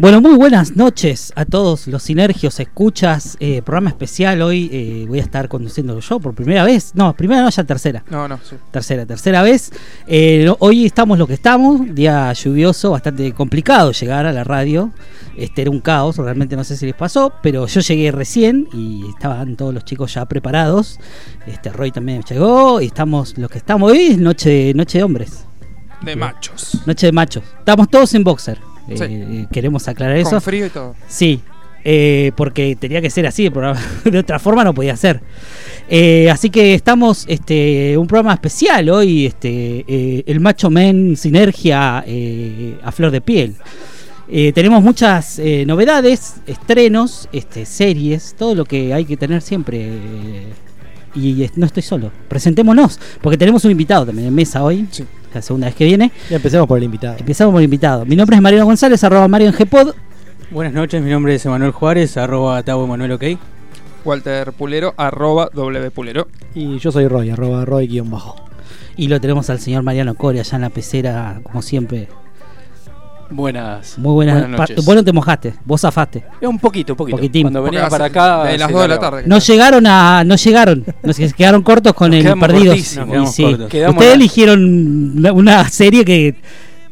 Bueno, muy buenas noches a todos los sinergios, escuchas, eh, programa especial. Hoy eh, voy a estar conduciendo yo por primera vez. No, primera no, ya tercera. No, no, sí. Tercera, tercera vez. Eh, no- hoy estamos lo que estamos, día lluvioso, bastante complicado llegar a la radio. Este era un caos, realmente no sé si les pasó, pero yo llegué recién y estaban todos los chicos ya preparados. Este Roy también llegó y estamos, los que estamos hoy noche, noche de hombres. De machos. Noche de machos. Estamos todos en boxer. Sí. Eh, queremos aclarar eso. Con frío y todo. Sí, eh, porque tenía que ser así el programa. De otra forma no podía ser. Eh, así que estamos, este, un programa especial hoy, este, eh, el Macho Men Sinergia eh, a flor de piel. Eh, tenemos muchas eh, novedades, estrenos, este, series, todo lo que hay que tener siempre. eh, y no estoy solo. Presentémonos, porque tenemos un invitado también en mesa hoy. Sí. La segunda vez que viene. Ya empecemos por el invitado. Empezamos por el invitado. Mi nombre es Mariano González, arroba Mario en Gpod. Buenas noches, mi nombre es Emanuel Juárez, arroba Tabo Emanuel OK. Walter Pulero, arroba W Pulero. Y yo soy Roy, arroba Roy guion bajo. Y lo tenemos al señor Mariano Coria allá en la pecera, como siempre. Buenas. Muy buenas, Buenas noches. Vos no te mojaste, vos zafaste. Un poquito, un poquito. Poquitín. Cuando venía para acá. De las se 2 de la tarde. No llegaron a. No llegaron. No se quedaron cortos con Nos el perdidos. cortísimos, Y quedamos sí. Ustedes la- eligieron una serie que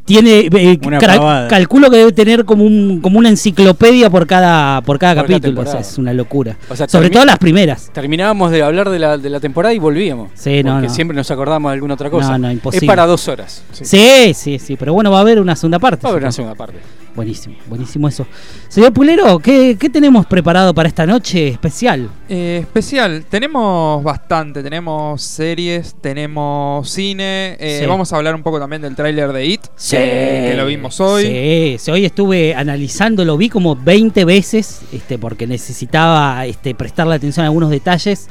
tiene. eh, Una cal- pavada. calculo que debe tener como un como una enciclopedia por cada por cada Por cada capítulo. O sea, temporada. es una locura. O sea, Sobre todo las primeras. Terminábamos de hablar de la, de la temporada y volvíamos. Sí, no, Porque no. siempre nos acordamos de alguna otra cosa. No, no, imposible. Es para dos horas. Sí, sí, sí. Pero bueno, va a haber una segunda parte. Va a haber una segunda parte. Buenísimo, buenísimo eso. Señor Pulero, ¿qué, qué tenemos preparado para esta noche especial? Eh, especial, tenemos bastante, tenemos series, tenemos cine, eh, Sí. vamos a hablar un poco también del tráiler de It, Sí. que lo vimos hoy. Sí, hoy estuve analizando, lo vi como 20 veces, este, porque necesitaba este, prestarle atención a algunos detalles.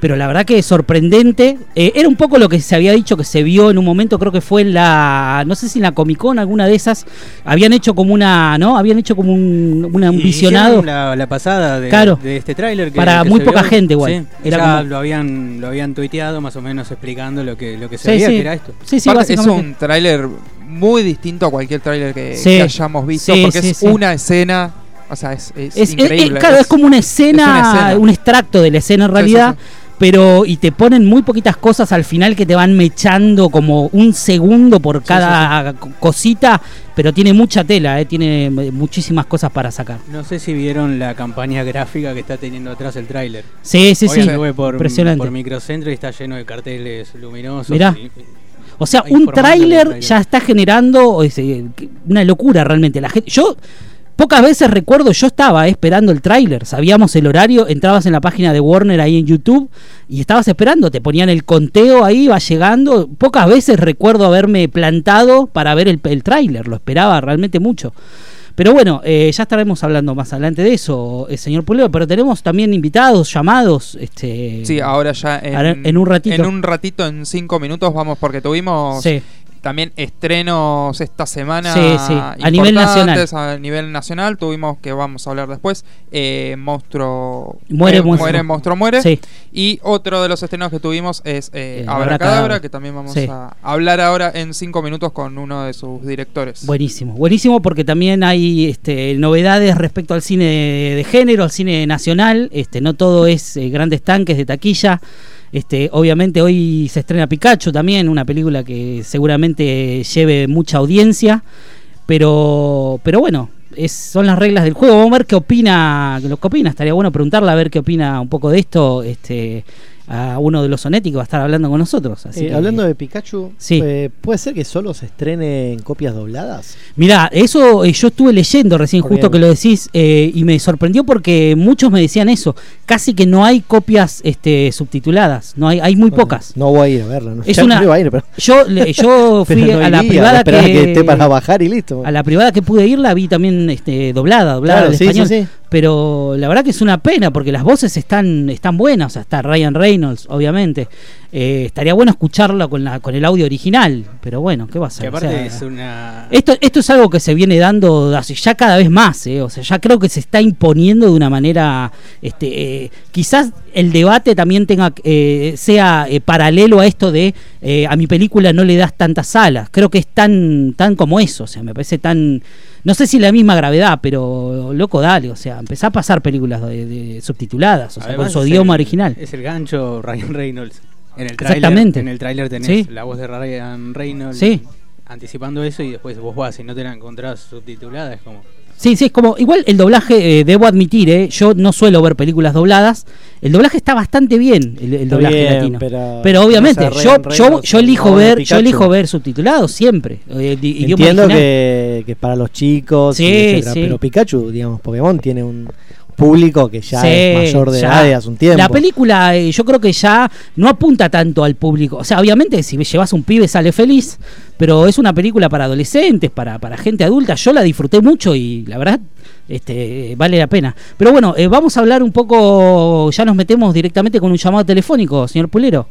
Pero la verdad que es sorprendente. Eh, era un poco lo que se había dicho que se vio en un momento, creo que fue en la. No sé si en la Comic Con, alguna de esas. Habían hecho como una. ¿No? Habían hecho como un, una- un visionado. La, la pasada de, Claro. de este tráiler. que- Para que muy poca vio. gente igual. Sí, Era ya como- lo, habían, lo habían tuiteado más o menos explicando lo que, lo que se Sí, veía sí. que era esto. Sí, sí, Aparte, es un tráiler muy distinto a cualquier tráiler que, Sí. que hayamos visto, Sí, porque sí, es sí. una escena, o sea, es, es Es, increíble. es- claro, es como una escena, es una escena. un extracto de la escena en Sí, realidad, sí, pero y te ponen muy poquitas cosas al final que te van mechando como un segundo por cada co- cosita, pero tiene mucha tela, eh, tiene muchísimas cosas para sacar. No sé si vieron la campaña gráfica que está teniendo atrás el tráiler. Sí, sí, Hoy sí. por, Impresionante. por Microcentro y está lleno de carteles luminosos. Mirá. y- O sea, un tráiler ya está generando una locura realmente. La gente, yo pocas veces recuerdo, yo estaba eh, esperando el tráiler, sabíamos el horario, entrabas en la página de Warner ahí en YouTube y estabas esperando, te ponían el conteo ahí, va llegando. Pocas veces recuerdo haberme plantado para ver el, el tráiler, lo esperaba realmente mucho. Pero bueno, eh, ya estaremos hablando más adelante de eso, eh, señor Puleo, pero tenemos también invitados, llamados. Este, Sí, ahora ya en, en un ratito. En un ratito, en cinco minutos, vamos, porque tuvimos Sí. También estrenos esta semana. Sí, sí, a nivel importantes A nivel nacional tuvimos, que vamos a hablar después, eh, Monstruo Muere, eh, Monstruo. muere, Monstruo Muere. Sí. Y otro de los estrenos que tuvimos es eh, Abracadabra, que también vamos Sí. a hablar ahora en cinco minutos con uno de sus directores. Buenísimo, buenísimo porque también hay este, novedades respecto al cine de, de género, al cine nacional. Este, no todo es eh, grandes tanques de taquilla. Este, obviamente hoy se estrena Pikachu también, una película que seguramente lleve mucha audiencia. Pero, pero bueno, es, son las reglas del juego. Vamos a ver qué opina, lo que opina. Estaría bueno preguntarle a ver qué opina un poco de esto. Este, a uno de los Sonetti que va a estar hablando con nosotros. Así Eh, que- hablando de Pikachu, Sí. eh, ¿puede ser que solo se estrene en copias dobladas? Mirá, eso eh, yo estuve leyendo recién, justo que lo decís, eh, y me sorprendió porque muchos me decían eso. Casi que no hay copias este, subtituladas, no hay, hay muy Bueno, pocas. No voy a ir a verla. No, Es Ya una- no iba a ir, pero, Yo, le- yo fui no a la iría, privada que, que esté para bajar y listo. a la privada que pude ir la vi también este, doblada, doblada Claro, al sí, español. sí, sí. Pero la verdad que es una pena porque las voces están, están buenas, o sea, está Ryan Reynolds, obviamente. Eh, estaría bueno escucharlo con, la, con el audio original, pero bueno, ¿qué va a ser? Que aparte O sea, es una. esto, esto es algo que se viene dando hace ya cada vez más, ¿eh? o sea, ya creo que se está imponiendo de una manera, este, eh, quizás el debate también tenga, eh, sea eh, paralelo a esto de a mi película no le das tantas alas, creo que es tan, tan como eso, o sea, me parece tan, no sé si la misma gravedad, pero loco, dale, o sea, empezá a pasar películas de, de subtituladas, o sea, Además con su idioma el- original. Es el gancho Ryan Reynolds. En el tráiler, Exactamente. En el tráiler tenés Sí. la voz de Ryan Reynolds Sí. anticipando eso y después vos vas y no te la encontrás subtitulada. Es como. Sí, sí, es como, igual el doblaje, eh, debo admitir, eh, yo no suelo ver películas dobladas, el doblaje está bastante bien, el, doblaje bien, latino. pero- Pero, obviamente, no yo, yo, yo elijo ver, yo elijo ver subtitulado siempre. eh, Entiendo que, que es para los chicos, y Sí, etcétera, sí. pero Pikachu, digamos, Pokémon tiene un público que ya Sí, es mayor de ya. edad de hace un tiempo. La película, eh, yo creo que ya no apunta tanto al público. O sea, obviamente, si llevas un pibe sale feliz, pero es una película para adolescentes, para, para gente adulta. Yo la disfruté mucho y la verdad, este, vale la pena. Pero bueno, eh, vamos a hablar un poco, ya nos metemos directamente con un llamado telefónico, señor Pulero.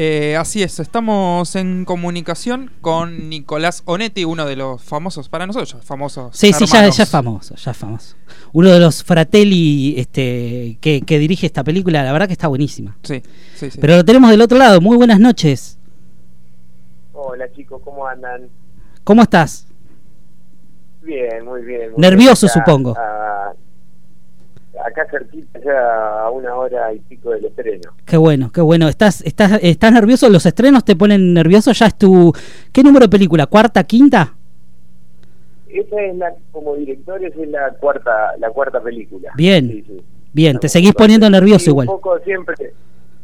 Eh, así es, estamos en comunicación con Nicolás Onetti, uno de los famosos, para nosotros, famosos. Sí, sí, ya, ya es famoso, ya es famoso. Uno de los fratelli este, que, que dirige esta película, la verdad que está buenísima. Sí, sí, sí. Pero lo tenemos del otro lado. Muy buenas noches. Hola chicos, ¿cómo andan? ¿Cómo estás? Bien, muy bien. muy Nervioso, bien. Supongo. Acá cerquita, ya a una hora y pico del estreno. Qué bueno, qué bueno. ¿Estás, estás, estás nervioso? ¿Los estrenos te ponen nervioso? ¿Ya es tu... ¿Qué número de película? ¿Cuarta, quinta? Esa es la, como director, esa es la cuarta, la cuarta película. Bien. Sí, sí. Bien, te seguís poniendo nervioso sí, igual. Un poco siempre,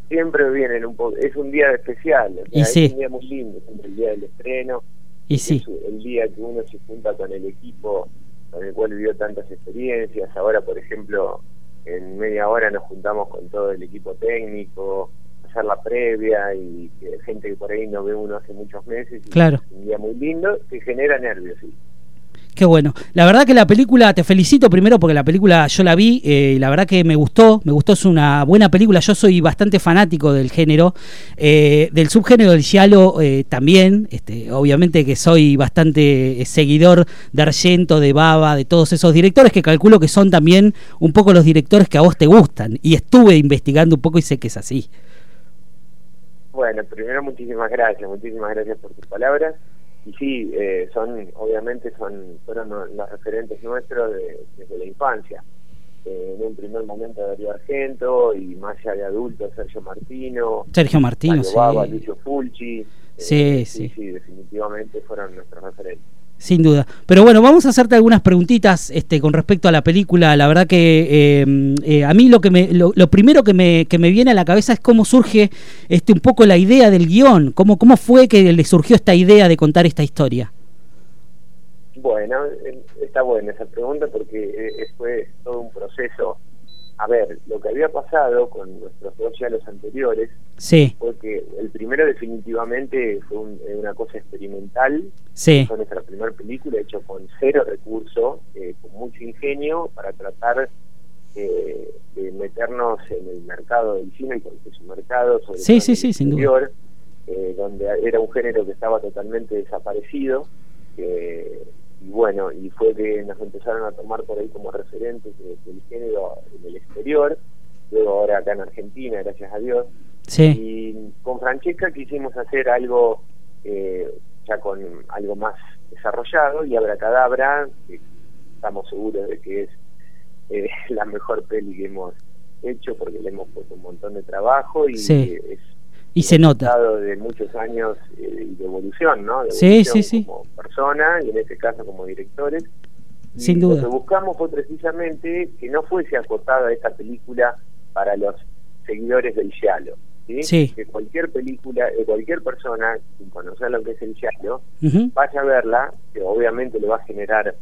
siempre vienen un poco. Es un día especial. o sea, Y es sí. un día muy lindo, siempre el día del estreno. Y sí, Es el día que uno se junta con el equipo con el cual vivió tantas experiencias. Ahora, por ejemplo, en media hora nos juntamos con todo el equipo técnico, hacer la previa y gente que por ahí no ve uno hace muchos meses. y Claro. Es un día muy lindo que genera nervios. sí. Qué bueno. La verdad que la película, te felicito primero porque la película yo la vi eh, y la verdad que me gustó. Me gustó, es una buena película. Yo soy bastante fanático del género. eh, del subgénero del giallo eh, también. Este, obviamente que soy bastante eh, seguidor de Argento, de Baba, de todos esos directores que calculo que son también un poco los directores que a vos te gustan. Y estuve investigando un poco y sé que es así. Bueno, primero muchísimas gracias, muchísimas gracias por tus palabras. Y sí, eh, son, obviamente son, fueron los referentes nuestros de- desde la infancia. Eh, en un primer momento Darío Argento y más allá de adultos Sergio Martino, Sergio Martino, Mario sí. Baba, Lucio Fulci. eh, Sí, sí, sí. sí, definitivamente fueron nuestros referentes. Sin duda. Pero bueno, vamos a hacerte algunas preguntitas este, con respecto a la película. La verdad que eh, eh, a mí lo que me, lo, lo primero que me, que me viene a la cabeza es cómo surge este, un poco la idea del guion. Cómo, ¿Cómo fue que le surgió esta idea de contar esta historia? Bueno, eh, está buena esa pregunta porque eh, fue todo un proceso. A ver, lo que había pasado con nuestros dos los anteriores Sí, fue que el primero definitivamente fue un- eh, una cosa experimental, sí, fue nuestra primera película hecho con cero recurso, eh, con mucho ingenio para tratar eh, de meternos en el mercado del cine, porque es un mercado sobre Sí, sin duda. eh, donde era un género que estaba totalmente desaparecido, eh, y bueno, y fue que nos empezaron a tomar por ahí como referentes de- del género en el exterior, luego ahora acá en Argentina, gracias a Dios, sí, y con Francesca quisimos hacer algo eh, ya con algo más desarrollado y Abracadabra, que estamos seguros de que es eh, la mejor peli que hemos hecho porque le hemos puesto un montón de trabajo y Sí. es y se nota. de muchos años eh, de evolución, ¿no? De Sí, evolución sí, sí. Como persona y en este caso como directores. Y Sin duda. Lo que buscamos fue precisamente que no fuese acotada esta película para los seguidores del Yalo. ¿sí? Sí. Que cualquier película, eh, cualquier persona, sin conocer lo que es el Yalo, vaya a verla, que obviamente le va a generar,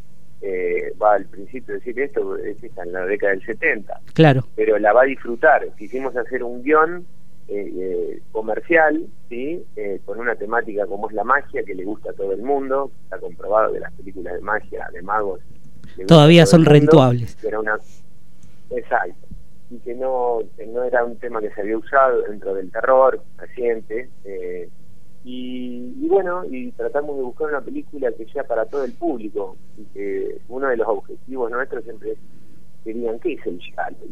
eh, va al principio decir esto, es en la década del 70, Claro, pero la va a disfrutar. Quisimos hacer un guion eh, eh, comercial, ¿sí? Eh, con una temática como es la magia, que le gusta a todo el mundo. Está comprobado que las películas de magia, de magos, Todavía son mundo, Era una, exacto. Y que no, que no era un tema que se había usado dentro del terror reciente. eh, y, y bueno, y tratamos de buscar una película que sea para todo el público. Y que uno de los objetivos nuestros siempre es que digan, ¿qué es el?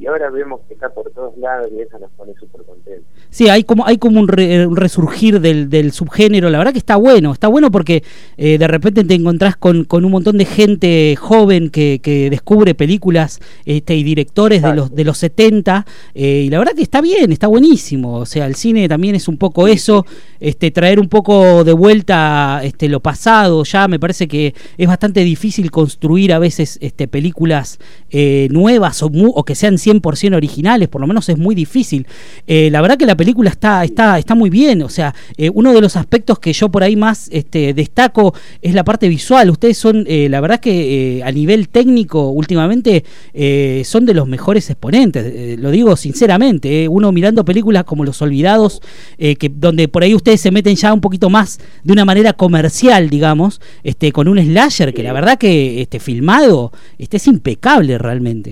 Y ahora vemos que está por todos lados y eso nos pone súper contentos. Sí, hay como, hay como un, re- un resurgir del, del subgénero. La verdad que está bueno. Está bueno porque eh, de repente te encontrás con, con un montón de gente joven que, que descubre películas este, y directores de los, de los 70. eh, y la verdad que está bien, está buenísimo. O sea, el cine también es un poco eso. Este, traer un poco de vuelta este, lo pasado. Ya me parece que es bastante difícil construir a veces este, películas eh, nuevas o, mu- o que sean 100% originales. Por lo menos es muy difícil. Eh, la verdad que la película está, está, está muy bien. O sea, eh, uno de los aspectos que yo por ahí más este, destaco es la parte visual. Ustedes son, eh, la verdad que a nivel técnico, últimamente son de los mejores exponentes. Lo digo sinceramente. Uno mirando películas como Los Olvidados, eh, que donde por ahí ustedes se meten ya un poquito más de una manera comercial, digamos, este, con un slasher que la verdad que este, filmado este, es impecable realmente.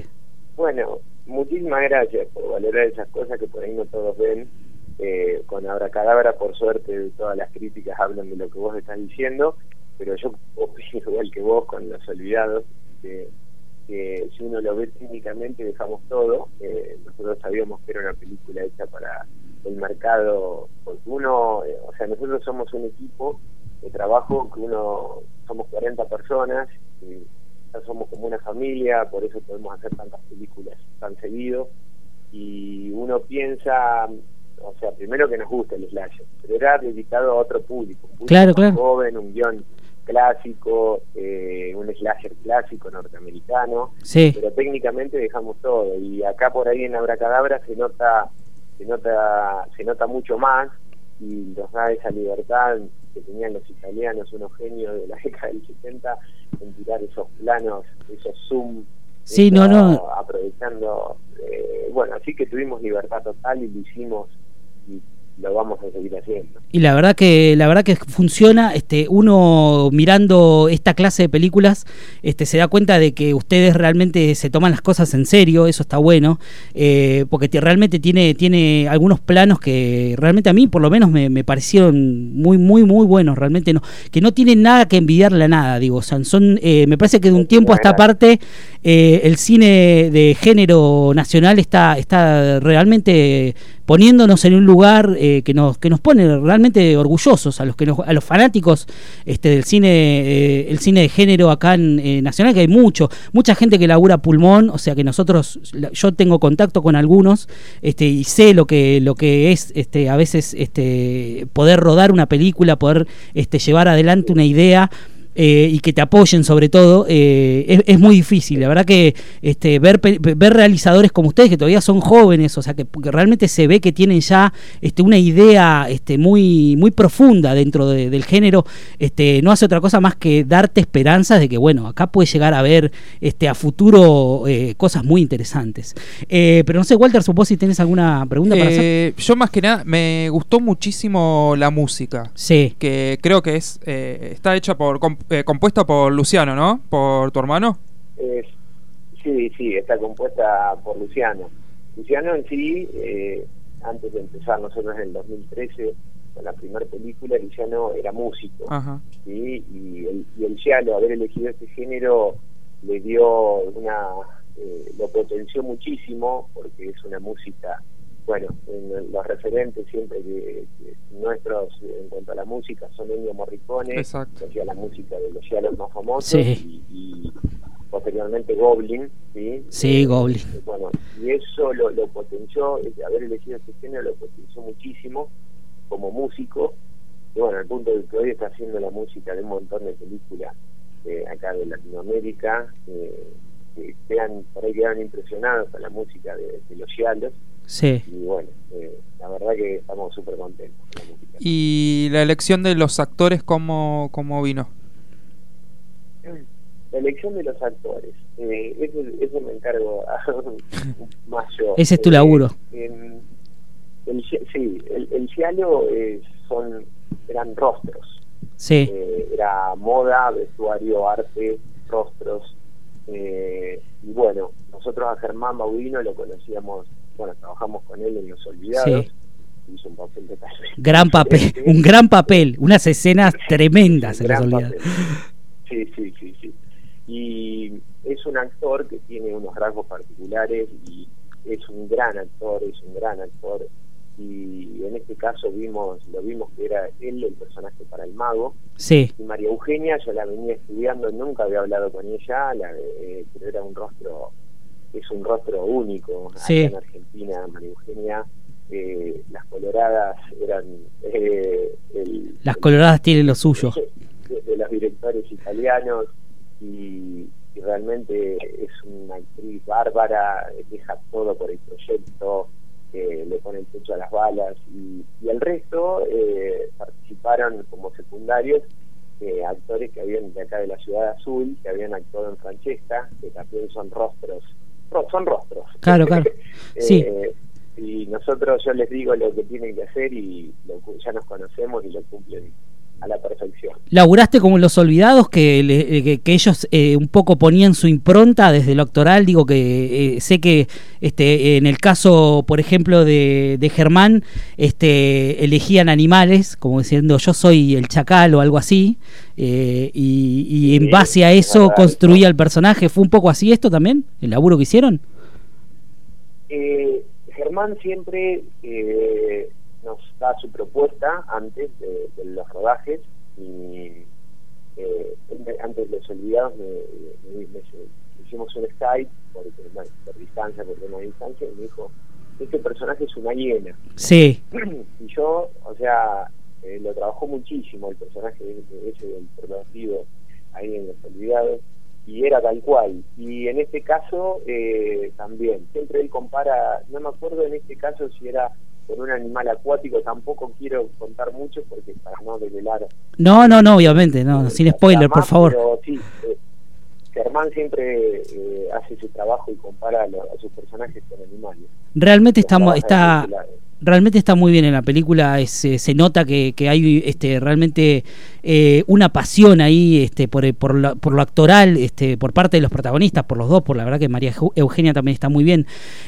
Bueno, muchísimas gracias por valorar esas cosas que por ahí no todos ven. Eh, con Abracadabra, por suerte, todas las críticas hablan de lo que vos estás diciendo, pero yo opino igual que vos con Los Olvidados, que, si uno lo ve técnicamente dejamos todo. Eh, nosotros sabíamos que era una película hecha para el mercado, porque uno, eh, o sea, nosotros somos un equipo de trabajo que uno, somos 40 personas, y ya somos como una familia, por eso podemos hacer tantas películas tan seguido. Y uno piensa, o sea, primero que nos gusta el slasher, pero era dedicado a otro público, un público Claro, claro. joven, un guion clásico, eh, un slasher clásico norteamericano, Sí. pero técnicamente dejamos todo. Y acá por ahí en Abracadabra se nota, se nota, se nota mucho más y nos da esa libertad que tenían los italianos, unos genios de la década del 70, en tirar esos planos, esos zoom, Sí, no, no. aprovechando, eh, bueno, así que tuvimos libertad total y lo hicimos y lo vamos a seguir haciendo. Y la verdad que la verdad que funciona, este uno mirando esta clase de películas, este se da cuenta de que ustedes realmente se toman las cosas en serio, eso está bueno, eh, porque te- realmente tiene tiene algunos planos que realmente a mí por lo menos me, me parecieron muy muy muy buenos, realmente no que no tienen nada que envidiarle a nada, digo, o sea, son eh, me parece que de un tiempo a esta parte eh, el cine de género nacional está está realmente poniéndonos en un lugar eh, que nos que nos pone realmente orgullosos a los que nos- a los fanáticos este del cine eh, el cine de género acá en eh, nacional que hay mucho mucha gente que labura pulmón o sea que nosotros yo tengo contacto con algunos este y sé lo que lo que es este a veces este poder rodar una película poder este llevar adelante una idea eh, y que te apoyen sobre todo, eh, es, es muy difícil. La verdad que este, ver, ver realizadores como ustedes, que todavía son jóvenes, o sea, que, que realmente se ve que tienen ya este, una idea este, muy, muy profunda dentro de- del género, este, no hace otra cosa más que darte esperanzas de que, bueno, acá puedes llegar a ver este, a futuro eh, cosas muy interesantes. Pero no sé, Walter, supongo si tienes alguna pregunta para hacer. Yo más que nada me gustó muchísimo la música. Sí. Que creo que es está hecha por comp- eh, compuesta por Luciano, ¿no? Por tu hermano. Es- sí, sí, está compuesta por Luciano. Luciano en sí, eh, antes de empezar nosotros en el 2013 con la primera película, Luciano era músico. Ajá. ¿sí? y el, y el haber elegido este género, le dio una, eh, lo potenció muchísimo porque es una música, bueno, en los referentes siempre que, que nuestros eh, en cuanto a la música son Ennio Morricone, Exacto. que hacía la música de los giallos más famosos Sí. y, y posteriormente Goblin, ¿sí? Sí, Goblin. Eh, bueno, y eso lo, lo potenció, eh, haber elegido este género lo potenció muchísimo como músico, y bueno, al punto de que hoy está haciendo la música de un montón de películas eh, acá de Latinoamérica, eh, que quedan, por ahí quedan impresionados con la música de, de los giallos, Sí. y bueno, eh, la verdad que estamos súper contentos con la música. Y la elección de los actores, ¿cómo, cómo vino? La elección de los actores, eh, eso, eso me encargo más yo. Ese es tu Eh, laburo. en- el, sí, el, el giallo eh, son, eran rostros. Sí. Eh, era moda, vestuario, arte, rostros. Eh, a Germán Baudino, lo conocíamos, bueno, trabajamos con él en Los Olvidados. Sí. Hizo un papel totalmente Gran papel, un gran papel, unas escenas tremendas en los olvidados. Sí, sí, sí, sí. Y es un actor que tiene unos rasgos particulares y es un gran actor, es un gran actor. Y en este caso vimos, lo vimos que era él el personaje para el mago. Sí, Y María Eugenia, yo la venía estudiando, nunca había hablado con ella, la, eh, pero era un rostro, es un rostro único. Acá Sí. en Argentina, María Eugenia, eh, las coloradas eran eh, el, las coloradas tienen lo suyo. de, de los directores italianos y, y realmente es una actriz bárbara, deja todo por el proyecto, eh, le pone el pecho a las balas y, y el resto eh, participaron como secundarios eh, actores que habían de acá de la Ciudad Azul, que habían actuado en Francesca, que también son rostros, ro- son rostros. Claro, claro. Sí. Eh, y nosotros yo les digo lo que tienen que hacer y lo ya nos conocemos y lo cumplen a la perfección. Laburaste como Los Olvidados, que, le- que, que ellos eh, un poco ponían su impronta desde lo actoral. Digo que eh, sé que este, en el caso, por ejemplo, de, de Germán, este, elegían animales, como diciendo yo soy el chacal o algo así, eh, y, y en base a es eso construía el personaje. ¿Fue un poco así esto también? ¿El laburo que hicieron? Eh, Germán siempre eh, nos da su propuesta antes de, de los rodajes y eh, antes de los olvidados me, me- me- hicimos un Skype bueno, por distancia, por tema de distancia y me dijo este personaje es una hiena Sí, y yo, o sea, eh, lo trabajó muchísimo el personaje de, ese del prometido ahí en Los Olvidados y era tal cual. Y en este caso eh, también, siempre él compara, no me acuerdo en este caso si era con un animal acuático, tampoco quiero contar mucho porque para no develar. no, no, no, obviamente, no, eh, sin spoiler, por favor. Pero sí, eh, Germán siempre eh, hace su trabajo y compara a, lo- a sus personajes con animales. Realmente está, Trabaja está, realmente está muy bien en la película es, se nota que, que hay este realmente eh, una pasión ahí este por, por, lo, por lo actoral este por parte de los protagonistas por los dos por la verdad que MaríaEu- Eugenia también está muy bien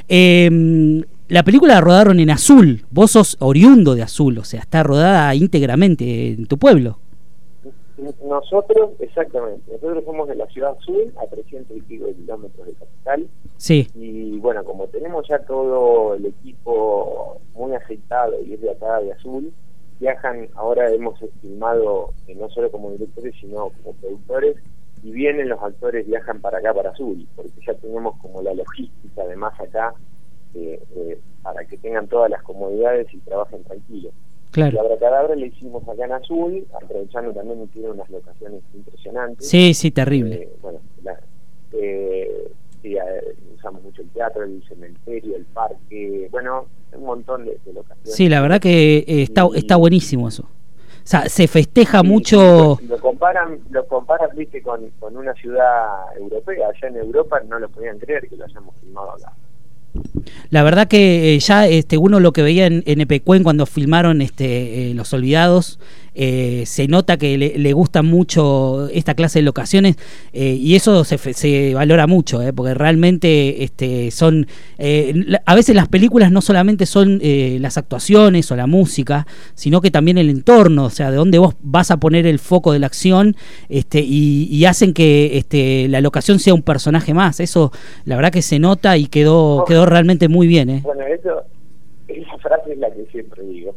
Eh, la película la rodaron en Azul. Vos sos oriundo de Azul o sea está rodada íntegramente en tu pueblo. Nosotros, exactamente, nosotros somos de la ciudad azul, a 300 y pico de kilómetros de capital, sí. Y bueno, como tenemos ya todo el equipo muy aceitado y es de acá de azul, viajan, ahora hemos filmado eh, no solo como directores, sino como productores, y vienen los actores, viajan para acá, para azul, porque ya tenemos como la logística además acá, eh, eh, para que tengan todas las comodidades y trabajen tranquilos. claro La Abracadabra le hicimos acá en Azul, aprovechando también que tiene unas locaciones impresionantes. sí sí terrible Eh, bueno, la- eh, sí, eh, usamos mucho el teatro, el cementerio, el parque, bueno, un montón de, de locaciones. sí la verdad que eh, está Y- está buenísimo eso o sea se festeja Sí, mucho Lo, lo comparan, lo comparan, viste, con, con una ciudad europea. Allá en Europa no lo podían creer que lo hayamos filmado acá. La verdad que eh, ya este uno lo que veía en, en Epecuen cuando filmaron este eh, Los Olvidados, eh, se nota que le, le gusta mucho esta clase de locaciones eh, y eso se, se valora mucho, eh, porque realmente este son eh, a veces las películas no solamente son eh, las actuaciones o la música, sino que también el entorno, o sea, de dónde vos vas a poner el foco de la acción este y, y hacen que este la locación sea un personaje más. Eso la verdad que se nota y quedó quedó realmente muy bien. Bueno, eso, esa frase es la que siempre digo.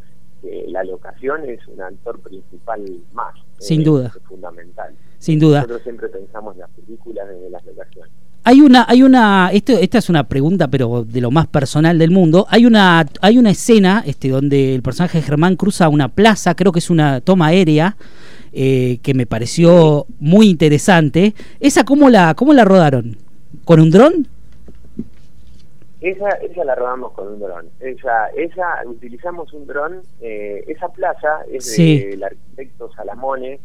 La locación es un actor principal más. Sin eh, duda. Es fundamental. Sin duda. Nosotros siempre pensamos las películas desde las locaciones. Hay una, hay una, esto, esta es una pregunta, pero de lo más personal del mundo. Hay una, hay una escena, este, donde el personaje de Germán cruza una plaza, creo que es una toma aérea, eh, que me pareció muy interesante. ¿Esa cómo la, cómo la rodaron? ¿Con un dron? Esa, esa la rodamos con un dron. Esa, esa utilizamos un dron. eh, esa plaza es Sí. del arquitecto Salamone,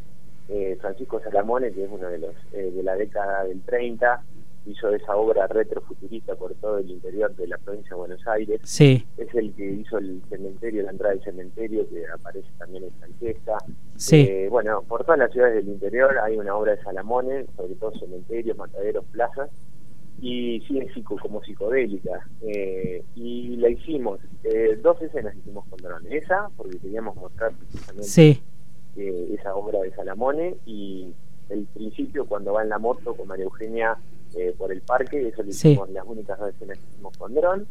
eh, Francisco Salamone, que es uno de los eh, de la década del 30, hizo esa obra retrofuturista por todo el interior de la provincia de Buenos Aires. Sí, Es el que hizo el cementerio, la entrada del cementerio, que aparece también en Francesca. sí, Eh, bueno, por todas las ciudades del interior hay una obra de Salamone, sobre todo cementerios, mataderos, plazas. Y sí es psico, como psicodélica. Eh, y la hicimos, eh, dos escenas hicimos con drones. Esa, porque queríamos mostrar precisamente Sí, eh, esa obra de Salamone, y el principio cuando va en la moto con María Eugenia eh, por el parque, eso lo Sí. hicimos las únicas dos escenas que hicimos con dron.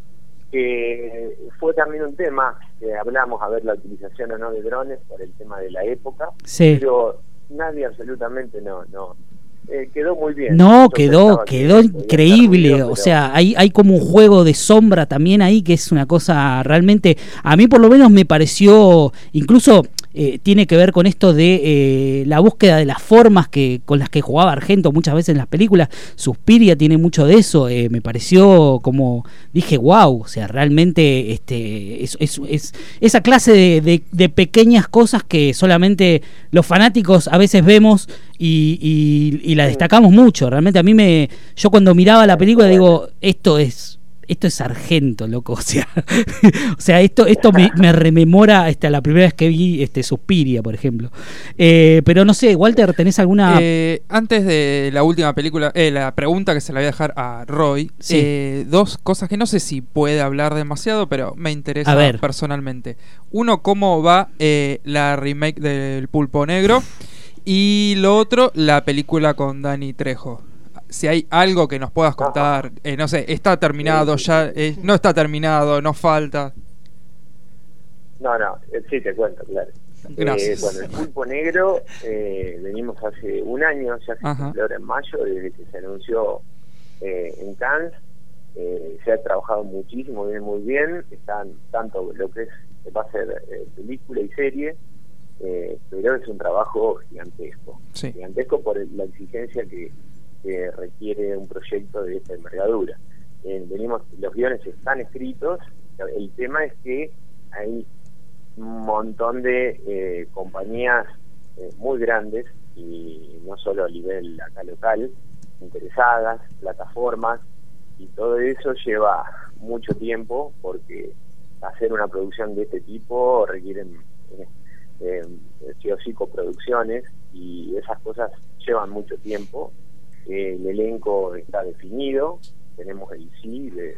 Que fue también un tema que hablamos a ver la utilización o no de drones por el tema de la época, sí. pero nadie absolutamente no, no. Eh, quedó muy bien. No, Yo quedó, que quedó increíble. ruido, O sea, hay, hay como un juego de sombra también ahí que es una cosa realmente. A mí, por lo menos, me pareció. Incluso eh, tiene que ver con esto de eh, la búsqueda de las formas que con las que jugaba Argento muchas veces en las películas. Suspiria tiene mucho de eso. eh, me pareció como. Dije, wow. O sea, realmente este, es, es- es- esa clase de, de- de pequeñas cosas que solamente los fanáticos a veces vemos y, y- y la destacamos mucho. Realmente a mí me. Yo cuando miraba la película digo, esto es. Esto es Argento, loco. O sea, o sea esto, esto me, me rememora este, a la primera vez que vi este, Suspiria, por ejemplo. Eh, pero no sé, Walter, ¿tenés alguna.? Eh, antes de la última película, eh, la pregunta que se la voy a dejar a Roy, Sí. eh, dos cosas que no sé si puede hablar demasiado, pero me interesa A ver. personalmente. Uno, cómo va eh, la remake del Pulpo Negro y lo otro, la película con Dani Trejo. Si hay algo que nos puedas contar, eh, no sé, está terminado, ya eh, no está terminado, nos falta. No, no, eh, sí te cuento, claro. Gracias. Eh, bueno, el pulpo negro, eh, venimos hace un año, ya se ahora en mayo, desde que se anunció eh, en Cannes. Eh, se ha trabajado muchísimo, viene muy bien. Están tanto lo que es va a ser eh, película y serie, eh, pero es un trabajo gigantesco. Sí. Gigantesco por la exigencia que, que requiere un proyecto de esta envergadura. Eh, venimos, los guiones están escritos, el tema es que hay un montón de eh, compañías eh, muy grandes y no solo a nivel acá local, interesadas, plataformas, y todo eso lleva mucho tiempo porque hacer una producción de este tipo requieren eh, sí o sí coproducciones y esas cosas llevan mucho tiempo. Eh, el elenco está definido, tenemos el sí, de,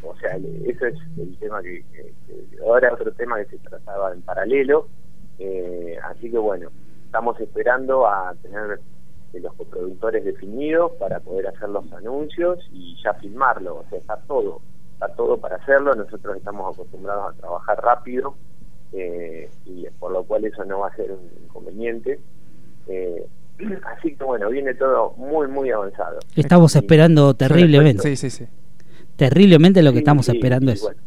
o sea, el- eso es el tema que, que- ahora otro tema que se trataba en paralelo, eh, así que bueno, estamos esperando a tener los coproductores definidos para poder hacer los anuncios y ya filmarlo, o sea, está todo, está todo para hacerlo, nosotros estamos acostumbrados a trabajar rápido eh, y por lo cual eso no va a ser un inconveniente. Eh, así que bueno, viene todo muy, muy avanzado. Estamos esperando terriblemente. Sí, sí, sí. Terriblemente lo que Sí, estamos sí, esperando sí, es. bueno.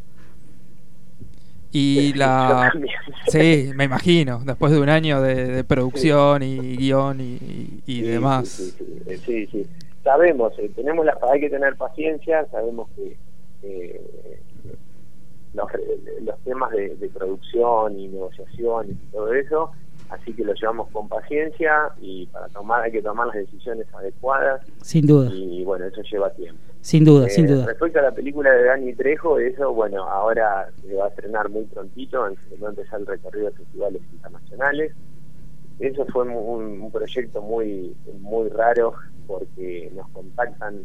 Y la... Sí, me imagino, después de un año de, de producción y guion y, y Sí, demás. Sí, sí, sí, sí, sí. Sabemos, eh, tenemos la, hay que tener paciencia, sabemos que eh, los, los temas de, de producción y negociación y todo eso, así que lo llevamos con paciencia y para tomar hay que tomar las decisiones adecuadas Sin duda, y bueno, eso lleva tiempo. sin duda, Eh, sin duda. Respecto a la película de Dani Trejo, eso, bueno, ahora se va a estrenar muy prontito, va a empezar el recorrido de festivales internacionales. Eso fue un, un proyecto muy muy raro porque nos contactan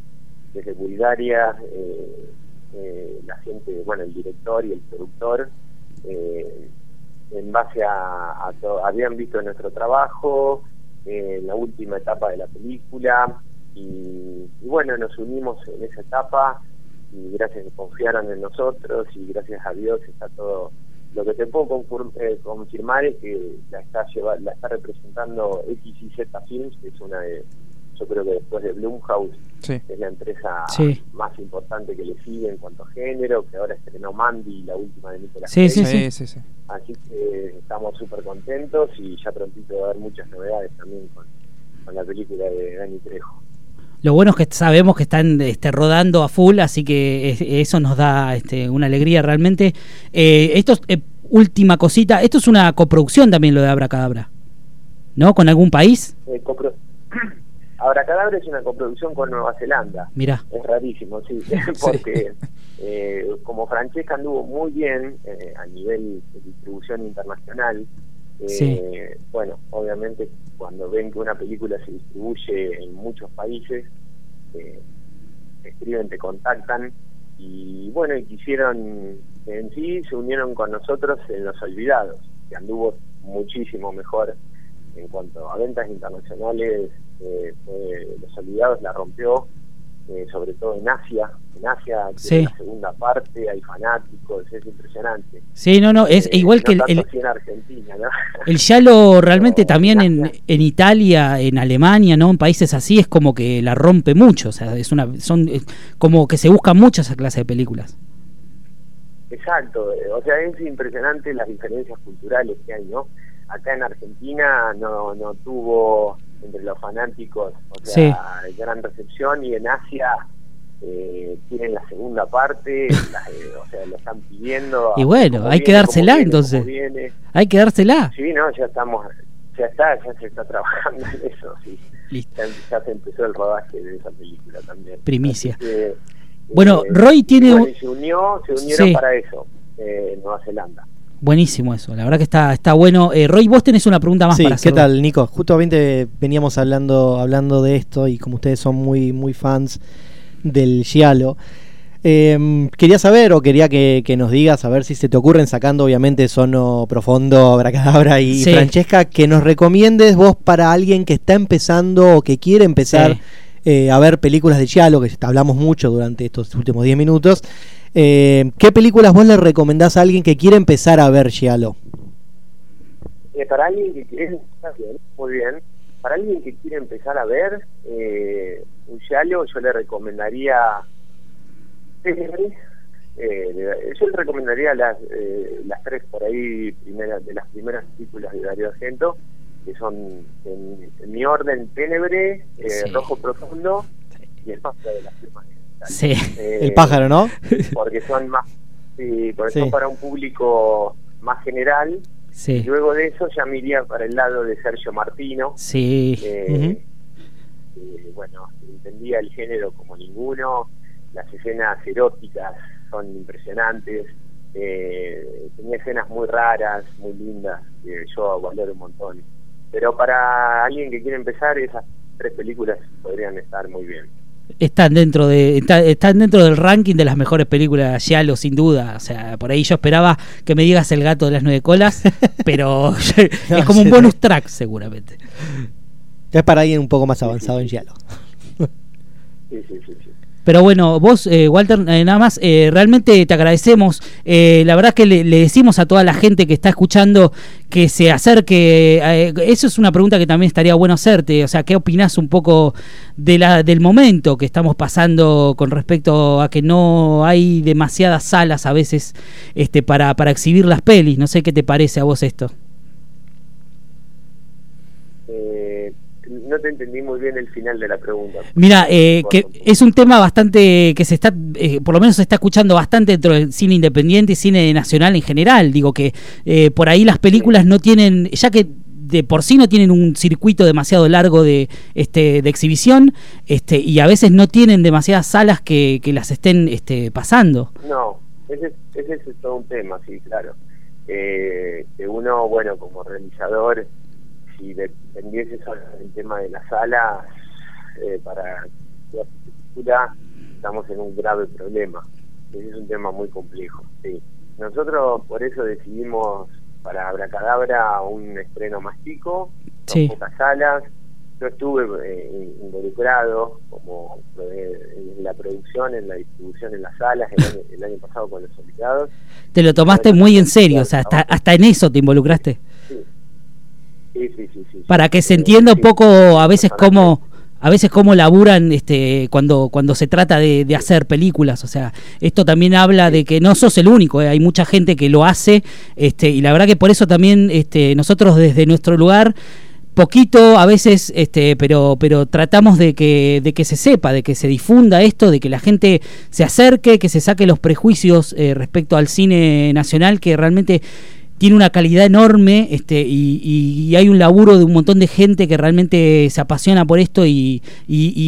desde Bulgaria, eh, eh, la gente, bueno, el director y el productor, eh, en base a, a habían visto nuestro trabajo, eh, la última etapa de la película, y, y bueno, nos unimos en esa etapa y gracias que confiaron en nosotros y gracias a Dios está todo. Lo que te puedo eh, confirmar es que la está lleva, la está representando XYZ Films, que es una de, yo creo que después de Blumhouse, Sí. que es la empresa Sí. más importante que le sigue en cuanto a género, que ahora estrenó Mandy, la última de Nicolas Sí, Cage. sí, Sí, sí, sí. Así que estamos súper contentos y ya prontito va a haber muchas novedades también con, con la película de Dani Trejo. Lo bueno es que sabemos que están este, rodando a full, así que es- eso nos da este, una alegría realmente. Eh, esto es, eh, última cosita, esto es una coproducción también lo de Abracadabra, ¿no? ¿Con algún país? Eh, copro- Abracadabra es una coproducción con Nueva Zelanda. Mirá, Es rarísimo, sí, porque eh, como Francesca anduvo muy bien eh, a nivel de distribución internacional, eh, Sí. bueno, obviamente cuando ven que una película se distribuye en muchos países, eh, escriben, te contactan y bueno, y quisieron, en sí se unieron con nosotros en Los Olvidados, que anduvo muchísimo mejor en cuanto a ventas internacionales, eh, fue- Los Olvidados la rompió, eh, sobre todo en Asia, en Asia, Sí. es la segunda parte, hay fanáticos, es impresionante. Sí, no, no, es Eh, igual que el, el, en Argentina, ¿no? el Yalo realmente Pero también en, en Italia, en Alemania, ¿no? En países así es como que la rompe mucho, o sea, es una son es como que se busca mucho esa clase de películas. Exacto, eh, o sea, es impresionante las diferencias culturales que hay, ¿no? Acá en Argentina no, no tuvo entre los fanáticos, o sea, gran recepción y en Asia eh, tienen la segunda parte, la- eh, o sea, lo están pidiendo. Y bueno, hay que viene, dársela, como viene, entonces. Hay que dársela. Sí, no, ya estamos, ya está, ya se está trabajando en eso, sí. Listo. Ya, ya se empezó el rodaje de esa película también. Primicia. Que, Bueno, eh, Roy tiene bueno, un- se unió, se unieron Sí. para eso, eh, en Nueva Zelanda. Buenísimo eso, la verdad que está está bueno. Eh, Roy, vos tenés una pregunta más Sí, para ¿qué hacer. tal, Nico? Justamente veníamos hablando, hablando de esto y como ustedes son muy, muy fans del Giallo, eh, quería saber o quería que, que nos digas, a ver si se te ocurren, sacando obviamente Sono Profondo, Abracadabra y Sí. Francesca, que nos recomiendes vos para alguien que está empezando o que quiere empezar Sí. eh, a ver películas de Giallo, que hablamos mucho durante estos últimos 10 minutos. Eh, ¿Qué películas vos le recomendás a alguien que quiere empezar a ver Giallo? Eh, para alguien que quiere, está bien, muy bien. Para alguien que quiere empezar a ver eh, un giallo, yo le recomendaría. Eh, yo le recomendaría las, eh, las tres por ahí primeras de las primeras películas de Darío Argento, que son en, en mi orden Tenebre, eh, Sí. Rojo Profundo y El Pájaro de las Sí. Eh, El pájaro, ¿no? Porque son más, sí, porque Sí. son para un público más general y Sí. luego de eso ya me iría para el lado de Sergio Martino. Sí. eh, eh, bueno, entendía el género como ninguno. Las escenas eróticas son impresionantes. eh, tenía escenas muy raras, muy lindas, que yo valoro un montón. Pero para alguien que quiere empezar, esas tres películas podrían estar muy bien. Están dentro de está- están dentro del ranking de las mejores películas de Giallo, sin duda. O sea, por ahí yo esperaba que me digas El gato de las nueve colas, pero es como un bonus track seguramente. Es para alguien un poco más avanzado en. Sí, sí, sí. sí. Pero bueno, vos, eh, Walter, eh, nada más, eh, realmente te agradecemos. Eh, la verdad es que le, decimos a toda la gente que está escuchando que se acerque. eh, eso es una pregunta que también estaría bueno hacerte. O sea, ¿qué opinás un poco de la, del momento que estamos pasando con respecto a que no hay demasiadas salas a veces este, para, para exhibir las pelis? No sé qué te parece a vos esto. No te entendí muy bien el final de la pregunta. Mira, eh, que es un tema bastante que se está, eh, por lo menos se está escuchando bastante dentro del cine independiente y cine nacional en general. Digo que eh, por ahí las películas no tienen, ya que de por sí no tienen un circuito demasiado largo de este de exhibición, este y a veces no tienen demasiadas salas que, que las estén este, pasando. No, ese, ese es todo un tema, sí, claro. Eh, que uno, bueno, como realizador, si dependiese del tema de la sala, eh, para la película estamos en un grave problema. Ese es un tema muy complejo, sí. Nosotros por eso decidimos para Abracadabra un estreno más chico, con Sí. pocas salas. Yo estuve eh, involucrado como eh, en la producción, en la distribución en las salas el año, el año pasado con los obligados. Te lo tomaste muy en serio, o sea, hasta, hasta en eso te involucraste. Sí, sí, sí. sí, sí. para que se entienda un poco a veces cómo a veces cómo laburan este cuando cuando se trata de, de hacer películas o sea esto también habla de que no sos el único eh, hay mucha gente que lo hace este y la verdad que por eso también este nosotros desde nuestro lugar poquito a veces este pero pero tratamos de que de que se sepa de que se difunda esto de que la gente se acerque que se saque los prejuicios eh, respecto al cine nacional que realmente tiene una calidad enorme este, y, y- y hay un laburo de un montón de gente que realmente se apasiona por esto y,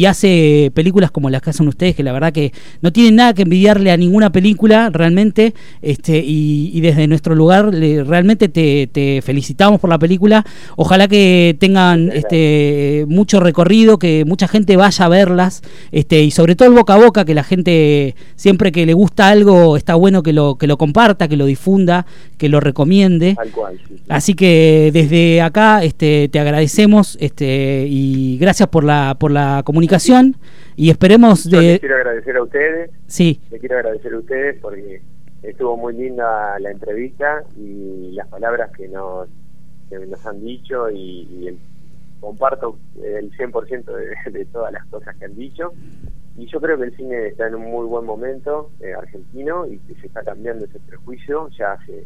hace películas como las que hacen ustedes, que la verdad que no tienen nada que envidiarle a ninguna película realmente, este, y, desde nuestro lugar le- realmente te, te felicitamos por la película. Ojalá que tengan este, mucho recorrido, que mucha gente vaya a verlas, este, y sobre todo el boca a boca, que la gente siempre que le gusta algo está bueno que lo, que lo comparta, que lo difunda, que lo Tal cual, sí, sí. Así que desde acá este, te agradecemos este, y gracias por la, por la comunicación y esperemos Yo les de... quiero agradecer a ustedes, Sí, les quiero agradecer a ustedes porque estuvo muy linda la entrevista y las palabras que nos, que nos han dicho y, y el- comparto el 100% de, de todas las cosas que han dicho. Y yo creo que el cine está en un muy buen momento eh, argentino y que se está cambiando ese prejuicio. Ya hace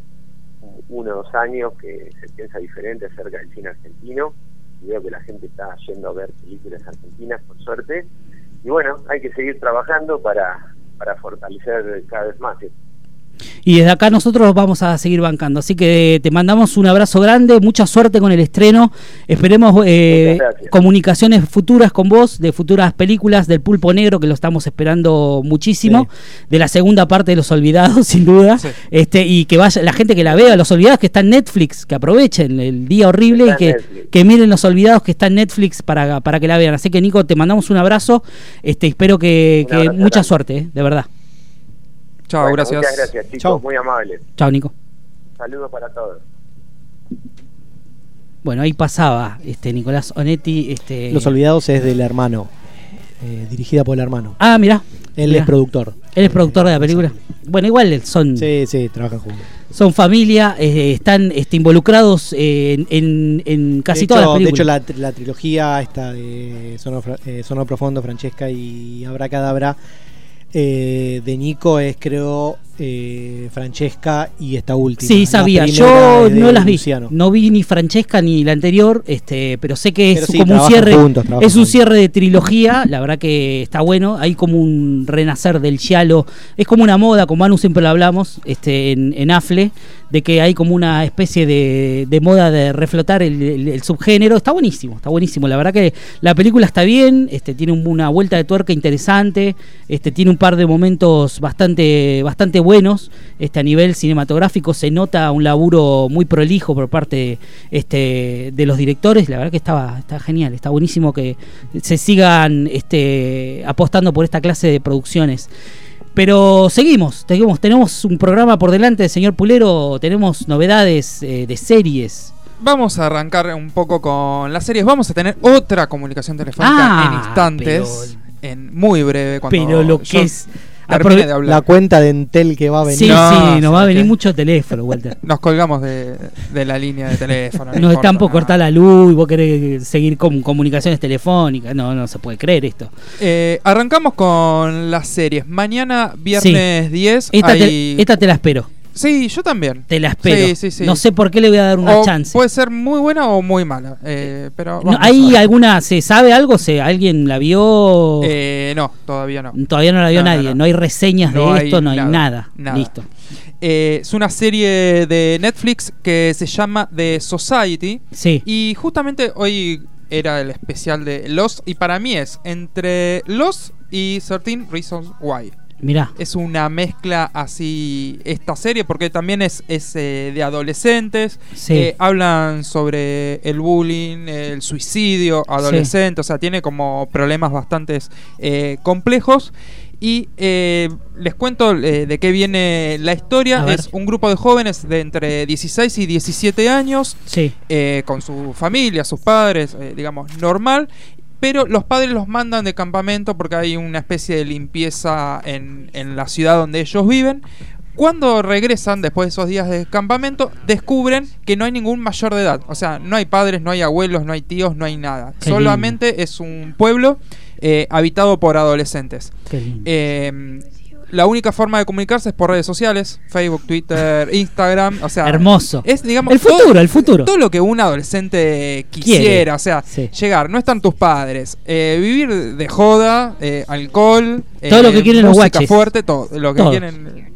uno o dos años que se piensa diferente acerca del cine argentino y veo que la gente está yendo a ver películas argentinas, por suerte. Y bueno, hay que seguir trabajando para, para fortalecer cada vez más. Y desde acá nosotros vamos a seguir bancando. Así que te mandamos un abrazo grande, mucha suerte con el estreno. Esperemos eh, comunicaciones futuras con vos, de futuras películas del Pulpo Negro, que lo estamos esperando muchísimo, de la segunda parte de Los Olvidados, sin duda. Sí. Este, y que vaya la gente que la vea, Los Olvidados, que está en Netflix, que aprovechen el día horrible Está y que, que miren Los Olvidados, que está en Netflix para, para que la vean. Así que, Nico, te mandamos un abrazo. Este, espero que, que mucha grande. suerte, eh, de verdad. Chao, Bueno, gracias. Muchas gracias, chicos, Chao. muy amables. Chao, Nico. Saludos para todos. Bueno, ahí pasaba este Nicolás Onetti. Este... Los Olvidados es del hermano, eh, dirigida por el hermano. Ah, mirá. Él mirá. es productor. Él es productor de la película. Bueno, igual son, Sí, sí, trabajan juntos. son familia, eh, están este, involucrados eh, en, en- en casi de todas hecho, las de hecho, películas. la, la trilogía esta de Sono, eh, Sono Profondo, Francesca y Abracadabra eh, de Nico es, creo, eh, Francesca y esta última. Sí, sabía. Yo no las vi. Luciano. No vi ni Francesca ni la anterior, este, pero sé que Pero es sí, como un cierre. juntos, es un cierre de trilogía. La verdad que está bueno. Hay como un renacer del giallo. Es como una moda, como Manu siempre lo hablamos, este, en, en Afle, de que hay como una especie de, de moda de reflotar el, el- el subgénero. Está buenísimo, está buenísimo. La verdad que la película está bien, este, tiene un- una vuelta de tuerca interesante, este, tiene un par de momentos bastante, bastante buenos. Este, a nivel cinematográfico se nota un laburo muy prolijo por parte este, de los directores. La verdad que estaba, está genial, está buenísimo que se sigan este, apostando por esta clase de producciones. Pero seguimos, seguimos, tenemos un programa por delante, señor Pulero, tenemos novedades eh, de series. Vamos a arrancar un poco con las series. Vamos a tener otra comunicación telefónica Ah, en instantes, en muy breve. Cuando Pero lo yo que es... termine aprove- de hablar. La cuenta de Entel que va a venir. Sí, No, sí, nos va a ¿sabes venir mucho teléfono, Walter. Nos colgamos de, de la línea de teléfono. no Nos están por cortar la luz y vos querés seguir con comunicaciones telefónicas. No, no se puede creer esto. Eh, arrancamos con las series. Mañana, viernes 10. Esta, hay- te, esta te la espero. Sí, yo también. Te la espero. Sí, sí, sí. No sé por qué le voy a dar una O chance. Puede ser muy buena o muy mala. eh, pero No, ¿Hay alguna, se sabe algo? ¿Se, ¿Alguien la vio? Eh, no, todavía no. Todavía no la vio no, nadie. No, no. hay reseñas de hay esto, no hay nada, nada. nada. Listo. Eh, es una serie de Netflix que se llama The Society. Sí. Y justamente hoy era el especial de Lost. Y para mí es entre Lost y 13 Reasons Why. Mirá. Es una mezcla así esta serie porque también es, es eh, de adolescentes. Sí. Eh, hablan sobre el bullying, el suicidio adolescente, o sea, tiene como problemas bastante eh, complejos. Y eh, les cuento eh, de qué viene la historia. Es un grupo de jóvenes de entre 16 y 17 años Sí. eh, con su familia, sus padres, digamos, normal. Pero los padres los mandan de campamento porque hay una especie de limpieza en, en la ciudad donde ellos viven. Cuando regresan después de esos días de campamento, descubren que no hay ningún mayor de edad. O sea, no hay padres, no hay abuelos, no hay tíos, no hay nada. Qué Solamente es un pueblo eh, habitado por adolescentes. Eh, la única forma de comunicarse es por redes sociales, Facebook, Twitter, Instagram, o sea, Hermoso. es digamos El futuro, todo- el futuro. Todo lo que un adolescente quisiera, Quiere. o sea, Sí. llegar, no están tus padres, eh, vivir de joda, eh, alcohol, Todo eh, lo que quieren los guaches. fuerte, todo lo que Todo. quieren.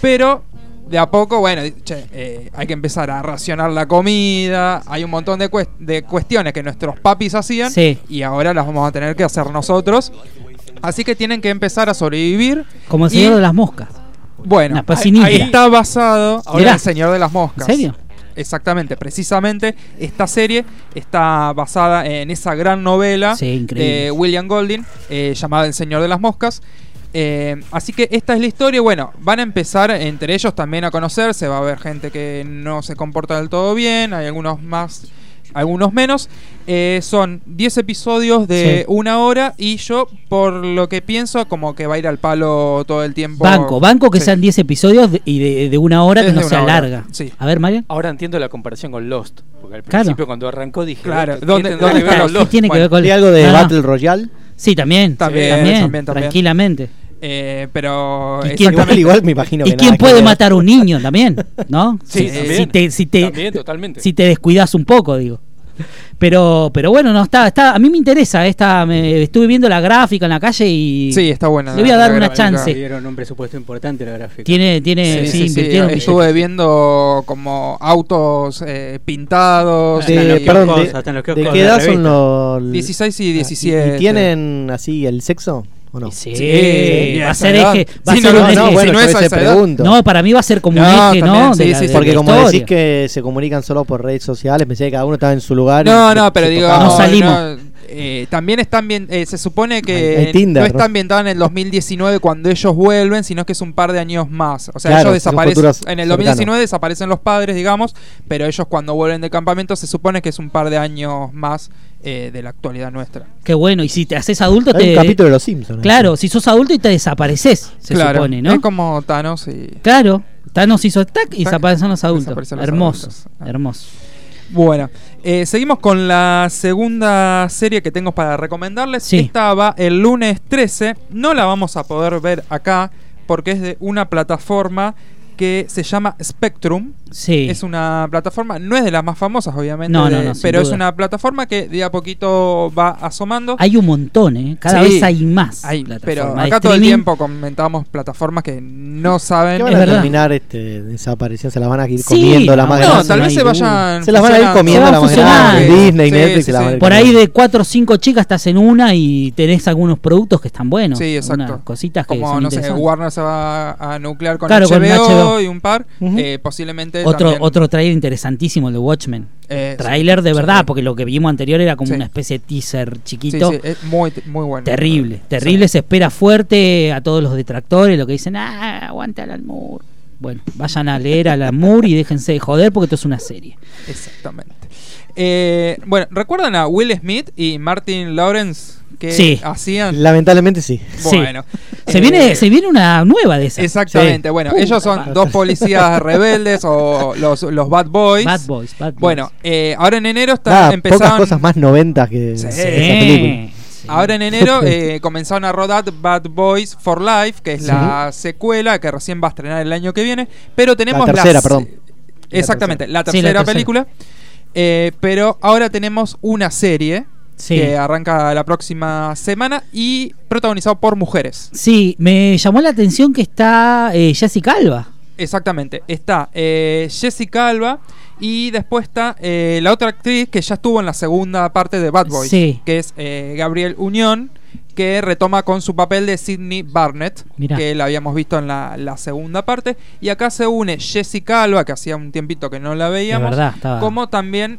Pero de a poco, bueno, che, eh, hay que empezar a racionar la comida, hay un montón de, cues- de cuestiones que nuestros papis hacían Sí. y ahora las vamos a tener que hacer nosotros. Así que tienen que empezar a sobrevivir. Como el Y- señor de las moscas. Bueno, ahí, ahí está basado ahora el Señor de las Moscas. ¿En serio? Exactamente, precisamente esta serie está basada en esa gran novela Sí, de William Golding eh, llamada El Señor de las Moscas. Eh, así que esta es la historia. Bueno, van a empezar entre ellos también a conocerse. Va a haber gente que no se comporta del todo bien. Hay algunos más, algunos menos. Eh, son 10 episodios de Sí. una hora. Y yo, por lo que pienso, como que va a ir al palo todo el tiempo. Banco, banco que Sí. sean 10 episodios de- y de, de una hora que Es no sea hora, larga. sí. A ver, Marian. Ahora entiendo la comparación con Lost. Porque al Claro. principio cuando arrancó dije, Claro, ¿qué ¿dónde- tendrá dónde que ver está? con ¿Qué Lost? tiene que Bueno, ver con ¿Hay algo de no. Battle Royale? Sí, también. También, también, también, también. tranquilamente. Eh, pero. ¿Y quién- exactamente. Igual, igual me imagino que ¿Y quién puede matar a un niño también? ¿No? Sí, si, también. si te, si te, También, totalmente. si te descuidas un poco, digo. Pero, pero bueno, no está, está, a mí me interesa esta, me, estuve viendo la gráfica en la calle y Sí, está buena. Le voy a dar la una chance. Dieron un presupuesto importante la gráfica. tiene, tiene, Sí, sí, sí, sí, invirtieron Estuve viendo como autos eh, pintados. Están De, los y- perdón, de, hasta en los ¿de qué de edad son los...? 16 y ¿Y- 17. ¿Y tienen así el sexo o no? Sí, Sí, va a ser eje, va a ser no, un no, eje. no, bueno, yo no es pregunto. No, para mí va a ser como un eje, también, ¿no? sí, la- Porque como historia. decís que se comunican solo por redes sociales, pensé que cada uno estaba en su lugar. No, no, pero digo. No salimos. Eh, también está eh, se supone que Hay- hay Tinder, no está ambientado en el 2019 cuando ellos vuelven, sino que es un par de años más. O sea, Claro, ellos desaparecen. En el cercano. 2019 desaparecen los padres, digamos, pero ellos cuando vuelven de campamento se supone que es un par de años más eh, de la actualidad nuestra. Qué bueno, y si te haces adulto, Hay te. un capítulo de los Simpsons. Claro, si sos adulto y te desapareces, se claro, supone, ¿no? Es como Thanos y. Claro, Thanos hizo tac y Tac, desaparecen los adultos. desaparecen los hermoso, adultos. Ah. hermoso. Bueno, eh, seguimos con la segunda serie que tengo para recomendarles. Sí. Esta va el lunes 13. No la vamos a poder ver acá porque es de una plataforma que se llama Spectrum. Sí. Es una plataforma, no es de las más famosas, obviamente, No, no, de- no, pero es una plataforma que de a poquito va asomando. Hay un montón, ¿eh? Cada Sí. vez hay más. Hay, pero acá todo el tiempo comentábamos plataformas que no saben. Que van Es a verdad. terminar este, desapareciendo, se las van a ir Sí, comiendo la más no, tal vez se vayan. Se las van a ir comiendo la más. Disney, Sí, Netflix, sí, se las van a sí. ir Por ahí de cuatro o cinco chicas estás en una y tenés algunos productos que están buenos. Sí, exacto. Unas cositas que Como, son no sé. Warner se va a nuclear con, Claro, HBO, con HBO. Y un par. Eh, posiblemente. Otro, también, otro trailer interesantísimo, el de Watchmen. eh, Trailer de verdad, sí. porque lo que vimos anterior era como Sí. una especie de teaser chiquito. es muy, muy bueno. Terrible, terrible. Se espera fuerte a todos los detractores, lo que dicen, ah, aguanta Alan Moore. Bueno, vayan a leer a Alan Moore y déjense de joder porque esto es una serie. Exactamente. Eh, bueno, ¿recuerdan a Will Smith y Martin Lawrence que Sí. hacían? Lamentablemente sí. Sí. Bueno, Se, eh, viene, se viene una nueva de esas. Exactamente. Sí. Bueno, Puta ellos son dos policías rebeldes o los, los Bad Boys. Bad Boys, Bad Boys. Bueno, eh, ahora en enero están Nada, pocas empezaron. cosas más noventas que Sí. esa película. Ahora en enero eh, comenzaron a rodar Bad Boys for Life, que es Sí. la secuela que recién va a estrenar el año que viene. Pero tenemos La tercera, perdón. Exactamente, la Sí, la tercera, tercera. Eh, pero ahora tenemos una serie Sí. que arranca la próxima semana y protagonizado por mujeres. Sí, me llamó la atención que está eh, Jessica Alba. Exactamente. Está eh, Jessica Alba y después está eh, la otra actriz que ya estuvo en la segunda parte de Bad Boys, Sí. que es eh, Gabriel Unión, que retoma con su papel de Sidney Barnett, Mirá. que la habíamos visto en la, la segunda parte. Y acá se une Jessica Alba, que hacía un tiempito que no la veíamos, verdad, estaba- como también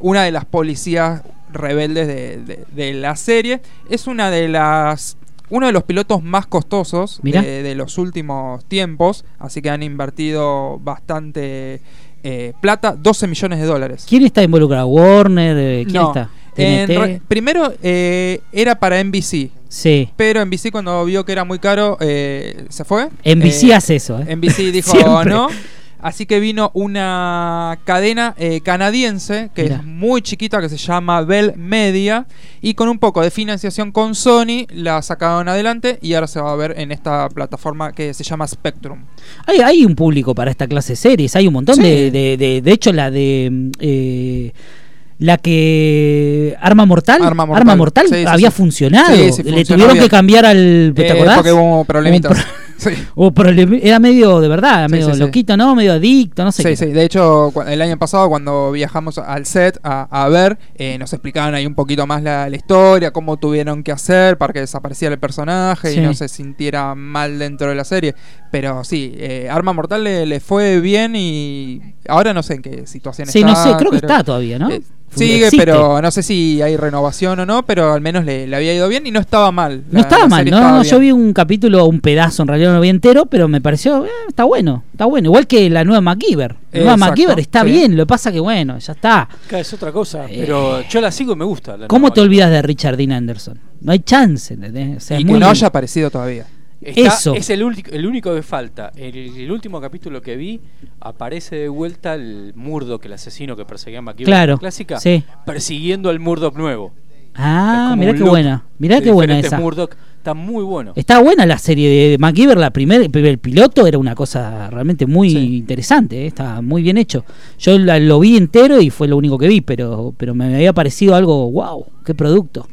una de las policías rebeldes de, de- de la serie. Es una de las uno de los pilotos más costosos Mirá. de, de los últimos tiempos, así que han invertido bastante eh, plata, 12 millones de dólares. ¿Quién está involucrado? ¿Warner? Eh, ¿Quién No, está? en primero eh, era para NBC, Sí. pero NBC cuando vio que era muy caro eh, se fue. NBC Eh, hace eso, ¿eh? NBC dijo no. Así que vino una cadena eh, canadiense que es muy chiquita que se llama Bell Media y con un poco de financiación con Sony la sacaron adelante y ahora se va a ver en esta plataforma que se llama Spectrum. Hay, hay un público para esta clase de series, hay un montón Sí. de, de, de... de hecho, la de... mm, eh, la que Arma Mortal, Arma Mortal. Sí, sí, había sí. funcionado. Sí, sí, Le funcionó tuvieron bien. que cambiar al. ¿Te Eh, acordás? porque hubo problemitas. Sí. O problemi- era medio de verdad, era Sí, medio sí, sí. loquito, ¿no? Medio adicto, no sé Sí, qué. sí. De hecho, el año pasado cuando viajamos al set a, a ver, eh, nos explicaban ahí un poquito más la, la historia, cómo tuvieron que hacer para que desapareciera el personaje Sí. y no se sintiera mal dentro de la serie. Pero sí, eh, Arma Mortal le, le fue bien y ahora no sé en qué situación Sí, está. no sé, creo que está todavía, ¿no? Eh, Sigue, Existe. pero no sé si hay renovación o no, pero al menos le, le había ido bien y no estaba mal. No La- estaba la mal, no, estaba no, yo vi un capítulo, un pedazo, en realidad no lo vi entero, pero me pareció, eh, está bueno, está bueno. Igual que la nueva MacGyver. La nueva Exacto, MacGyver está sí. bien, lo que pasa que bueno, ya está. Es otra cosa, Eh. pero yo la sigo y me gusta. la ¿Cómo te olvidas de Richard Dean Anderson? No hay chance, ¿entendés? O sea, Y es que muy- no haya aparecido todavía. Está- Eso. Es el, el único que falta. El, el último capítulo que vi aparece de vuelta el Murdoch, el asesino que perseguía a MacGyver Claro, clásica, sí. persiguiendo al Murdoch nuevo. Ah, mirá qué buena, mirá qué buena esa. Murdoch. Está muy bueno. Está buena la serie de MacGyver, la primer, el primer piloto era una cosa realmente muy Sí. interesante, eh, está muy bien hecho. Yo la- lo vi entero y fue lo único que vi, pero, pero me había parecido algo, wow, qué producto.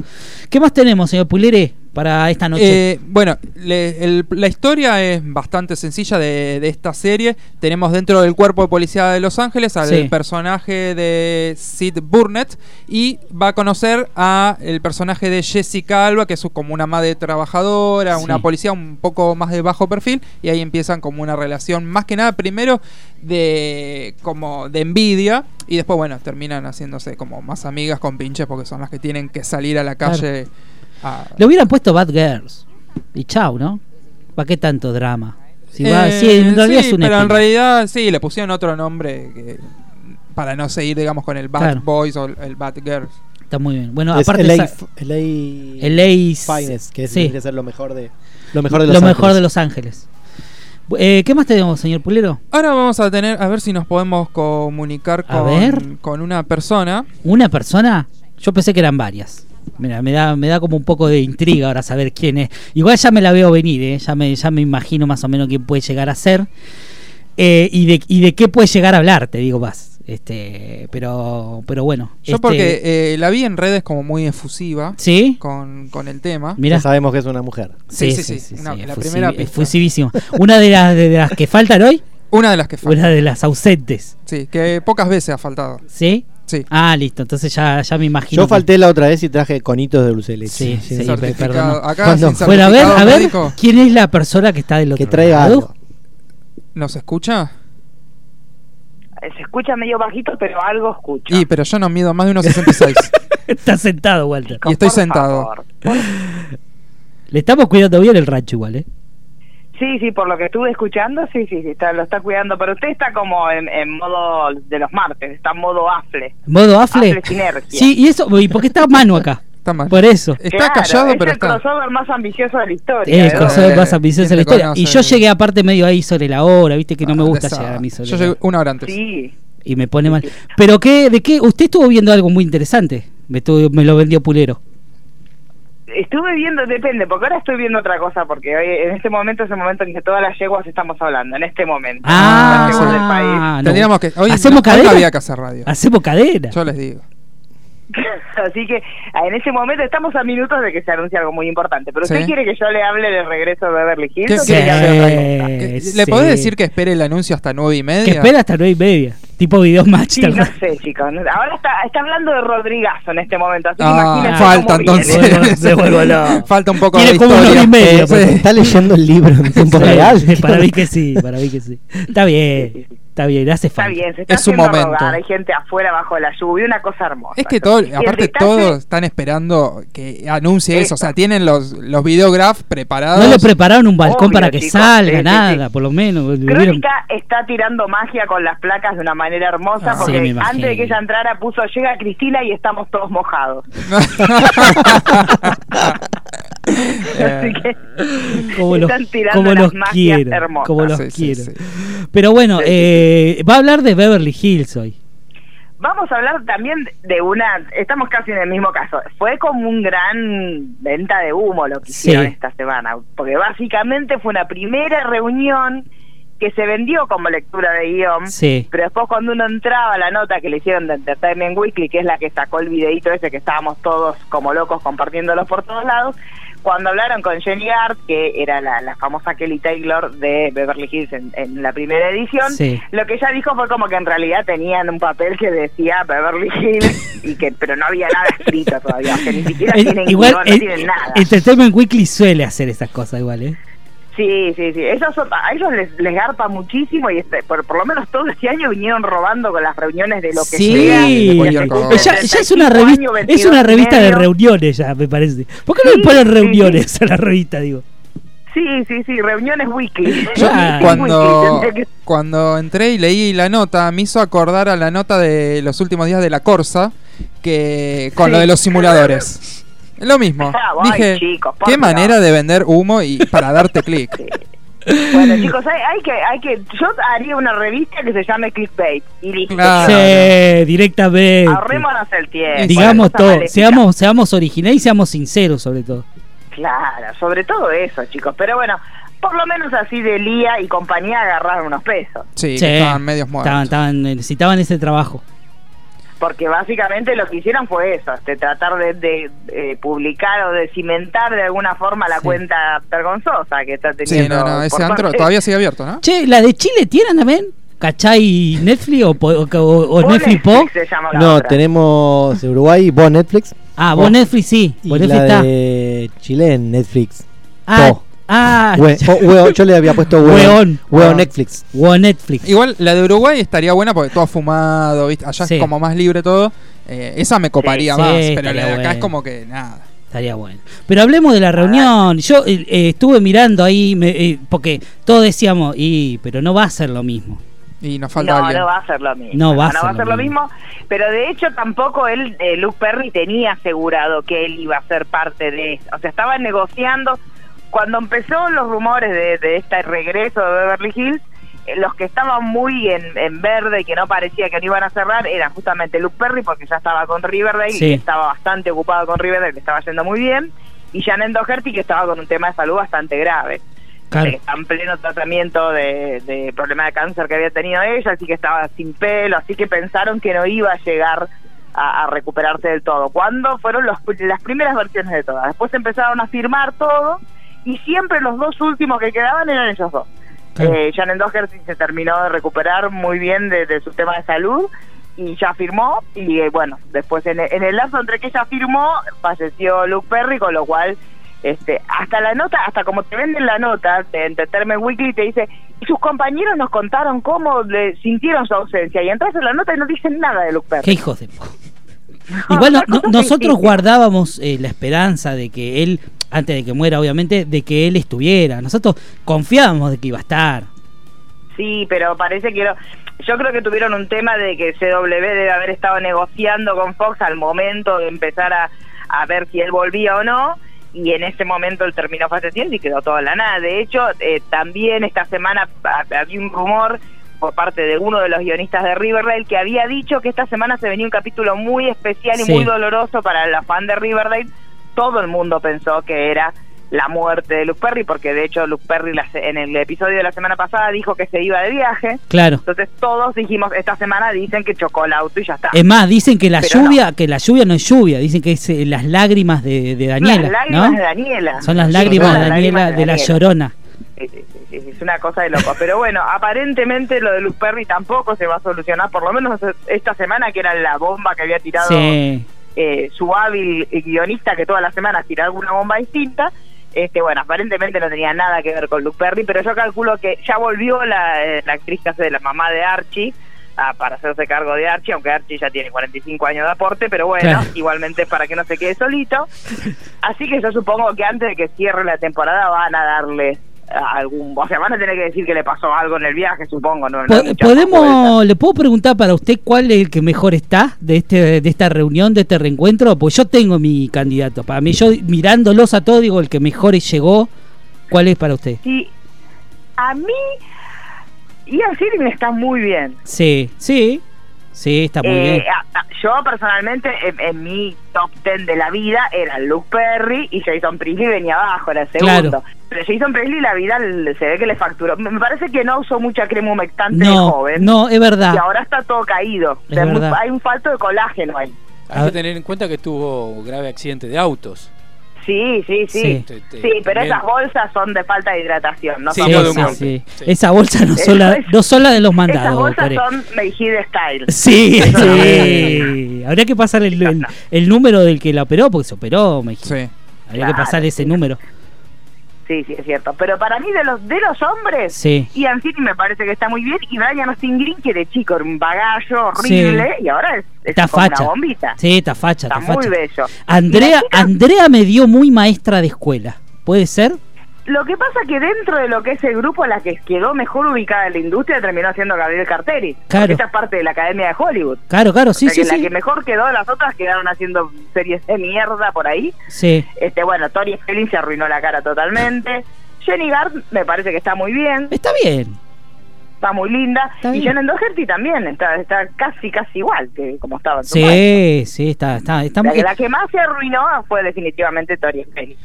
¿Qué más tenemos, señor Pulere, para esta noche? Eh, bueno, le- el- la historia es bastante sencilla de, de esta serie. Tenemos dentro del cuerpo de policía de Los Ángeles al Sí. personaje de Sid Burnett y va a conocer a el personaje de Jessica Alba, que es como una madre trabajadora, Sí. una policía un poco más de bajo perfil y ahí empiezan como una relación más que nada primero de como de envidia y después bueno terminan haciéndose como más amigas con pinches porque son las que tienen que salir a la calle a- Le hubieran puesto Bad Girls y chau, ¿no? ¿Para qué tanto drama? Si va- Eh, sí, en realidad sí, es un pero en realidad sí, le pusieron otro nombre que- para no seguir, digamos, con el Bad Claro. Boys o el, Bad Girls. Está muy bien. Bueno, es aparte LA, esa- LA LA Finest, que es, sí. ser lo mejor de lo mejor de los lo Ángeles. mejor de Los Ángeles. Eh, ¿Qué más tenemos, señor Pulero? Ahora vamos a tener, a ver si nos podemos comunicar A con, ver. con una persona. ¿Una persona? Yo pensé que eran varias. Mira, me da, me da como un poco de intriga ahora saber quién es. Igual ya me la veo venir, ¿eh? ya, me, ya me imagino más o menos quién puede llegar a ser. Eh, y, de, y de qué puede llegar a hablar, te digo más. Este, pero, pero bueno. Yo este- porque eh, la vi en redes como muy efusiva ¿Sí? con, con el tema. Mira. Ya sabemos que es una mujer. Sí, sí, sí, la primera efusivísima. Una de las, de las que faltan hoy, Una de las que falta. una de las ausentes. Sí, que pocas veces ha faltado. ¿Sí? Sí. Ah, listo. Entonces ya, ya me imagino. Yo que- falté la otra vez y traje conitos de dulce de leche. Sí, sí, pe- perdón. Acá Bueno, a ver, a ver, ¿quién es la persona que está del otro Que traiga lado? algo. ¿Nos escucha? Eh, Se escucha medio bajito, pero algo escucho. Y, pero yo no mido más de unos 66. Está sentado, Walter. y estoy Por sentado. favor. Le estamos cuidando bien el rancho igual, ¿eh? Sí, sí, por lo que estuve escuchando, sí, sí, sí, está, lo está cuidando. Pero usted está como en, en modo de los martes, está en modo afle. ¿Modo afle? Afle sinergia. Sí, y eso, ¿y por qué está Manu acá? Está mal. Por eso. Está Claro, callado, es pero el está. crossover más ambicioso de la historia. Es el crossover Eh, más ambicioso de la ¿quién te historia. Y yo llegué aparte medio ahí sobre la hora, viste que no me Ah, gusta llegar a mí sobre Yo llegué una hora antes. Sí. Y me pone mal. ¿Pero qué, de qué? Usted estuvo viendo algo muy interesante. Me, estuvo- me lo vendió Pulero. Estuve viendo, depende, porque ahora estoy viendo otra cosa, porque hoy, en este momento es el momento en que todas las yeguas estamos hablando, en este momento. Ah, las yeguas del país. no. Tendríamos que. Hoy, ¿Hacemos no, cadena? no había que hacer radio. Hacemos cadena. Yo les digo. Así que en ese momento estamos a minutos de que se anuncie algo muy importante. Pero ¿usted Sí. quiere que yo le hable del regreso de Beverly Hills ¿Qué- o quiere que hable de otra cosa? ¿Qué- ¿Le sí. podés decir que espere el anuncio hasta nueve y media? Que espera hasta nueve y media. Tipo video match. Sí, no sé, chicos. Ahora está, está hablando de Rodrigazo en este momento, así que Ah, falta cómo viene. entonces. Se vuelve loco. falta un poco Tiene de historia. y Sí. pues. Está leyendo el libro en tiempo Sí, real. Para mí que sí, para mí que sí. Está bien, está bien, hace Está falta. bien, se está Es haciendo momento. rogar, hay gente afuera bajo la lluvia, una cosa hermosa. Es que todo, aparte todos están esperando que anuncie eso, o sea, tienen los, los videograph preparados. No le prepararon un balcón Obvio, para que chicos, salga, nada, sí. por lo menos. Crónica está tirando magia con las placas de una manera hermosa Ah, porque antes de que ella entrara puso llega Cristina y estamos todos mojados. Así que como los, como las los magias quiero, hermosas. como los Sí, sí, quiero. sí. Pero bueno, eh, va a hablar de Beverly Hills hoy. Vamos a hablar también de una, estamos casi en el mismo caso, fue como un gran venta de humo lo que Sí. hicieron esta semana, porque básicamente fue una primera reunión que se vendió como lectura de guion, Sí. pero después cuando uno entraba a la nota que le hicieron de Entertainment Weekly, que es la que sacó el videito ese que estábamos todos como locos compartiéndolo por todos lados, cuando hablaron con Jenny Hart, que era la, la famosa Kelly Taylor de Beverly Hills en, en la primera edición, Sí. lo que ella dijo fue como que en realidad tenían un papel que decía Beverly Hills, y que pero no había nada escrito todavía, sea, ni siquiera Eh, tienen igual, guion, no eh, tienen nada. Entertainment Weekly suele hacer esas cosas igual, ¿eh? Sí, sí, sí. Ellos son- a ellos les, les garpa muchísimo y este, por, por lo menos todo este año vinieron robando con las reuniones de lo que Sí, sea. cumplen ya, ya es 35 una revista, años, es 22 una revista de reuniones ya, me parece. ¿Por qué no Sí, le ponen sí, reuniones a la revista, digo? Sí, sí, sí, reuniones wiki. Yo cuando, Tendría que- cuando entré y leí la nota, me hizo acordar a la nota de los últimos días de la Corsa, que con Sí. lo de los simuladores. Lo mismo. Ah, Dije, chicos, qué manera de vender humo y para darte clic. Bueno, chicos, hay, hay que, hay que, yo haría una revista que se llame Clickbait y listo. Claro. Sí, directamente. Ahorrémonos el tiempo. Digamos todo, maléfica. seamos, seamos originales y seamos sinceros sobre todo. Claro, sobre todo eso, chicos. Pero bueno, por lo menos así de Lía y compañía agarraron unos pesos. Sí, estaban medios muertos. estaban- estaban- necesitaban ese trabajo. Porque básicamente lo que hicieron fue eso, este, tratar de, de, eh, publicar o de cimentar de alguna forma la Sí. cuenta vergonzosa que está Sí, teniendo. no, no, ese antro parte- todavía sigue abierto, ¿no? Che, ¿la de Chile tienen también? ¿Cachai Netflix o, po- o, o Netflix Po? Netflix se llama la No, otra. tenemos Uruguay, vos Netflix. Ah, Vos. Netflix sí, Y vos la Netflix está. de Chile en Netflix. Ah, Po. Ah, Hue- o- hueón, yo le había puesto hueón. Hueón. Hueón Ah. Netflix. vos Netflix. Igual la de Uruguay estaría buena porque todo fumado, ¿viste? Allá Sí. es como más libre todo. Eh, esa me coparía Sí, más, sí, pero la de acá es como que nada. Estaría bueno. Pero hablemos de la reunión. Yo eh, eh, estuve mirando ahí, me- eh, porque todos decíamos, y pero no va a ser lo mismo. Y nos falta no, alguien. no va a ser lo mismo. No va a ser lo lo mismo. Pero de hecho tampoco él, eh, Luke Perry tenía asegurado que él iba a ser parte de eso. O sea, estaba negociando. Cuando empezó los rumores de, de este regreso de Beverly Hills, eh, los que estaban muy en, en verde y que no parecía que no iban a cerrar eran justamente Luke Perry porque ya estaba con Riverdale Sí. y estaba bastante ocupado con Riverdale, que estaba yendo muy bien, y Shannon Doherty que estaba con un tema de salud bastante grave Claro. que está en pleno tratamiento de, de problema de cáncer que había tenido ella, así que estaba sin pelo, así que pensaron que no iba a llegar a, a recuperarse del todo. Cuando fueron los, las primeras versiones de todas. Después empezaron a firmar todo y siempre los dos últimos que quedaban eran ellos dos. Claro. Eh, Shannon Doherty se terminó de recuperar muy bien de, de su tema de salud y ya firmó y eh, bueno, después en el, en el lazo entre que ella firmó falleció Luke Perry, con lo cual este hasta la nota, hasta como te venden la nota de Entertainment Weekly te dice y sus compañeros nos contaron cómo le sintieron su ausencia y entras en la nota y no dicen nada de Luke Perry. Qué hijos de... Igual no- no- nosotros guardábamos eh, la esperanza de que él, antes de que muera obviamente, de que él estuviera. Nosotros confiábamos de que iba a estar. Sí, pero parece que lo- yo creo que tuvieron un tema de que CW debe haber estado negociando con Fox al momento de empezar a, a ver si él volvía o no y en ese momento él terminó falleciendo y quedó todo en la nada. De hecho, eh, también esta semana ha- había un rumor por parte de uno de los guionistas de Riverdale que había dicho que esta semana se venía un capítulo muy especial y Sí. muy doloroso para la fan de Riverdale. Todo el mundo pensó que era la muerte de Luke Perry, porque de hecho Luke Perry la se- en el episodio de la semana pasada dijo que se iba de viaje. Claro. Entonces todos dijimos, esta semana dicen que chocó el auto y ya está. Es más, dicen que la Pero lluvia, que la lluvia no es lluvia, dicen que es eh, las lágrimas de, de Daniela, las lágrimas ¿no? de Daniela. Son las lágrimas de las Daniela lágrimas de la Daniela. llorona. Sí, sí, es una cosa de loco. Pero bueno, aparentemente lo de Luke Perry tampoco se va a solucionar, por lo menos esta semana que era la bomba que había tirado Sí. Eh, su hábil guionista que todas las semanas tira alguna bomba distinta. Este, bueno, aparentemente no tenía nada que ver con Luke Perry, pero yo calculo que ya volvió la, eh, la actriz que hace de la mamá de Archie ah, para hacerse cargo de Archie, aunque Archie ya tiene 45 años de aporte, pero bueno, Claro. igualmente para que no se quede solito. Así que yo supongo que antes de que cierre la temporada van a darle algún, o sea, van a tener que decir que le pasó algo en el viaje, supongo, no. ¿Podemos, le puedo preguntar para usted cuál es el que mejor está de este de esta reunión, de este reencuentro? Pues yo tengo mi candidato. Para mí, yo mirándolos a todos, digo, el que mejor llegó, ¿cuál es para usted? Sí, a mí Ian Searing está muy bien. Sí, sí, sí, está muy Eh, bien. yo personalmente en, en mi top 10 de la vida era Luke Perry y Jason Priestley venía abajo, era el segundo. Claro. Pero Jason Priestley la vida se ve que le facturó. Me parece que no usó mucha crema humectante de No, joven. no, es verdad. Y ahora está todo caído. O Es sea, muy- verdad. hay un falto de colágeno ahí. Hay que tener en cuenta que tuvo grave accidente de autos. Sí, sí, sí. Sí. Pero esas bolsas son de falta de hidratación, no Sí, son Sí, de sí, humor. sí. Sí. Esa bolsa no sola, es- no sola de los Esas mandados. bolsas Core. son Meijide Style. Sí, sí. Habría que pasar el, el, el número del que la operó, porque se operó, me dijiste. Sí. Habría que pasar ese sí. número. Sí, sí, es cierto. Pero para mí, de los de los hombres, Sí. Ian City me parece que está muy bien. Y Brian Austin Green, que de chico era un bagallo horrible. Y ahora es, es como facha. una bombita. Sí, está facha, Está está, muy bello. Andrea, Andrea me dio muy maestra de escuela. ¿Puede ser? Lo que pasa que dentro de lo que es el grupo, la que quedó mejor ubicada en la industria terminó siendo Gabriel Carteri. Claro. Esta es parte de la Academia de Hollywood. Claro, claro, sí, O sea sí, que sí. La que mejor quedó, las otras quedaron haciendo series de mierda por ahí. Sí. Este, bueno, Tori Spelling se arruinó la cara totalmente. Jenny Gard me parece que está muy bien, Está bien. está muy linda. Está y. Shannon Doherty también está, está casi, casi igual que como estaba en su momento. Sí, sí, está, está, está La, muy- la que más se arruinó fue definitivamente Tori Spelling.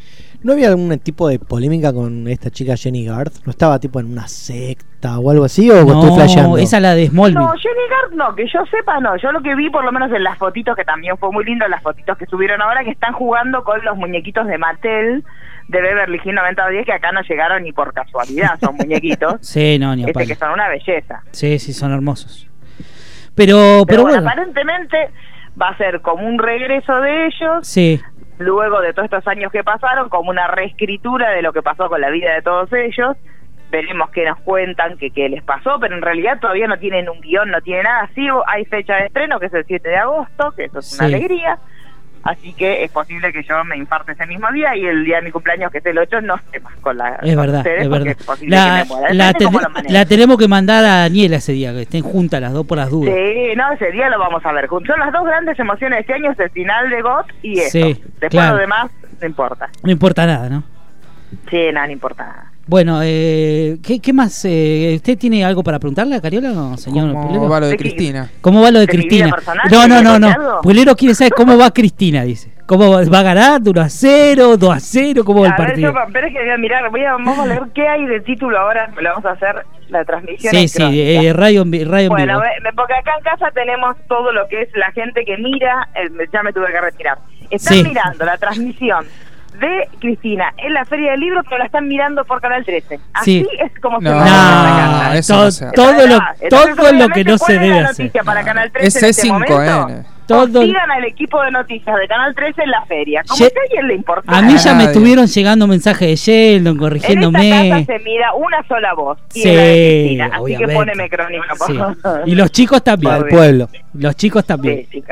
¿No había algún tipo de polémica con esta chica Jenny Garth? ¿No estaba tipo en una secta o algo así? ¿O estoy No, flasheando? esa es la de Smallville. No, Jenny Gard no, que yo sepa no. Yo lo que vi, por lo menos en las fotitos, que también fue muy lindo, las fotitos que subieron ahora, que están jugando con los muñequitos de Mattel de Beverly Hills 90210, que acá no llegaron ni por casualidad, son muñequitos. Sí, no, ni este que son una belleza. Sí, sí, son hermosos. Pero, pero, Pero, bueno, bueno. aparentemente va a ser como un regreso de ellos, Sí, luego de todos estos años que pasaron, como una reescritura de lo que pasó con la vida de todos ellos. Veremos qué nos cuentan, qué les pasó, pero en realidad todavía no tienen un guion, no tienen nada. Sí, hay fecha de estreno, que es el 7 de agosto, que eso es una Sí. alegría. Así que es posible que yo me infarte ese mismo día y el día de mi cumpleaños, que es el 8, no esté más con la. es verdad, ustedes, es verdad. es posible La, que me muera. la, Depende cómo ten- lo manejen. la tenemos que mandar a Daniela ese día, que estén juntas las dos por las dudas. Sí, no, ese día lo vamos a ver. Son las dos grandes emociones de este año, es el final de GOT y eso. Sí, Después claro. lo demás no importa. No importa nada, ¿no? Sí, nada, no importa nada. Bueno, eh, ¿qué, qué más? Eh, ¿Usted tiene algo para preguntarle a Cariola, no, señor ¿Cómo Pulero? va lo de. Cristina? ¿Cómo va lo de, ¿De mi vida Cristina? No, no, ¿Quiere no, no. Pulero quiere saber cómo va Cristina, dice. ¿Cómo va, va a ganar? ¿De 1 a 0? ¿2 a 0? ¿Cómo va el A ver, partido? yo, pero es que voy a mirar, voy a, vamos a leer qué hay de título ahora, lo vamos a hacer la transmisión. Sí, sí, eh, radio radio en Bueno, vivo. ve- porque acá en casa tenemos todo lo que es la gente que mira, eh, ya me tuve que retirar. Están Sí. mirando la transmisión de Cristina en la Feria del Libro, pero la están mirando por Canal 13. Así Sí. es como se No, en la no, eso todo, no se hace. todo lo, Entonces, todo lo que no se ¿cuál es debe la hacer. noticia para Canal 13 Es en este momento? C5N. Todo- Sigan al equipo de noticias de Canal 13 en la feria. Como Ye- si a alguien le importa. A mí ya me estuvieron llegando mensajes de Sheldon En esta casa corrigiéndome. se mira una sola voz. Y Sí, Cristina. Así obviamente. que poneme crónica, por Sí. favor. Y los chicos también. del pueblo. Los chicos también. Sí.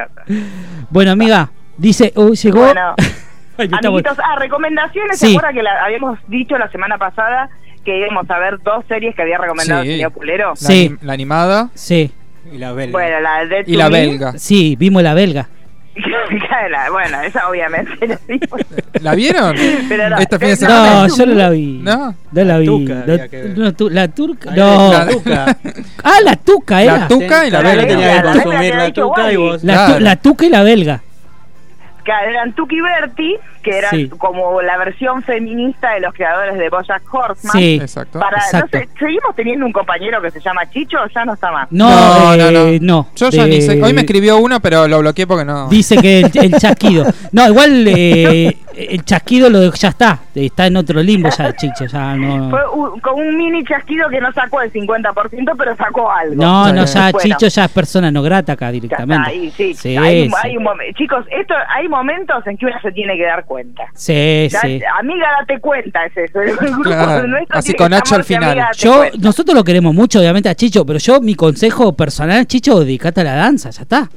Bueno, amiga, dice, oh, llegó. Bueno, Amiguitos, ah, recomendaciones. Sí. ¿Se acuerdan que la, habíamos dicho la semana pasada que íbamos a ver dos series que había recomendado Sí. el señor Pulero? La, Sí. la animada Sí, Y la belga. Bueno, la de y la belga. sí, vimos la belga. La- bueno, esa obviamente la vimos. ¿La vieron? Pero no, fin de no, semana. No, yo no la vi. ¿No? No la vi. tuca No- tu- la turca. No. la- tuca. Ah, la tuca era. La tuca y la belga. la tuca y la belga. Que eran Tuki Berti, que eran Sí. como la versión feminista de los creadores de Bojack Horseman. Sí. Exacto. Para, Exacto. no sé, ¿seguimos teniendo un compañero que se llama Chicho o ya no está más? No, No, no, eh, no. no. Yo ya ni sé. Hoy me escribió uno, pero lo bloqueé porque no. Dice que el, el chasquido. No, igual eh, el chasquido lo de- ya está. Está en otro limbo ya, Chicho. Ya no. Fue un- con un mini chasquido que no sacó el 50%, pero sacó algo. No, no, ya Bueno. Chicho ya es persona no grata acá Ya directamente. está ahí, sí. Sí, hay, sí. hay un Chicos, esto hay momentos en que uno se tiene que dar cuenta. Sí, Ya, sí. Amiga, date cuenta, es eso. El grupo Claro. nuestro Así con Nacho al final. amiga, Yo, cuenta. nosotros lo queremos mucho, obviamente, a Chicho, pero yo, mi consejo personal, Chicho, dedicate a la danza, ya está.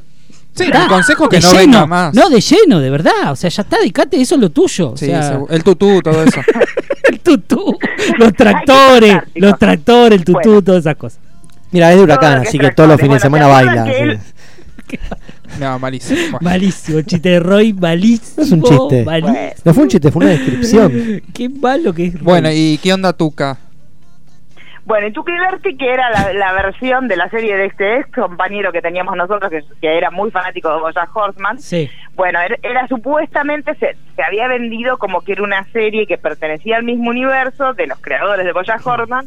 Sí, el consejo que De no lleno. venga más. No, de lleno, de verdad. O sea, ya está, dedicate, eso es lo tuyo. O Sí, sea, el tutú, todo eso. el tutú, los tractores, los tractores, el tutú, Bueno. todas esas cosas. Mira, es de huracán, así que todos los fines de semana Bueno, ¿se baila. No, malísimo. Bueno. Malísimo, chiste de Roy, malísimo. No es un chiste. malísimo. No fue un chiste, fue una descripción. Qué malo que es. Roy. Bueno, ¿y qué onda Tuca? Bueno, y Tuki Berti, que era la, la versión de la serie de este ex compañero que teníamos nosotros, que, que era muy fanático de Bojack Horseman, Sí, Bueno, era, era supuestamente, se, se había vendido como que era una serie que pertenecía al mismo universo de los creadores de Bojack Horseman,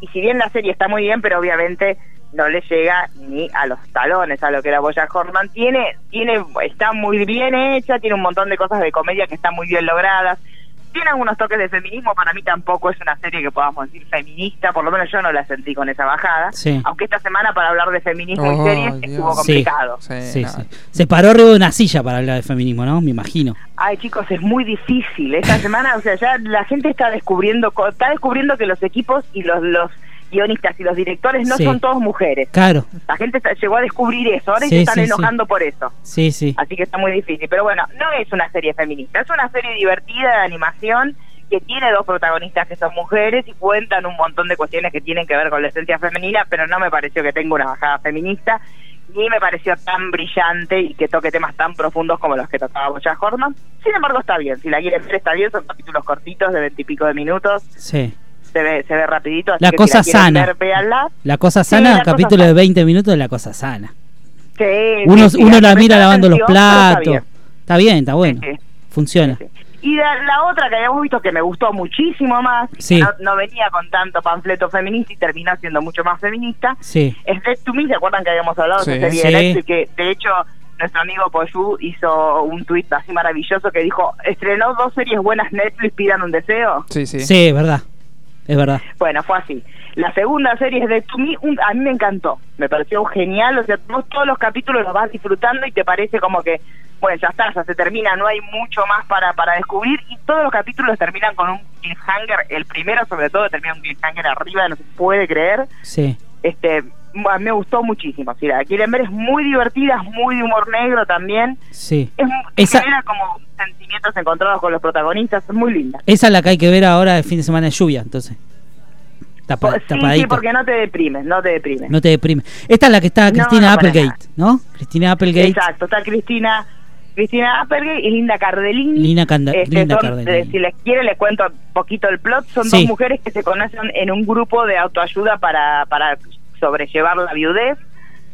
y si bien la serie está muy bien, pero obviamente no le llega ni a los talones a lo que era Boya Horman. Tiene, tiene, está muy bien hecha, tiene un montón de cosas de comedia que están muy bien logradas. Tiene algunos toques de feminismo, para mí tampoco es una serie que podamos decir feminista, por lo menos yo no la sentí con esa bajada. Sí. Aunque esta semana para hablar de feminismo Oh, y series Dios. estuvo complicado. Sí, Sí, no. sí. Se paró arriba de una silla para hablar de feminismo, ¿no? Me imagino. Ay, chicos, es muy difícil. Esta semana, o sea, ya la gente está descubriendo, co- está descubriendo que los equipos y los, los guionistas y los directores no Sí. son todos mujeres. Claro. La gente llegó a descubrir eso, ahora Sí, se están sí. enojando por eso. Sí, sí. Así que está muy difícil. Pero bueno, no es una serie feminista, es una serie divertida de animación que tiene dos protagonistas que son mujeres y cuentan un montón de cuestiones que tienen que ver con la esencia femenina, pero no me pareció que tenga una bajada feminista, ni me pareció tan brillante y que toque temas tan profundos como los que tocaba Boya Horman. Sin embargo, está bien, si la quieren ver está bien, son capítulos cortitos de veintipico de minutos, Sí. Se ve, se ve rapidito. así La que cosa si la quieren sana. ver. La cosa Sí, sana, la cosa capítulo de 20 minutos de la cosa sana. Sí, Uno, sí, uno la mira lavando los está platos. bien. Está bien, está bueno. Sí, sí. Funciona. Sí. Y la, la otra que habíamos visto que me gustó muchísimo más, no, no venía con tanto panfleto feminista y terminó siendo mucho más feminista, Sí. es Dead to Me, ¿se acuerdan que habíamos hablado de Sí. esa serie Sí. de Netflix? Que de hecho nuestro amigo Poyu hizo un tuit así maravilloso que dijo, estrenó dos series buenas Netflix, pidan un deseo. Sí, sí. Sí, verdad. Es verdad. Bueno, fue así. La segunda serie es Dead to Me, un- a mí me encantó, me pareció genial, o sea, vos todos los capítulos los vas disfrutando y te parece como que, bueno, ya está, ya se termina, no hay mucho más para, para descubrir y todos los capítulos terminan con un cliffhanger, el primero sobre todo termina un cliffhanger arriba, no se puede creer, Sí. este a mí me gustó muchísimo, si la quieren ver es muy divertida, es muy de humor negro también, Sí. es, Esa- genera como sentimientos encontrados con los protagonistas, es muy linda. Esa es la que hay que ver ahora el fin de semana de lluvia, entonces. Tapa- Sí, sí, tapadita. porque no te deprimes, no te deprimes. No te deprime. Esta es la que está Cristina no, Applegate, ¿no? Cristina Applegate. Exacto, está Cristina Cristina Applegate y Linda Cardellini. Lina Canda- Este, Linda son, Cardellini. eh, si les quiere les cuento un poquito el plot. Son Sí. dos mujeres que se conocen en un grupo de autoayuda para, para sobrellevar la viudez.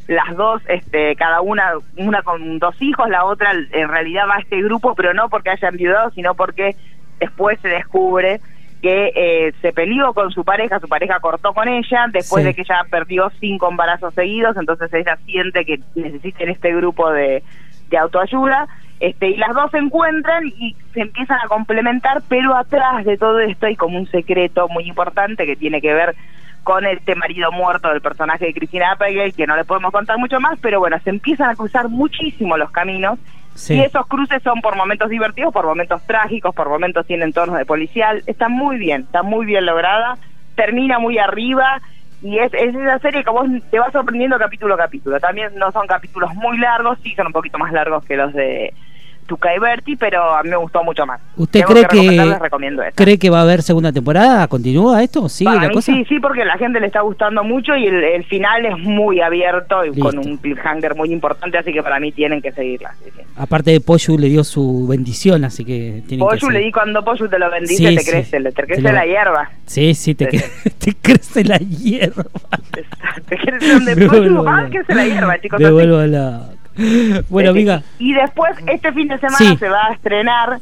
Las dos, este, cada una, una con dos hijos, la otra en realidad va a este grupo, pero no porque hayan viudado, sino porque después se descubre que eh, se peleó con su pareja, su pareja cortó con ella, después Sí. de que ella perdió cinco embarazos seguidos, entonces ella siente que necesita este grupo de, de autoayuda, este, y las dos se encuentran y se empiezan a complementar, pero atrás de todo esto hay como un secreto muy importante que tiene que ver con este marido muerto del personaje de Cristina Applegate, que no le podemos contar mucho más, pero bueno, se empiezan a cruzar muchísimo los caminos Sí. y esos cruces son por momentos divertidos, por momentos trágicos, por momentos tienen tonos de policial. Está muy bien, está muy bien lograda, termina muy arriba y es, es esa serie que vos te va sorprendiendo capítulo a capítulo. También no son capítulos muy largos, sí son un poquito más largos que los de Tuca y Berti, pero a mí me gustó mucho más. ¿Usted Tengo cree que, que cree que va a haber segunda temporada? ¿Continúa esto? ¿Sigue Para la mí cosa? sí, sí, porque a la gente le está gustando mucho y el, el final es muy abierto y con un cliffhanger muy importante, así que para mí tienen que seguirla. sí, sí. Aparte de Poyu le dio su bendición, así que tiene que Pollo seguir. le di cuando Pollo te lo bendice, Sí, te crece, te crece Te lo- la hierba. Sí, sí, te, cre- te crece la hierba. Te crece donde va, loco. crece la hierba, chicos. Me vuelvo loco. Bueno, Este, amiga, Y después, este fin de semana Sí. se va a estrenar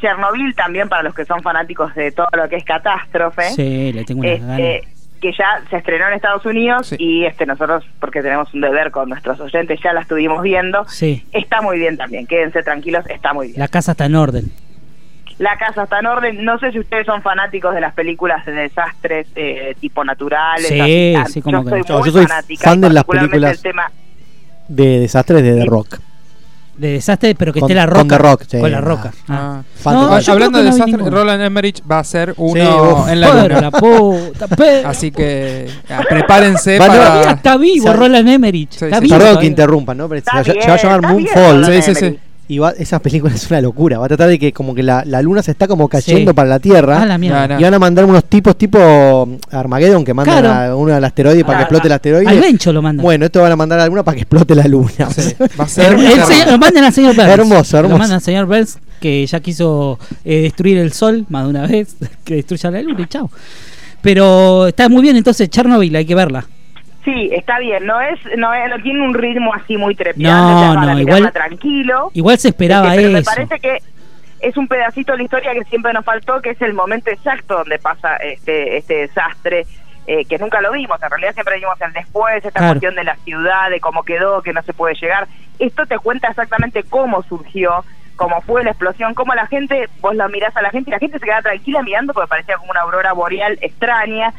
Chernobyl también para los que son fanáticos de todo lo que es catástrofe. sí, le tengo ganas. Este, que ya se estrenó en Estados Unidos Sí. y este nosotros, porque tenemos un deber con nuestros oyentes, ya la estuvimos viendo. Sí, Está muy bien también, quédense tranquilos, está muy bien. la casa está en orden. La casa está en orden. No sé si ustedes son fanáticos de las películas de desastres eh, tipo naturales. Sí, así. Sí, como yo que soy no. muy Yo soy fanática, fan de las particularmente películas- el tema De desastres de The Rock. De desastre, pero que Con- esté la con roca. The Rock, sí, Con la roca. Ah. Ah. Fan No, de- Ah, yo Hablando de no desastre, ninguno. Roland Emmerich va a ser uno uf. en la luna. la puta, Así que ah, prepárense no, para. está vivo ¿Sabe? Roland Emmerich. Sí, está sí. vivo Perdón que interrumpa, ¿no? Pero se, va- se bien, va a llamar bien, Moonfall. Sí, sí, sí. Y va, esa película es una locura. Va a tratar de que como que la, la luna se está como cayendo Sí. para la Tierra. Ah, la mierda. No, no. Y van a mandar unos tipos tipo Armageddon que mandan Claro. a uno al asteroide para que Ah, explote el asteroide. Al Bencho lo mandan. Bueno, esto van a mandar a alguna para que explote la luna. Sí, va a ser. El- el señor- lo mandan al señor Burns. Hermoso, hermoso. Lo mandan al señor Burns que ya quiso eh, destruir el sol más de una vez, que destruya la luna y chao. Pero está muy bien, entonces Chernobyl hay que verla. Sí, está bien. No es, no es, no tiene un ritmo así muy trepidante. No, para no, mirarla igual- tranquilo. Igual se esperaba Este, pero me eso. parece que es un pedacito de la historia que siempre nos faltó, que es el momento exacto donde pasa este este desastre eh, que nunca lo vimos. En realidad siempre vimos el después, esta Claro. cuestión de la ciudad, de cómo quedó, que no se puede llegar. Esto te cuenta exactamente cómo surgió, cómo fue la explosión, cómo la gente, vos la mirás a la gente y la gente se queda tranquila mirando porque parecía como una aurora boreal extraña.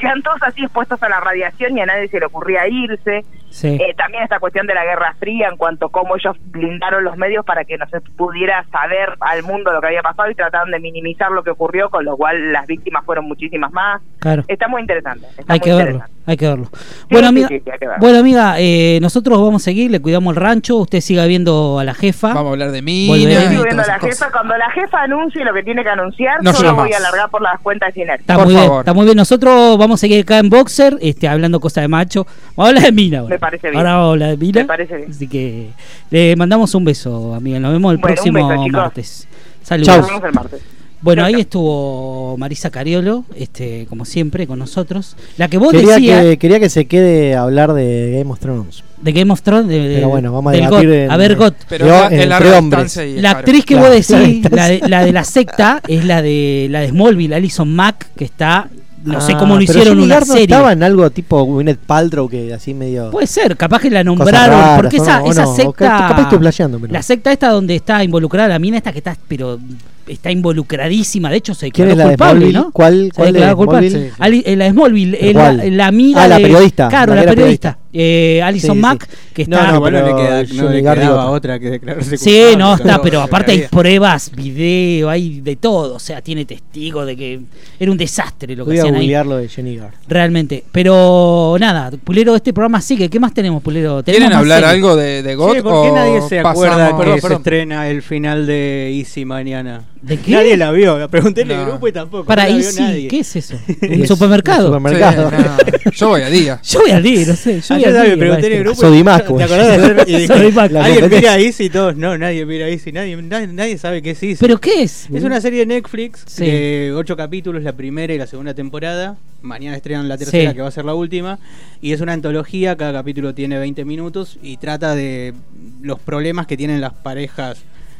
Quedan todos así expuestos a la radiación y a nadie se le ocurría irse. Sí. Eh, también esta cuestión de la Guerra Fría en cuanto a cómo ellos blindaron los medios para que no se pudiera saber al mundo lo que había pasado y trataron de minimizar lo que ocurrió, con lo cual las víctimas fueron muchísimas más. Claro. Está muy interesante. está Hay muy que verlo, interesante. hay que verlo. bueno, sí, amiga, sí, sí, hay que verlo. bueno, amiga eh, nosotros vamos a seguir, le cuidamos el rancho, usted siga viendo a la jefa. Vamos a hablar de mí. Estoy viendo a la cosas. jefa, cuando la jefa anuncie lo que tiene que anunciar, No yo lo voy a alargar por las cuentas de. Está Por muy bien, favor. está muy bien. Nosotros vamos a seguir acá en Boxer, este, hablando cosas de macho. Vamos a hablar de Mina ahora. Me parece bien. Ahora vamos a hablar de Mina. Me parece bien. Así que le mandamos un beso, amiga. Nos vemos el Bueno, próximo beso, martes. Saludos. Nos vemos el martes. Bueno, ahí estuvo Marisa Cariolo, este, como siempre, con nosotros. La que vos Quería decías que, quería que se quede a hablar de Game of Thrones. de Game of Thrones. de- Pero bueno, vamos a debatir en- A ver, GOT. Pero la, en La actriz que Claro, vos decís, claro, la de, la de la secta, es la de la de Smallville, Alison Mack, que está, no sé Ah, cómo lo hicieron una serie. estaba en algo tipo Gwyneth Paltrow que así medio Puede ser, capaz que la nombraron, raras, porque ¿o esa, no? ¿O esa no? Secta, ca- capaz estoy flasheando, pero- la secta esta donde está involucrada la mina esta que está, pero está involucradísima, de hecho se ¿Quién declaró es la de culpable, Smallville? ¿no? ¿Cuál, Se cuál de declaró culpable. Smallville? Ali- eh, la de Smallville, la, la amiga Ah, la de- periodista, claro, la la, era periodista, eh, Alison Sí, sí. Mack, que está no, igual no queda, no le quedaba otra. otra que declararse Sí, culpable, no, está, pero aparte hay pruebas, video, hay de todo, o sea, tiene testigos de que era un desastre lo que Voy a hacían ahí. googlear lo de Jenny Garth. Realmente. Pero nada, Pulero, este programa sigue. ¿Qué más tenemos, Pulero? ¿Tenemos ¿Quieren hablar series? algo de, de Sí, ¿por qué o nadie se acuerda pasamos- que Perdón, se perdón. estrena el final de Easy mañana? ¿De qué? Nadie la vio. La pregunté en el grupo y tampoco. Para no la vio Easy, nadie. ¿qué es eso? ¿Un supermercado? un supermercado. Sí, no, yo voy a día. Yo voy al día, no sé. Yo voy Ayer al día, pregunté en el grupo. Sodimac, ¿Te acordás de hacer? Y dije, ¿Alguien mira Easy? Todos, no, nadie mira Easy. Nadie, nadie, nadie sabe qué es Easy. ¿Pero qué es? Es una serie de Netflix Sí. de ocho capítulos, la primera y la segunda temporada. Mañana estrenan la tercera, Sí. que va a ser la última. Y es una antología, cada capítulo tiene 20 minutos y trata de los problemas que tienen las parejas,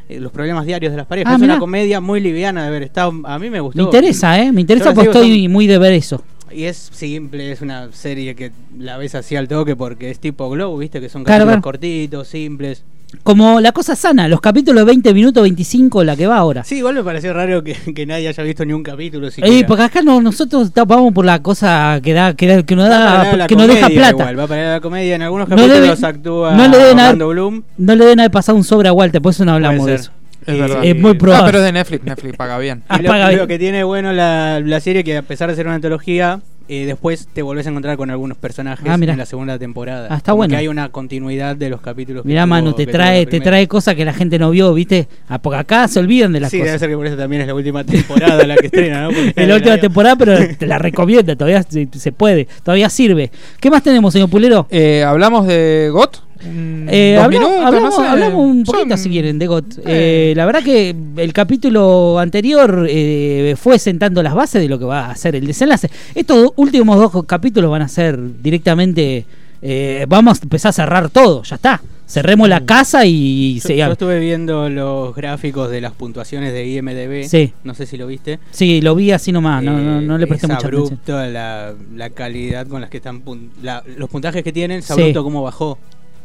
eh, los problemas diarios de las parejas. Ah, es mirá. una comedia muy liviana de ver. Está, a mí me gustó. Me interesa, ¿eh? Me interesa porque estoy son- muy de ver eso. Y es simple, es una serie que la ves así al toque porque es tipo Glow, ¿viste? Que son Claro, capítulos claro. cortitos, simples. Como la cosa sana, los capítulos 20 minutos, 25, la que va ahora. Sí, igual me pareció raro que, que nadie haya visto ni un capítulo. Eh, siquiera. porque acá no, nosotros vamos por la cosa que da, que, da- que para da, la que nos deja plata. igual, va para la comedia. En algunos No capítulos debe- actúa no le deben haber- Orlando Bloom. No le deben haber pasado un sobre a Walter, por eso no hablamos de eso. Es Y- verdad. Es muy Ah, probable. pero es de Netflix. Netflix paga bien. Ah, Y lo, paga lo bien. que tiene bueno la, la serie que a pesar de ser una antología, eh, después te volvés a encontrar con algunos personajes Ah, en la segunda temporada. Ah, está Como bueno. que hay una continuidad de los capítulos. que Mirá, tuvo- Manu, te trae, te trae cosas que la gente no vio, ¿viste? Ah, porque acá se olvidan de las Sí, debe cosas. ser que por eso también es la última temporada la que estrena, ¿no? Porque Es la última temporada, pero te la recomienda, todavía se, se puede, todavía sirve. ¿Qué más tenemos, señor Pulero? Eh, ¿Hablamos de GOT? Mm, Eh, hablamos, minutos, hablamos- no sé. hablamos un Yo- poquito si quieren de GOT. Eh. Eh, la verdad que el capítulo anterior eh, fue sentando las bases de lo que va a ser el desenlace. Estos últimos dos capítulos van a ser directamente. eh, vamos a empezar a cerrar todo, ya está. Cerremos la casa y, Yo, se. yo estuve viendo los gráficos de las puntuaciones de IMDB. Sí. No sé si lo viste. Sí, lo vi así nomás, no, no, no le presté es mucha atención. abrupto la, la calidad con las que están pun- la- los puntajes que tienen es Sí. abrupto cómo bajó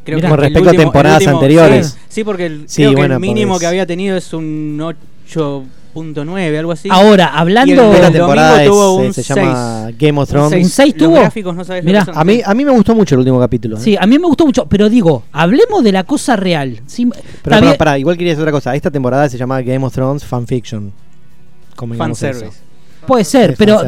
Creo Mirá. que Con respecto a último- temporadas el último- anteriores. Sí, sí, porque el, Sí, creo que el mínimo que había tenido es un 8.9, algo así. Ahora, hablando. Temporada domingo es- tuvo se, un se llama Game of Un Thrones. Un seis Los tuvo. gráficos no sabes lo Mirá, que son. A mí, a mí me gustó mucho el último capítulo. ¿eh? Sí, a mí me gustó mucho, pero digo, hablemos de la cosa real. Sí, Pero bien- pará, igual quería decir otra cosa. Esta temporada se llama Game of Thrones Fanfiction. Fanservice. eso. Puede ser, pero.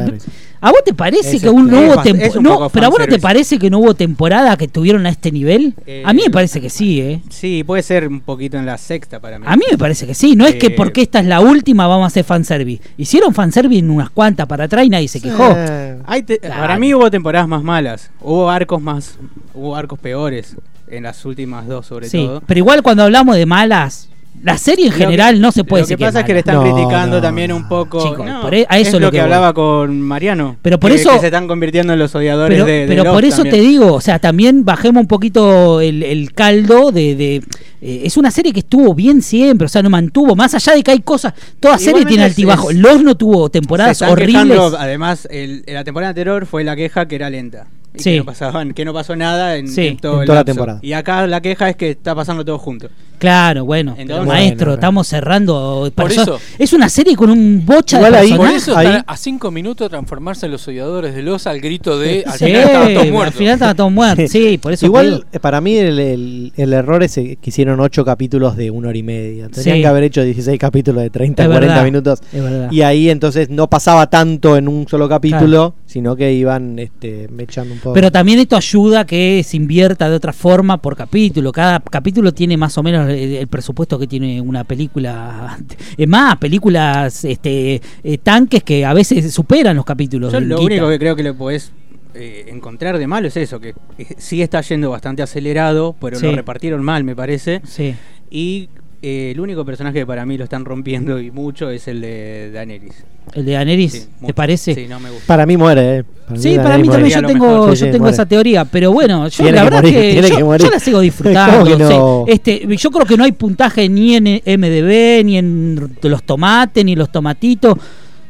¿A vos te parece Es que un, no hubo es tempo- es un no, poco pero a vos no te fanservice. parece que no hubo temporada que tuvieron a este nivel? Eh, a mí me parece que sí, ¿eh? Sí, puede ser un poquito en la sexta para mí. A mí me parece que sí, no es que Eh, porque esta es la última vamos a hacer fanservice. Hicieron fanservice en unas cuantas para atrás y nadie se quejó. Eh, Hay te- Claro. Para mí hubo temporadas más malas. Hubo arcos más. Hubo arcos peores. En las últimas dos, sobre Sí, todo. pero igual cuando hablamos de malas, La serie en Lo que- general no se puede Lo que decir pasa es que le están No, criticando no, también un poco. Chicos, No, por e- a eso es lo lo que que voy. hablaba con Mariano. Pero por que- eso- que se están convirtiendo en los odiadores Pero, de, de pero Lost por eso también. te digo, o sea, también bajemos un poquito el, el caldo de... de- eh, es una serie que estuvo bien siempre, o sea, no mantuvo, más allá de que hay cosas, toda serie tiene altibajos. Los no tuvo Se temporadas están horribles. quejando, además, el, la temporada anterior fue la queja que era lenta. Y Sí. que, no pasaban, que no pasó nada en, Sí. en todo En el toda la temporada. Y acá la queja es que está pasando todo junto. Claro, bueno, Entonces- maestro, Bueno, estamos cerrando. Por eso- Es una serie con un bocha Igual de ahí- Por eso Ahí- a cinco minutos transformarse en los odiadores de los al grito de al Sí, final estaban todos al muertos. final estaban todos muertos. Sí, por eso. Igual, para mí, el, el- el error es que hicieron 8 capítulos de una hora y media. Tendrían Sí. que haber hecho 16 capítulos de 30, Es 40 verdad, minutos. es verdad. Y ahí entonces no pasaba tanto en un solo capítulo, sino que iban este, echando un poco. Pero también esto ayuda a que se invierta de otra forma por capítulo. Cada capítulo tiene más o menos el, el presupuesto que tiene una película. Es más, películas este, eh, tanques que a veces superan los capítulos. Yo lo guita. único que creo que le podés eh, encontrar de malo es eso, que eh, sí está yendo bastante acelerado, pero Sí. lo repartieron mal, me parece. Sí. Y eh, el único personaje que para mí lo están rompiendo y mucho es el de Daenerys. El de Daenerys, Sí, ¿te mucho. parece? Sí, no me gusta. Para mí muere, ¿eh? Sí, para mí también yo tengo. Sí, yo sí, tengo muere. esa teoría, pero bueno, yo Tiene la que verdad morir, que, tiene yo, que morir. yo la sigo disfrando. ¿Cómo que sí. no? Este, yo creo que no hay puntaje ni en MDB, ni en los tomates, ni los tomatitos.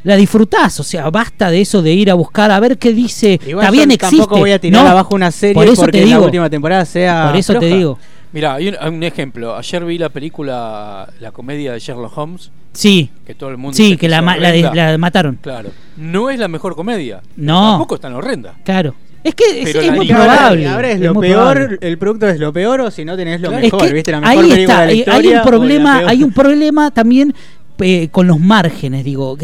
La disfrutás, o sea, basta de eso de ir a buscar a ver qué dice. Igual Está bien, yo existe. tampoco voy a tirar No, abajo una serie por eso porque te la digo, última temporada sea Por eso te digo. Mira, hay un, hay un ejemplo. Ayer vi la película, la comedia de Sherlock Holmes, Sí, que todo el mundo sí, que la, ma- la, de- horrenda. la mataron. Claro. No es la mejor comedia. No. Tampoco es tan horrenda. Claro. Es que es, es muy probable. Ahora es es lo peor, probable. el producto es lo peor o si no tenés lo Claro. Es mejor, que ¿viste? La mejor ahí película está, de la hay un problema, hay un problema también eh, con los márgenes, digo,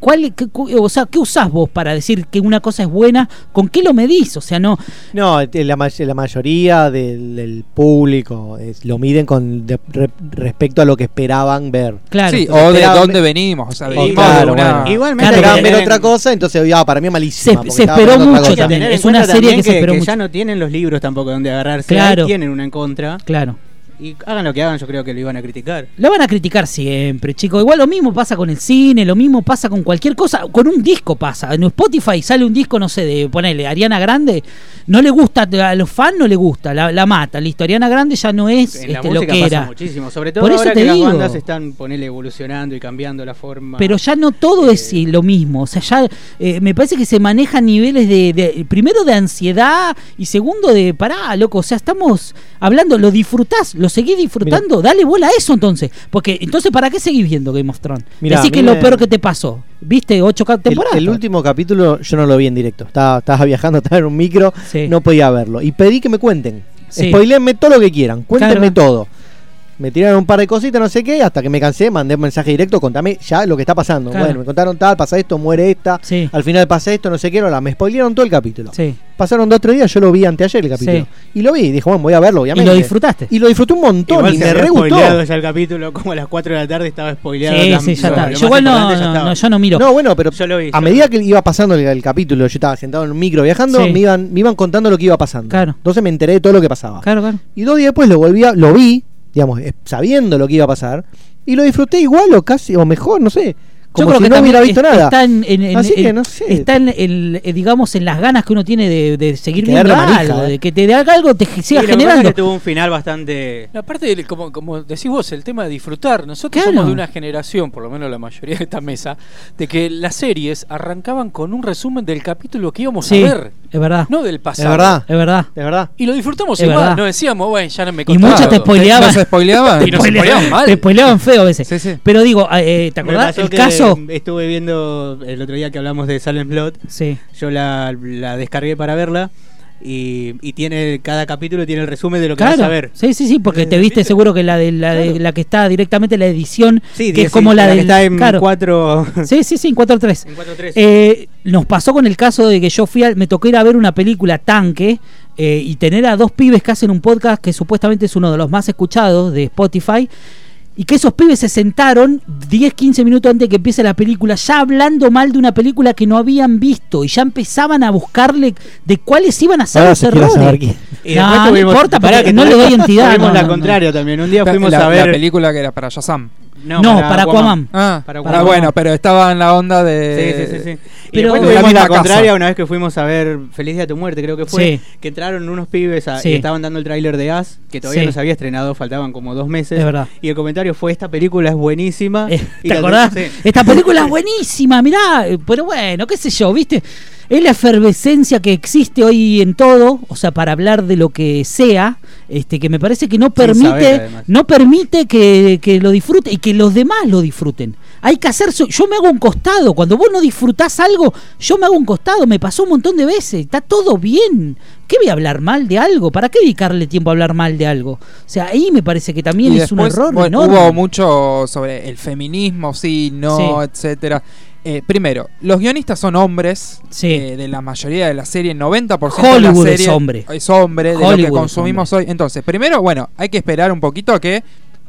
¿cuál, qué- o sea, ¿qué usás vos para decir que una cosa es buena? ¿Con qué lo medís? O sea, no, No, eh, la, may- la mayoría del, del público es- lo miden con de- re- respecto a lo que esperaban ver. claro. Sí, o de dónde venimos. O sea, venimos claro, de una... bueno. Igualmente Claro, Esperaban ver otra cosa, entonces ah, para mí es malísima. Se- porque se estaba esperó mucho también. Es una serie que se esperó que mucho. ya no tienen los libros tampoco donde agarrarse. Claro. Ahí tienen una en contra. Claro. Y hagan lo que hagan, yo creo que lo iban a criticar. Lo van a criticar siempre, chicos. Igual lo mismo pasa con el cine, lo mismo pasa con cualquier cosa. Con un disco pasa. En Spotify sale un disco, no sé, de ponerle Ariana Grande. No le gusta, a los fans no le gusta, la, la mata. Listo, Ariana Grande ya no es En la este, lo música que pasa era. muchísimo, sobre todo Por eso ahora te que digo. las bandas están ponele evolucionando y cambiando la forma. Pero ya no todo es Eh, eh, lo mismo. O sea, ya eh, me parece que se manejan niveles de, de- Primero de ansiedad y segundo de. Pará, loco. O sea, estamos hablando, lo disfrutás, lo seguís disfrutando. Dale bola a eso entonces. Porque entonces, ¿para qué seguís viendo Game of Thrones? Mirá, Decís que es lo peor que te pasó. ¿Viste? Ocho ca- El, temporadas. el último capítulo yo no lo vi en directo. Estaba, estaba viajando, estaba en un micro, Sí. no podía verlo. Y pedí que me cuenten. Sí. Spoilenme todo lo que quieran. Cuéntenme Claro. todo. Me tiraron un par de cositas, no sé qué, hasta que me cansé, mandé un mensaje directo, contame ya lo que está pasando. Claro. Bueno, me contaron tal, pasa esto, muere esta, Sí. al final pasa esto, no sé qué, ahora me spoilearon todo el capítulo. Sí. Pasaron dos o tres días, yo lo vi anteayer el capítulo. Sí. Y lo vi, dije, bueno, voy a verlo, Y obviamente. lo disfrutaste. Y lo disfruté un montón Igual y se me re gustó. spoileado ya el capítulo, como a las 4 de la tarde estaba spoileado. Sí, la- sí, ya está. lo Yo igual no, no, no, yo no miro. No, bueno, pero Yo lo vi, a yo medida lo vi. que iba pasando el, el capítulo, yo estaba sentado en un micro viajando, Sí. me, iban, me iban contando lo que iba pasando. Claro. Entonces me enteré de todo lo que pasaba. Claro, claro. Y dos días después lo volví a, lo vi, digamos, eh, sabiendo lo que iba a pasar, y lo disfruté igual o casi, o mejor, no sé. Como Yo creo si que no hubiera visto nada. Está en, en- en- Así que no sé. está en, el- eh, digamos, en las ganas que uno tiene de, de seguir viendo manija, algo, eh. de que te haga algo, te Sí, siga lo que pasa es generando. que tuvo un final bastante. Aparte, como, como decís vos, el tema de disfrutar. Nosotros Claro. somos de una generación, por lo menos la mayoría de esta mesa, de que las series arrancaban con un resumen del capítulo que íbamos Sí, a ver, es verdad. no del Es pasado. verdad, Es verdad. es verdad. Y lo disfrutamos Es igual. verdad. No decíamos, bueno, ya no me Y contaba muchos te todo". spoileaban. ¿Nos spoileaban? Y nos spoileaban mal. Te spoileaban feo a veces. Sí, sí. Pero digo, eh, ¿te Me acordás? El caso. Estuve viendo el otro día que hablamos de Salem Plot. Sí. Yo la, la descargué para verla. Y, y tiene cada capítulo tiene el resumen de lo que Claro. vas a ver. Sí, sí, sí, porque te viste seguro que la de la, de, Claro. la que está directamente la edición, Sí, que es como sí, la, que del está en claro. 4 Sí, sí, sí, en 4-3. en 4.3. Eh, nos pasó con el caso de que yo fui al- me tocó ir a ver una película tanque eh, y tener a dos pibes que hacen un podcast que supuestamente es uno de los más escuchados de Spotify y que esos pibes se sentaron 10, 15 minutos antes de que empiece la película ya hablando mal de una película que no habían visto y ya empezaban a buscarle de cuáles iban a ser Ahora los se quiere saber errores. quién. Y No, no tuvimos- importa, porque que no le doy entidad, Tuvimos no, la no, no. contraria también. Un día fuimos la, a ver. la película que era para Shazam. No, para Aquaman. Ah, Para ah, Aquaman. bueno, pero estaba en la onda Sí, de. sí, sí, sí. Y Pero- después de la tuvimos la, misma contraria una vez que fuimos a ver Feliz Día de tu Muerte, creo que fue. Sí. Que entraron unos pibes a- Sí. y estaban dando el tráiler de As, que todavía Sí. no se había estrenado, faltaban como dos meses. Es verdad. Y el comentario fue: Esta película es buenísima. Eh, Y ¿Te la- acordás? sí. Esta película es buenísima, mirá, eh, pero bueno, qué sé yo, ¿viste? Es la efervescencia que existe hoy en todo, o sea, para hablar de lo que sea, este, que me parece que no permite, saber, no permite que, que lo disfrute y que los demás lo disfruten. Hay que hacer, yo me hago un costado, cuando vos no disfrutás algo, yo me hago un costado, me pasó un montón de veces, está todo bien. ¿Qué voy a hablar mal de algo? ¿Para qué dedicarle tiempo a hablar mal de algo? O sea, ahí me parece que también Y es un error bueno, enorme. hubo mucho sobre el feminismo, sí, no, Sí. etcétera. Eh, primero, los guionistas son hombres, Sí. eh, de la mayoría de la serie, 90% de Hollywood la es serie hombre. es hombre, de lo Hollywood que es consumimos hoy. Entonces, primero, bueno, hay que esperar un poquito a que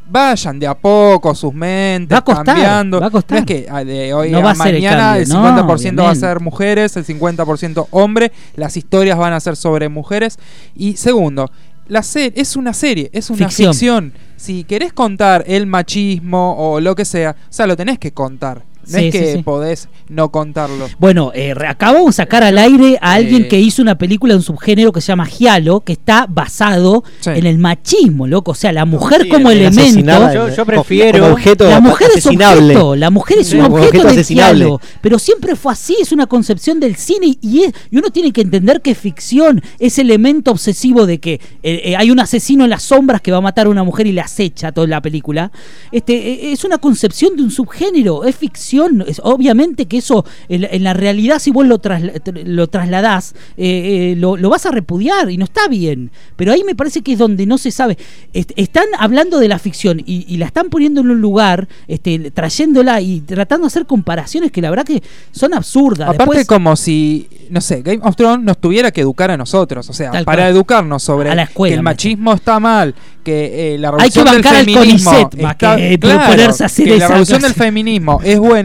vayan de a poco sus mentes Va a costar, cambiando. va a costar. No es que ah, de hoy No a va a ser el mañana cambio, el no, 50% va a ser mujeres, el 50% hombre, las historias van a ser sobre mujeres. Y segundo, la serie es una serie, es una Ficción. ficción. Si querés contar el machismo o lo que sea, o sea, lo tenés que contar. No Sí, es que sí. podés no contarlo. Bueno, eh, acabamos de sacar al aire a alguien Eh. que hizo una película de un subgénero que se llama Giallo, que está basado Sí. en el machismo, loco. O sea, la mujer Sí, como el elemento. Yo- prefiero- como objeto La mujer es asesinable. objeto, la mujer es un como objeto, giallo, pero siempre fue así, es una concepción del cine y, es- y uno tiene que entender que es ficción, ese elemento obsesivo de que eh, eh, hay un asesino en las sombras que va a matar a una mujer y le acecha toda la película. Este eh, es una concepción de un subgénero, es ficción, es, obviamente que eso en, la- en la realidad si vos lo, trasla- tr- lo trasladás eh, eh, lo, lo vas a repudiar y no está bien, pero ahí me parece que es donde no se sabe. Est- están hablando de la ficción y, y la están poniendo en un lugar, este, trayéndola y tratando de hacer comparaciones que la verdad que son absurdas. Aparte Después- como si, no sé, Game of Thrones nos tuviera que educar a nosotros, o sea, para cual. educarnos sobre A la escuela, que el machismo está mal, que eh, la Hay que revolución del bancar al feminismo CONICET está, que claro, ponerse a hacer que la revolución clase. del feminismo es buena,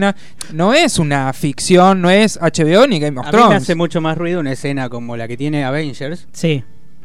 no es una ficción, no es HBO ni Game of A mí me Thrones. hace mucho más ruido una escena como la que tiene Avengers. Sí.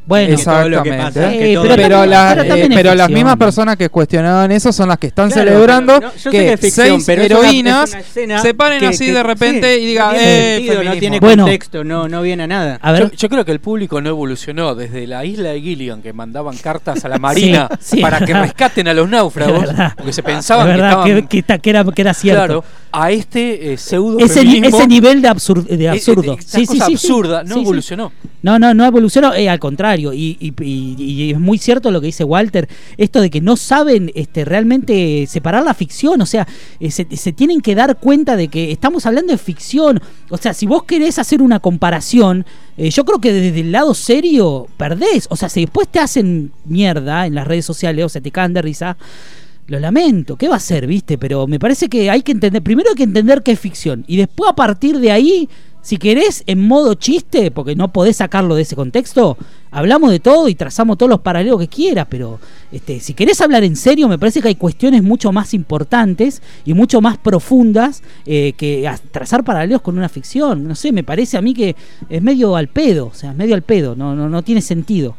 Bueno, que Exactamente. que pero pero, también- la- pero eh, las mismas personas que cuestionaban eso son las que están Claro, celebrando pero no, yo sé que, que ficción, seis pero es una- heroínas es una escena se paren que- así que- de repente sí, y digan, no tiene eh, sentido, no feminismo". tiene Bueno. contexto, no, no viene a nada. a ver, Yo, yo creo que el público no evolucionó desde la isla de Gilligan que mandaban cartas a la marina Sí, sí, para que rescaten a los náufragos porque se pensaban que estaban que, que está- que era, que era cierto. claro a este eh, pseudo ese, ese nivel de, absur- de eh, absurdo. eh, esta cosa absurda no Sí, evolucionó No, no, no evolucionó, eh, al contrario. Y, y- y- y es muy cierto lo que dice Walter, esto de que no saben este, realmente separar la ficción, o sea, eh, se, se tienen que dar cuenta de que estamos hablando de ficción. O sea, si vos querés hacer una comparación, yo creo que desde el lado serio perdés. O sea, si después te hacen mierda en las redes sociales, o sea, te cagan de risa. Lo lamento, ¿qué va a ser, viste? Pero me parece que hay que entender, primero hay que entender que es ficción y después a partir de ahí, si querés en modo chiste, porque no podés sacarlo de ese contexto, hablamos de todo y trazamos todos los paralelos que quieras, pero este, si querés hablar en serio, me parece que hay cuestiones mucho más importantes y mucho más profundas eh, que trazar paralelos con una ficción. No sé, me parece a mí que es medio al pedo, o sea, es medio al pedo, no, no, no tiene sentido.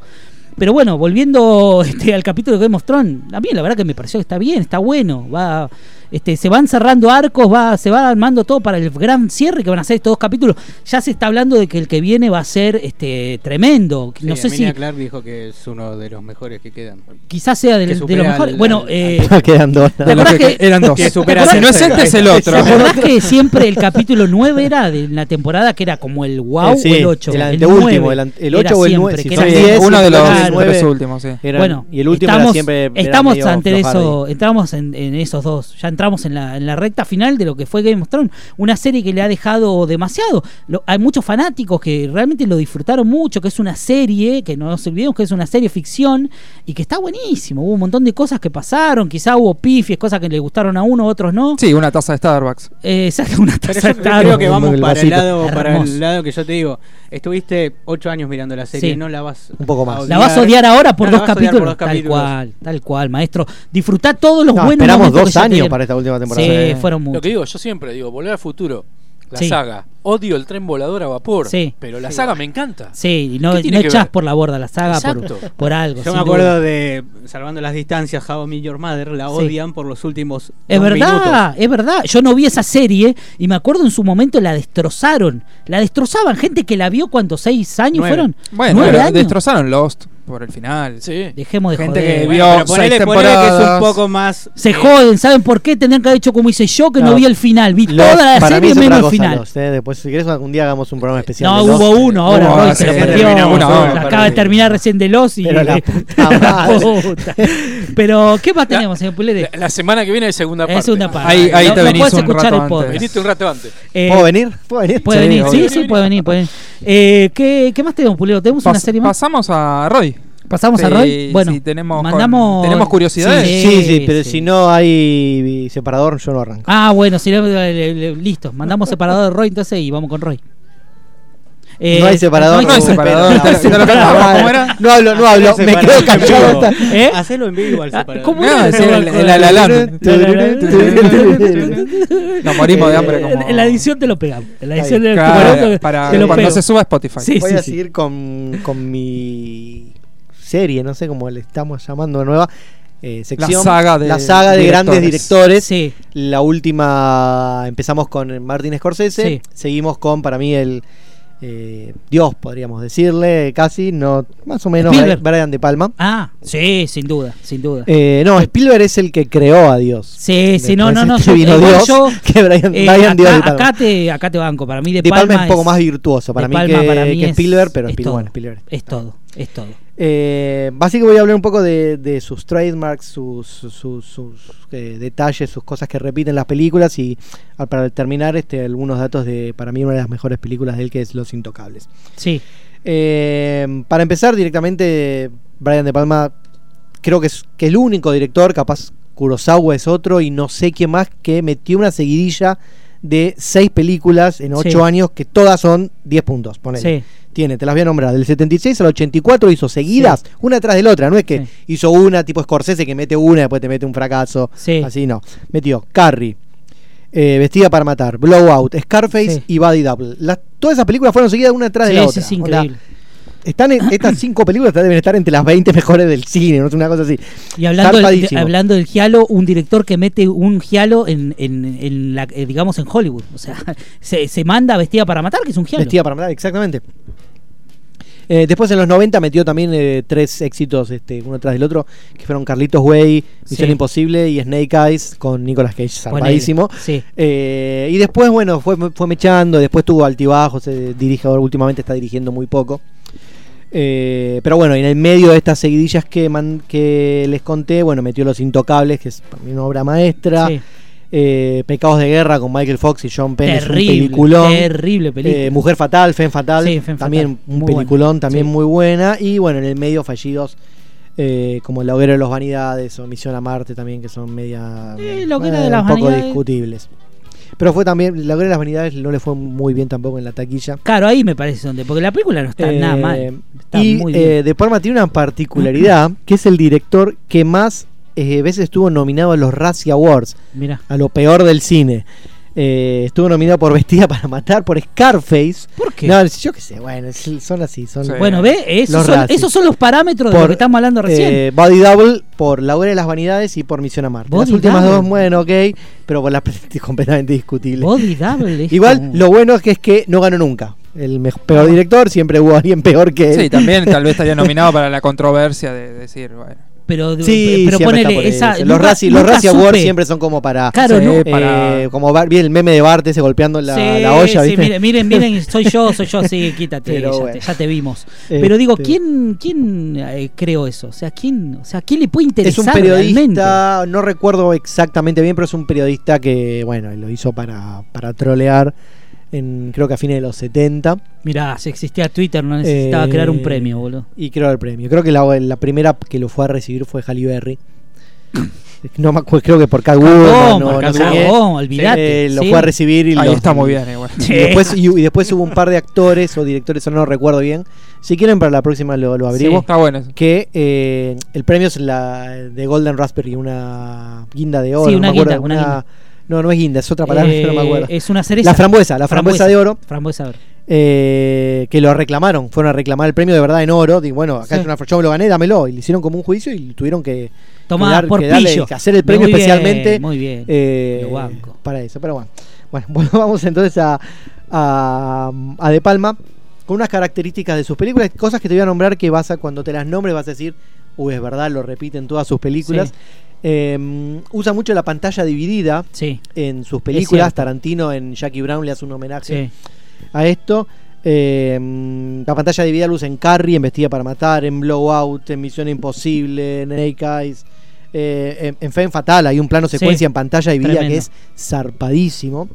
Pero bueno, volviendo este, al capítulo de Game of Thrones, a la verdad que me pareció que está bien, está bueno. Va, este, se van cerrando arcos, va, se va armando todo para el gran cierre que van a ser estos dos capítulos. Ya se está hablando de que el que viene va a ser este, tremendo. Sí, no sé Emilia si Clarke dijo que es uno de los mejores que quedan. quizás sea del- que de, los mejores. al- bueno, al- eh, No quedan dos. ¿Te acordás Creo que- eran dos. que si no es este es el otro. ¿Te acordás que siempre el capítulo 9 era de la temporada que era como el wow Eh, sí, o el 8? el el, ante- el 8 o el 9. Si que son era 10, uno de los Claro. tres últimos, sí. eran- bueno, y el último estamos, era siempre. estamos ante eso, entramos en, en esos dos, ya entramos en la, en la recta final de lo que fue Game of Thrones, una serie que le ha dejado demasiado. Lo- hay muchos fanáticos que realmente lo disfrutaron mucho, que es una serie, que no nos olvidemos que es una serie ficción y que está buenísimo. Hubo un montón de cosas que pasaron, quizá hubo pifies, cosas que le gustaron a uno, otros no. Sí, una taza de Starbucks. Eh, exacto, una Pero taza yo de creo Starbucks. que vamos el para el, lado, para el lado que yo te digo. Estuviste ocho años mirando la serie, Sí. no la vas Un poco más. a La vas a odiar ahora por No, dos capítulos. por dos Tal cual, tal cual, maestro. Disfrutá todos los No, buenos esperamos dos años para esta última temporada. Sí, fueron lo muchos. que digo yo siempre digo volver al futuro la Sí. saga. Odio el tren volador a vapor. Sí. Pero la Sí. saga me encanta. Sí, y no, ¿Qué tiene no que echás ver? por la borda la saga por, por algo. Yo me duda. acuerdo de, salvando las distancias, How I Your Mother, la Sí. odian por los últimos Es verdad, minutos. es verdad. Yo no vi esa serie y me acuerdo en su momento la destrozaron. La destrozaban gente que la vio cuando seis años Nueve. fueron. Bueno, nueve años. destrozaron Lost por el final. Sí. Dejemos de Gente joder. que Bueno, vio ponele, ponele que es un temporadas. poco más... Se eh, joden, ¿saben por qué? Tendrían que haber hecho como hice yo, que no, No. vi el final. Vi toda la serie menos el final. Lost, eh. Después, si querés, algún día hagamos un programa especial. No, de hubo uno ahora, Hubo, Roy, se lo perdió. Acaba de terminar recién de Los y. Pero la puta. Pero, ¿qué más tenemos, señor Pulere? La, la semana que viene es segunda parte. segunda parte. Ahí- te lo venís un escuchar rato el antes. Viniste un rato antes. Eh, ¿Puedo venir? ¿Puedo venir? Puede Sí, venir, sí, sí, puede venir. Puede venir. Eh, ¿qué, ¿Qué más tenemos, Pulero? ¿Tenemos una serie más? Pasamos a Roy. ¿Pasamos a Roy? Bueno, sí, tenemos con- mandamos. tenemos curiosidades. Sí, sí, pero sí. si no hay separador, yo no arranco. Ah, bueno, si le- le- listo. Mandamos separador de Roy entonces y vamos con Roy. Eh, no hay separador. no hay separador. lo no. No hablo, no hablo, me quedo callado. hasta- ¿Eh? Hacelo en vivo al Ah, separador. ¿Cómo No, era? es el-. Nos morimos de hambre como... En la edición te lo pegamos. En la Ahí. edición del para te lo cuando pego. se suba a Spotify. Sí, Voy sí, a sí. seguir con, con mi serie, no sé cómo le estamos llamando de nueva. eh, sección, saga de la saga de grandes directores. Sí, La última empezamos con Martin Scorsese, Sí. seguimos con para mí el eh, Dios, podríamos decirle, casi, no, más o menos Spielberg. Brian De Palma. Ah, sí, sin duda, sin duda. Eh, no, Spielberg es el que creó a Dios. sí, sí, no, no, no. Después Yo, Dios, yo, que Brian, eh, Brian Dios De acá, Palma. acá te, acá te banco. Para mí, De, De Palma, es un poco más virtuoso para De mí Palma que, para mí que es- Spielberg, pero es Spielberg, todo. bueno, Spielberg. Es todo, es todo. Eh, básicamente voy a hablar un poco de, de sus trademarks, sus, sus, sus- sus, eh, detalles, sus cosas que repiten las películas y ah, para terminar este, algunos datos de para mí una de las mejores películas de él que es Los Intocables. Sí, Eh, para empezar directamente, Brian De Palma creo que es que el único director, capaz Kurosawa es otro y no sé quién más, que metió una seguidilla de seis películas en ocho Sí. años que todas son 10 puntos. ponele. sí. Tiene, te las voy a nombrar, del 76 al 84 hizo seguidas, una tras de la otra, no es que hizo una tipo Scorsese que mete una y después te mete un fracaso, Sí. así no. Metió Carrie, eh, Vestida para Matar, Blowout, Scarface y Body Double. Las, todas esas películas fueron seguidas una tras de la otra. Onda, increíble. Están en- estas cinco películas deben estar entre las 20 mejores del cine, no es una cosa así. Y hablando del, hablando del giallo, un director que mete un giallo en, en, en la, eh, digamos, en Hollywood. O sea, se, se manda vestida para matar, que es un giallo. Vestida para matar, exactamente. Eh, después en los 90 metió también eh, tres éxitos, este, uno tras del otro, que fueron Carlitos Way, Misión Sí. Imposible y Snake Eyes con Nicolas Cage, zarpadísimo. Sí. Eh, y después, bueno, fue, fue mechando, después tuvo altibajos, se dirige ahora, últimamente está dirigiendo muy poco. Eh, pero bueno, en el medio de estas seguidillas que, man- que les conté, bueno, metió Los Intocables, que es para mí una obra maestra. Sí. Eh, Pecados de Guerra con Michael Fox y John Penn, es un Terrible, peliculón. terrible película. Eh, Mujer Fatal, Fen Fatal, Sí, también un muy peliculón, buena. también Sí. muy buena. Y bueno, en el medio fallidos eh, como La Hoguera de las Vanidades o Misión a Marte también, que son media Eh, La Hoguera de las un poco Vanidades. discutibles. Pero fue también, La Hoguera de las Vanidades no le fue muy bien tampoco en la taquilla. Claro, ahí me parece donde, porque la película no está Eh, nada mal. Está y muy bien. eh, De Palma tiene una particularidad, que es el director que más eh, veces estuvo nominado a los Razzie Awards Mira. a lo peor del cine. Eh, estuvo nominado por Vestida para Matar, por Scarface. ¿Por qué? No, yo qué sé, bueno, son así. Son, Sí. bueno, ve, esos Los son, esos son los parámetros de lo Por, que estamos hablando recién. eh, Body Double por La Hora de las Vanidades y por Misión a Marte. Body las últimas Double. dos, bueno, ok, pero por las completamente discutibles. Body Double. Igual, como- lo bueno es que es que no ganó nunca. El mej- peor director, siempre hubo alguien peor que él. Sí, también tal vez estaría nominado para la controversia de decir, bueno. Pero, Sí, pero ponele esa. eso. Los nunca- Razzie, los nunca Razzie Awards siempre son como para. Claro, Sí, no. para- eh, como vi el meme de Bart ese golpeando la, Sí, la olla, sí, ¿viste? miren, miren, miren, soy yo, soy yo, sí, quítate, Pero ya, bueno. te, ya te vimos. Pero digo, Este, ¿quién, quién eh, creó eso? O sea, ¿quién, o sea, ¿quién le puede Es interesar un periodista, realmente? no recuerdo exactamente bien, pero es un periodista que, bueno, lo hizo para, para trolear, en, creo que a fines de los 70. Mirá, si existía Twitter, no necesitaba Eh, crear un premio, boludo. Y creo el premio. Creo que la, la primera que lo fue a recibir fue Halle Berry. No me acuerdo, creo que por Catwoman. No, no sé olvidate, Eh, lo sí. fue a recibir y Ahí lo- está muy bien igual. Y después, y, y después hubo un par de actores o directores, no recuerdo bien. Si quieren, para la próxima lo, lo averiguo. Está bueno eso. Que eh, el premio es la de Golden Raspberry, una guinda de oro. Sí, no una me acuerdo, guinda, una guinda. No, no es guinda, es otra palabra que no me Eh, acuerdo. Es una cereza. La frambuesa, la frambuesa, de oro. Frambuesa de oro. eh, que lo reclamaron, fueron a reclamar el premio de verdad en oro. Digo, bueno, acá Sí. es una yo me lo gané, dámelo. Y le hicieron como un juicio y tuvieron que, Tomá, que dar- por que darle- que hacer el premio Muy bien, especialmente muy bien. eh, para eso. Pero bueno, bueno, bueno, vamos entonces a, a, a De Palma con unas características de sus películas, cosas que te voy a nombrar que vas a, cuando te las nombres vas a decir, uy, es verdad, lo repiten todas sus películas. Sí. Eh, usa mucho la pantalla dividida Sí, en sus películas. Tarantino en Jackie Brown le hace un homenaje sí. a esto. Eh, la pantalla dividida luz en Carrie, en Vestida para Matar, en Blowout, en Misión Imposible, en Snake Eyes. eh, en, en Fatal hay un plano Sí, secuencia en pantalla dividida tremendo. que es zarpadísimo.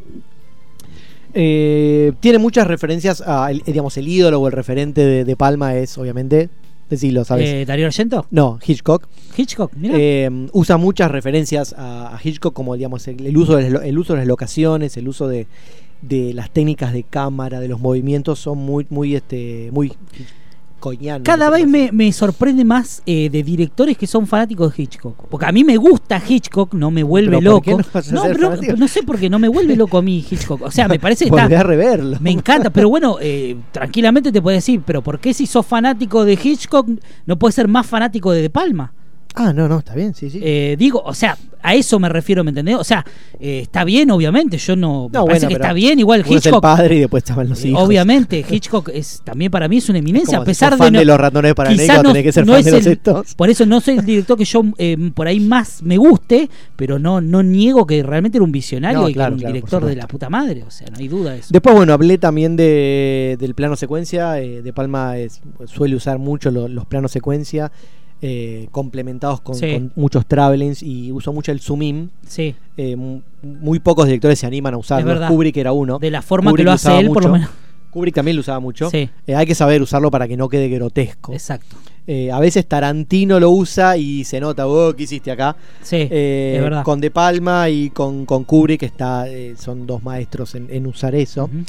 Eh, tiene muchas referencias a, el- digamos, el ídolo o el referente de, de Palma es, obviamente, decilo, ¿sabes? Eh, ¿Darío Argento? no, Hitchcock. Hitchcock, mira. Eh, usa muchas referencias a, a Hitchcock como digamos el, el uso de el uso de las locaciones, el uso de, de las técnicas de cámara, de los movimientos son muy muy este muy Cada vez me, me sorprende más eh, de directores que son fanáticos de Hitchcock. Porque a mí me gusta Hitchcock, no me vuelve Pero ¿por qué loco. no no, pero- sé por qué no me vuelve loco a mí Hitchcock. O sea, me parece que está. reverlo. Me encanta, pero bueno, eh, tranquilamente te puedo decir, pero ¿por qué si sos fanático de Hitchcock no puedes ser más fanático de De Palma? Ah, no, no, está bien, sí, sí. Eh, digo, o sea, a eso me refiero, ¿me entendés? O sea, eh, está bien, obviamente, yo no... me no, parece bueno, que está bien, igual uno es el Hitchcock... padre y después estaban los eh, hijos. obviamente, Hitchcock es también para mí es una eminencia, a pesar de... no- de los ratones para no- tenés que ser no fan de los el- estos. Por eso no soy el director que yo eh, por ahí más me guste, pero no, no niego que realmente era un visionario y que era un claro, director de la puta madre, o sea, no hay duda de eso. Después, bueno, hablé también de, del plano secuencia. eh, de Palma es- suele usar mucho lo- los planos secuencia, eh, complementados con, Sí. con muchos travelings y usó mucho el zoom in. Sí, Eh, mu- muy pocos directores se animan a usarlo. Kubrick era uno. de la forma Kubrick que lo hace él, por lo mucho. menos. Kubrick también lo usaba mucho. Sí, Eh, hay que saber usarlo para que no quede grotesco. exacto. Eh, a veces Tarantino lo usa y se nota, oh, ¿qué hiciste acá? Sí, Eh, es verdad. con De Palma y con, con Kubrick está, son dos maestros en, en usar eso. Ujú.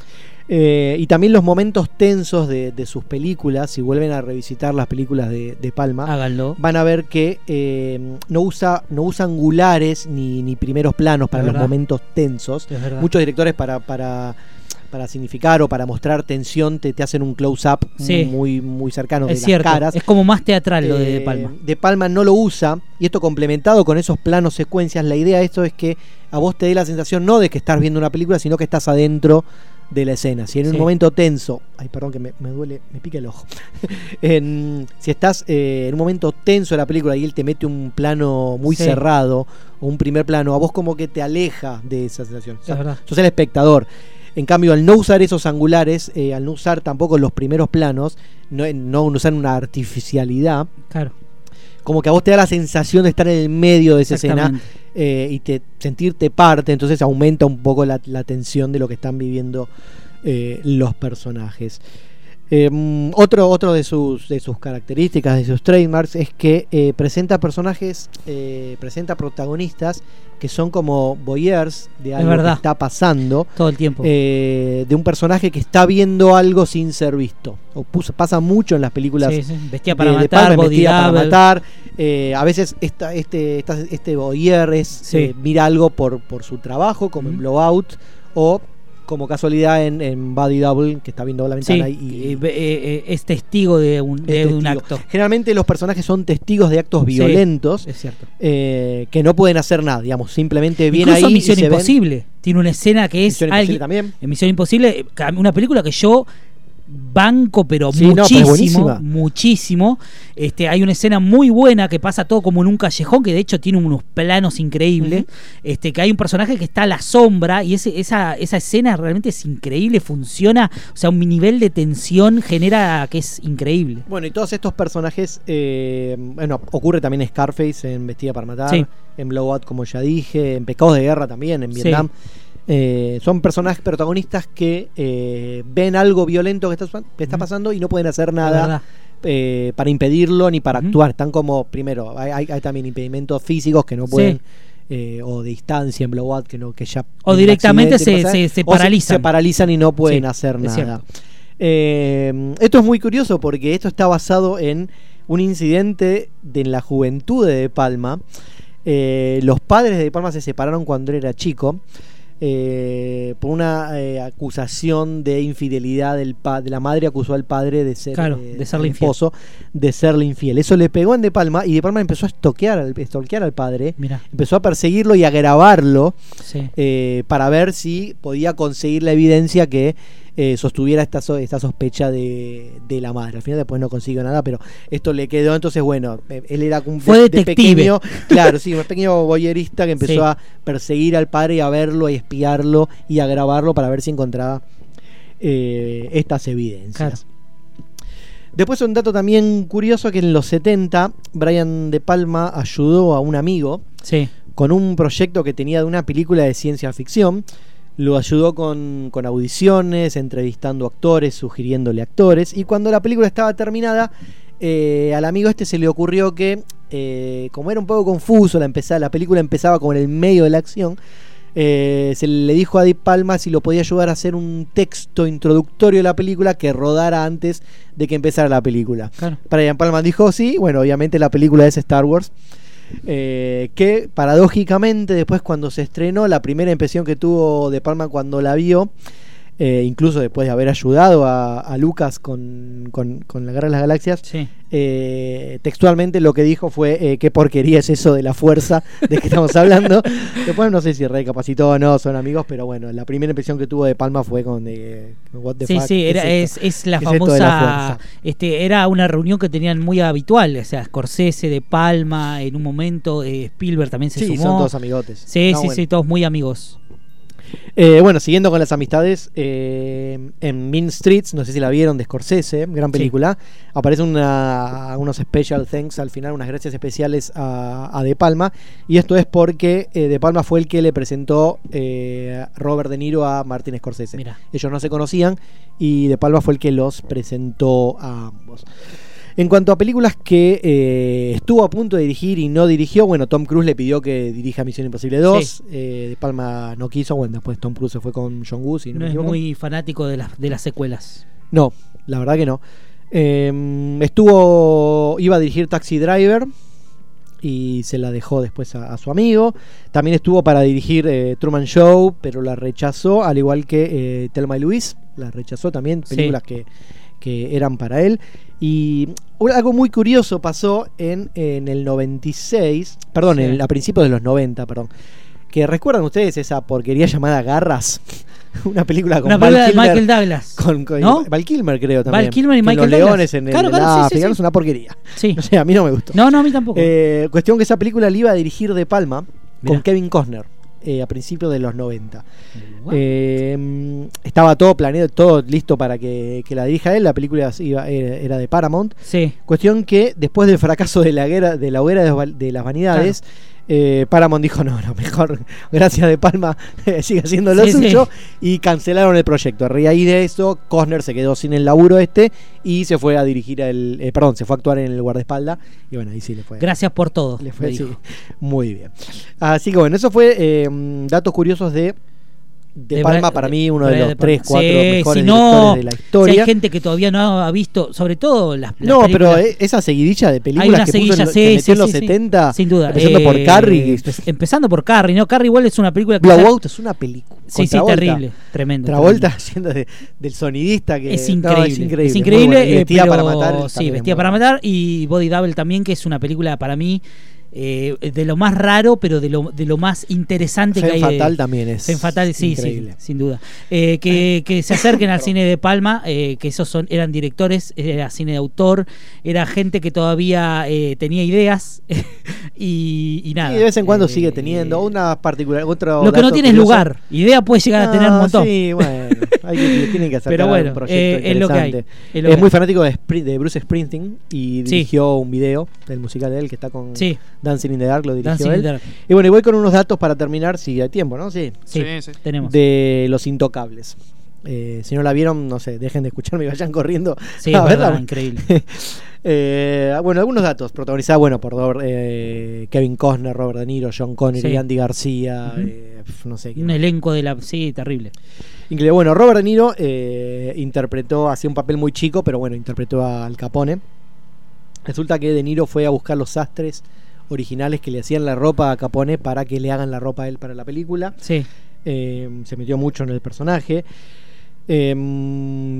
Eh, y también los momentos tensos de, de sus películas, si vuelven a revisitar las películas de, de Palma, Háganlo. van a ver que eh, no, usa, no usa angulares ni, ni primeros planos para los momentos tensos. Muchos directores para, para, para significar o para mostrar tensión te, te hacen un close-up Sí. muy, muy cercano de es cierto, las caras. es como más teatral lo de Eh, De Palma. De Palma no lo usa y esto complementado con esos planos secuencias, la idea de esto es que a vos te dé la sensación no de que estás viendo una película, sino que estás adentro de la escena. Si en un Sí. momento tenso, ay perdón que me, me duele, me pica el ojo. En- si estás eh, en un momento tenso de la película y él te mete un plano muy Sí. cerrado o un primer plano, a vos como que te aleja de esa sensación. O Es sea, sos el espectador. En cambio, al no usar esos angulares, eh, al no usar tampoco los primeros planos, no, no usar una artificialidad, Claro. como que a vos te da la sensación de estar en el medio de esa escena. Eh, y te, sentirte parte, entonces aumenta un poco la, tensión de lo que están viviendo eh, los personajes. Eh, mm, otro otro de, sus, de sus características, de sus trademarks, es que eh, presenta personajes, eh, presenta protagonistas que son como voyeurs de algo que está pasando. Todo el tiempo. eh, de un personaje que está viendo algo sin ser visto. O pasa mucho en las películas Sí, sí. Vestía para de- de matar, Palma, Body Vestida para matar. A veces esta, este, esta- este voyeur es, Sí. mira algo por, por su trabajo, como en Ujú. Blowout, o como casualidad en, en Body Double, que está viendo la Sí, ventana y, eh, eh, eh, es testigo de un, de un acto. Generalmente los personajes son testigos de actos Sí. violentos Es cierto. eh, que no pueden hacer nada, digamos, simplemente viene Incluso ahí. y Misión se ven- Imposible. Tiene una escena que es Misión Imposible alguien. también. En Misión Imposible, una película que yo banco, pero Sí, no, pero es muchísimo, muchísimo. Este, hay una escena muy buena que pasa todo como en un callejón, que de hecho tiene unos planos increíbles. Este, que hay un personaje que está a la sombra y ese, esa, esa escena realmente es increíble, funciona, o sea, un nivel de tensión genera que es increíble. Bueno, y todos estos personajes, eh, bueno, ocurre también en Scarface, en Vestida para Matar, Sí. en Blowout, como ya dije, en Pecados de Guerra también, en Sí. Eh, son personajes protagonistas que eh, ven algo violento que está, que está Ujú. pasando y no pueden hacer nada eh, para impedirlo ni para actuar. Están como, primero, hay, hay- hay también impedimentos físicos que no Sí. pueden. eh, o de distancia en Blowout que no que ya O directamente se- se- se paralizan. se paralizan y no pueden Sí, hacer nada eh, esto es muy curioso porque esto está basado en un incidente de en la juventud de De Palma. Eh, los padres de De Palma se separaron cuando él era chico. Eh, por una eh, acusación de infidelidad del pa- de la madre acusó al padre de ser Claro, eh, de serle infiel. esposo de serle infiel eso le pegó en De Palma y De Palma empezó a estoquear al, stalkear al padre Mira, empezó a perseguirlo y a grabarlo sí. eh, para ver si podía conseguir la evidencia que eh, sostuviera esta, so- esta sospecha de, de la madre. Al final después no consiguió nada, pero esto le quedó. Entonces, bueno, eh, él era un Fue de- de detective. pequeño, claro, sí, un pequeño boyerista que empezó Sí. a perseguir al padre y a verlo y espiarlo y a grabarlo para ver si encontraba eh, estas evidencias. Claro. Después un dato también curioso que en los 70 Brian De Palma ayudó a un amigo Sí, con un proyecto que tenía de una película de ciencia ficción. Lo ayudó con, con audiciones, entrevistando actores, sugiriéndole actores. Y cuando la película estaba terminada, eh, al amigo este se le ocurrió que, eh, como era un poco confuso, la, empezaba, la película empezaba como en el medio de la acción, eh, se le dijo a Di Palma si lo podía ayudar a hacer un texto introductorio de la película que rodara antes de que empezara la película. claro. Brian Palma dijo sí, bueno, obviamente la película es Star Wars. Eh, que paradójicamente después cuando se estrenó, la primera impresión que tuvo De Palma cuando la vio, eh, incluso después de haber ayudado a, a Lucas con, con, con la Guerra de las Galaxias, Sí. eh, textualmente lo que dijo fue eh, qué porquería es eso de la fuerza de que estamos hablando. Después no sé si recapacitó o no, son amigos, pero bueno, la primera impresión que tuvo de Palma fue con what the Sí, fuck, sí, ¿qué era, es, es la ¿Qué es famosa. fuerza? este, era una reunión que tenían muy habitual. O sea, Scorsese, De Palma, en un momento eh, Spielberg también se Sí, sumó. son todos amigotes. Sí, No, sí, bueno. sí, todos muy amigos. Eh, bueno, siguiendo con las amistades, eh, en Mean Streets, no sé si la vieron de Scorsese, gran película, aparece una, unos special thanks al final, unas gracias especiales a, a De Palma, y esto es porque eh, De Palma fue el que le presentó eh, Robert De Niro a Martin Scorsese. Mira. Ellos no se conocían y De Palma fue el que los presentó a ambos. En cuanto a películas que eh, estuvo a punto de dirigir y no dirigió, bueno, Tom Cruise le pidió que dirija Misión Imposible 2. eh, de Palma no quiso, bueno, después Tom Cruise se fue con John Woo, si no, No me es muy fanático de las, de las secuelas. No, la verdad que no. Eh, estuvo, iba a dirigir Taxi Driver y se la dejó después a, a su amigo. También estuvo para dirigir eh, Truman Show, pero la rechazó, al igual que eh, Telma y Luis, la rechazó también, Sí. películas que, que eran para él. Y algo muy curioso pasó en, en el 96, perdón, Sí. en- a principios de los 90, perdón. Que recuerdan ustedes esa porquería llamada Garras, una película con Una Val película de Kilmer. Michael Douglas. Con, con- ¿No? Val Kilmer, creo también. Val Kilmer y Michael Los Douglas. leones en el Claro, la sí, sí, es una porquería. Sí. No sé, a mí no me gustó. No, no, a mí tampoco. Eh, cuestión que esa película la iba a dirigir De Palma Mirá. con Kevin Costner eh, a principios de los 90. What? Eh, mm, estaba todo planeado, todo listo para que, que la dirija él. La película iba- era, de Paramount. sí. Cuestión que después del fracaso de la guerra, de la hoguera de las vanidades, eh, Paramount dijo no, no, mejor, gracias de Palma, sigue haciendo lo Sí, sí. suyo y cancelaron el proyecto. A raíz de eso, Costner se quedó sin el laburo este y se fue a dirigir el, eh, perdón, se fue a actuar en el guardaespaldas y bueno, ahí sí le fue. Gracias por todo. Le fue sí, muy bien. Así que bueno, eso fue eh, datos curiosos de De, De Palma para mí uno de los De Palma. 3, 4 Sí, mejores si no, directores de la Si historia. hay gente que todavía no ha visto, sobre todo las, las no, pero películas- eh, esa seguidilla de películas que, puso en, lo- sí, que metió sí, en los sí, sí. 70, sin duda. empezando por Eh, Carrie. empe- empezando por Carrie, ¿no? Carrie igual es una película que Blowout es una película. Sí, sí, terrible, tremendo. Travolta haciendo de- del sonidista que Es no, increíble, es increíble. es muy increíble, bueno. Y eh, pero- para matar. Sí, muy para matar y Body Double también, que es una película para mí eh, de lo más raro, pero de lo, de lo más interesante que hay. de- Fatal también es Femme Fatal, sí, increíble. sí, sin duda. Eh, que, que se acerquen al cine de Palma, eh, que esos son eran directores, era cine de autor, era gente que todavía eh, tenía ideas y, y nada. Y de vez en cuando Eh, sigue teniendo una particular. Otro Lo que no tiene es lugar. Idea puede llegar a tener un montón. Sí, bueno. Hay que, tienen que hacer Pero bueno, un proyecto eh, es lo que hay, interesante. es lo Es que muy hay. fanático de, Bruce Springsteen y Sí. dirigió un video del musical de él que está con Sí, Dancing in the Dark, lo dirigió Dancing in él. the Dark. Y bueno, y voy con unos datos para terminar, si hay tiempo, ¿no? Sí. Sí, Sí, sí. tenemos. De Los Intocables. Eh, si no la vieron, no sé, dejen de escucharme y vayan corriendo Sí, a verla. verdad, increíble. Eh, bueno, algunos datos. Protagonizada, bueno, por Robert- eh, Kevin Costner, Robert De Niro, John Connery, Sí. Andy García, eh, no sé. quién Un elenco de la. Sí, terrible. Increíble. Bueno, Robert De Niro eh, interpretó, hacía un papel muy chico, pero bueno, interpretó a Al Capone. Resulta que De Niro fue a buscar los sastres originales que le hacían la ropa a Capone para que le hagan la ropa a él para la película. Sí. Eh, se metió mucho en el personaje. Eh,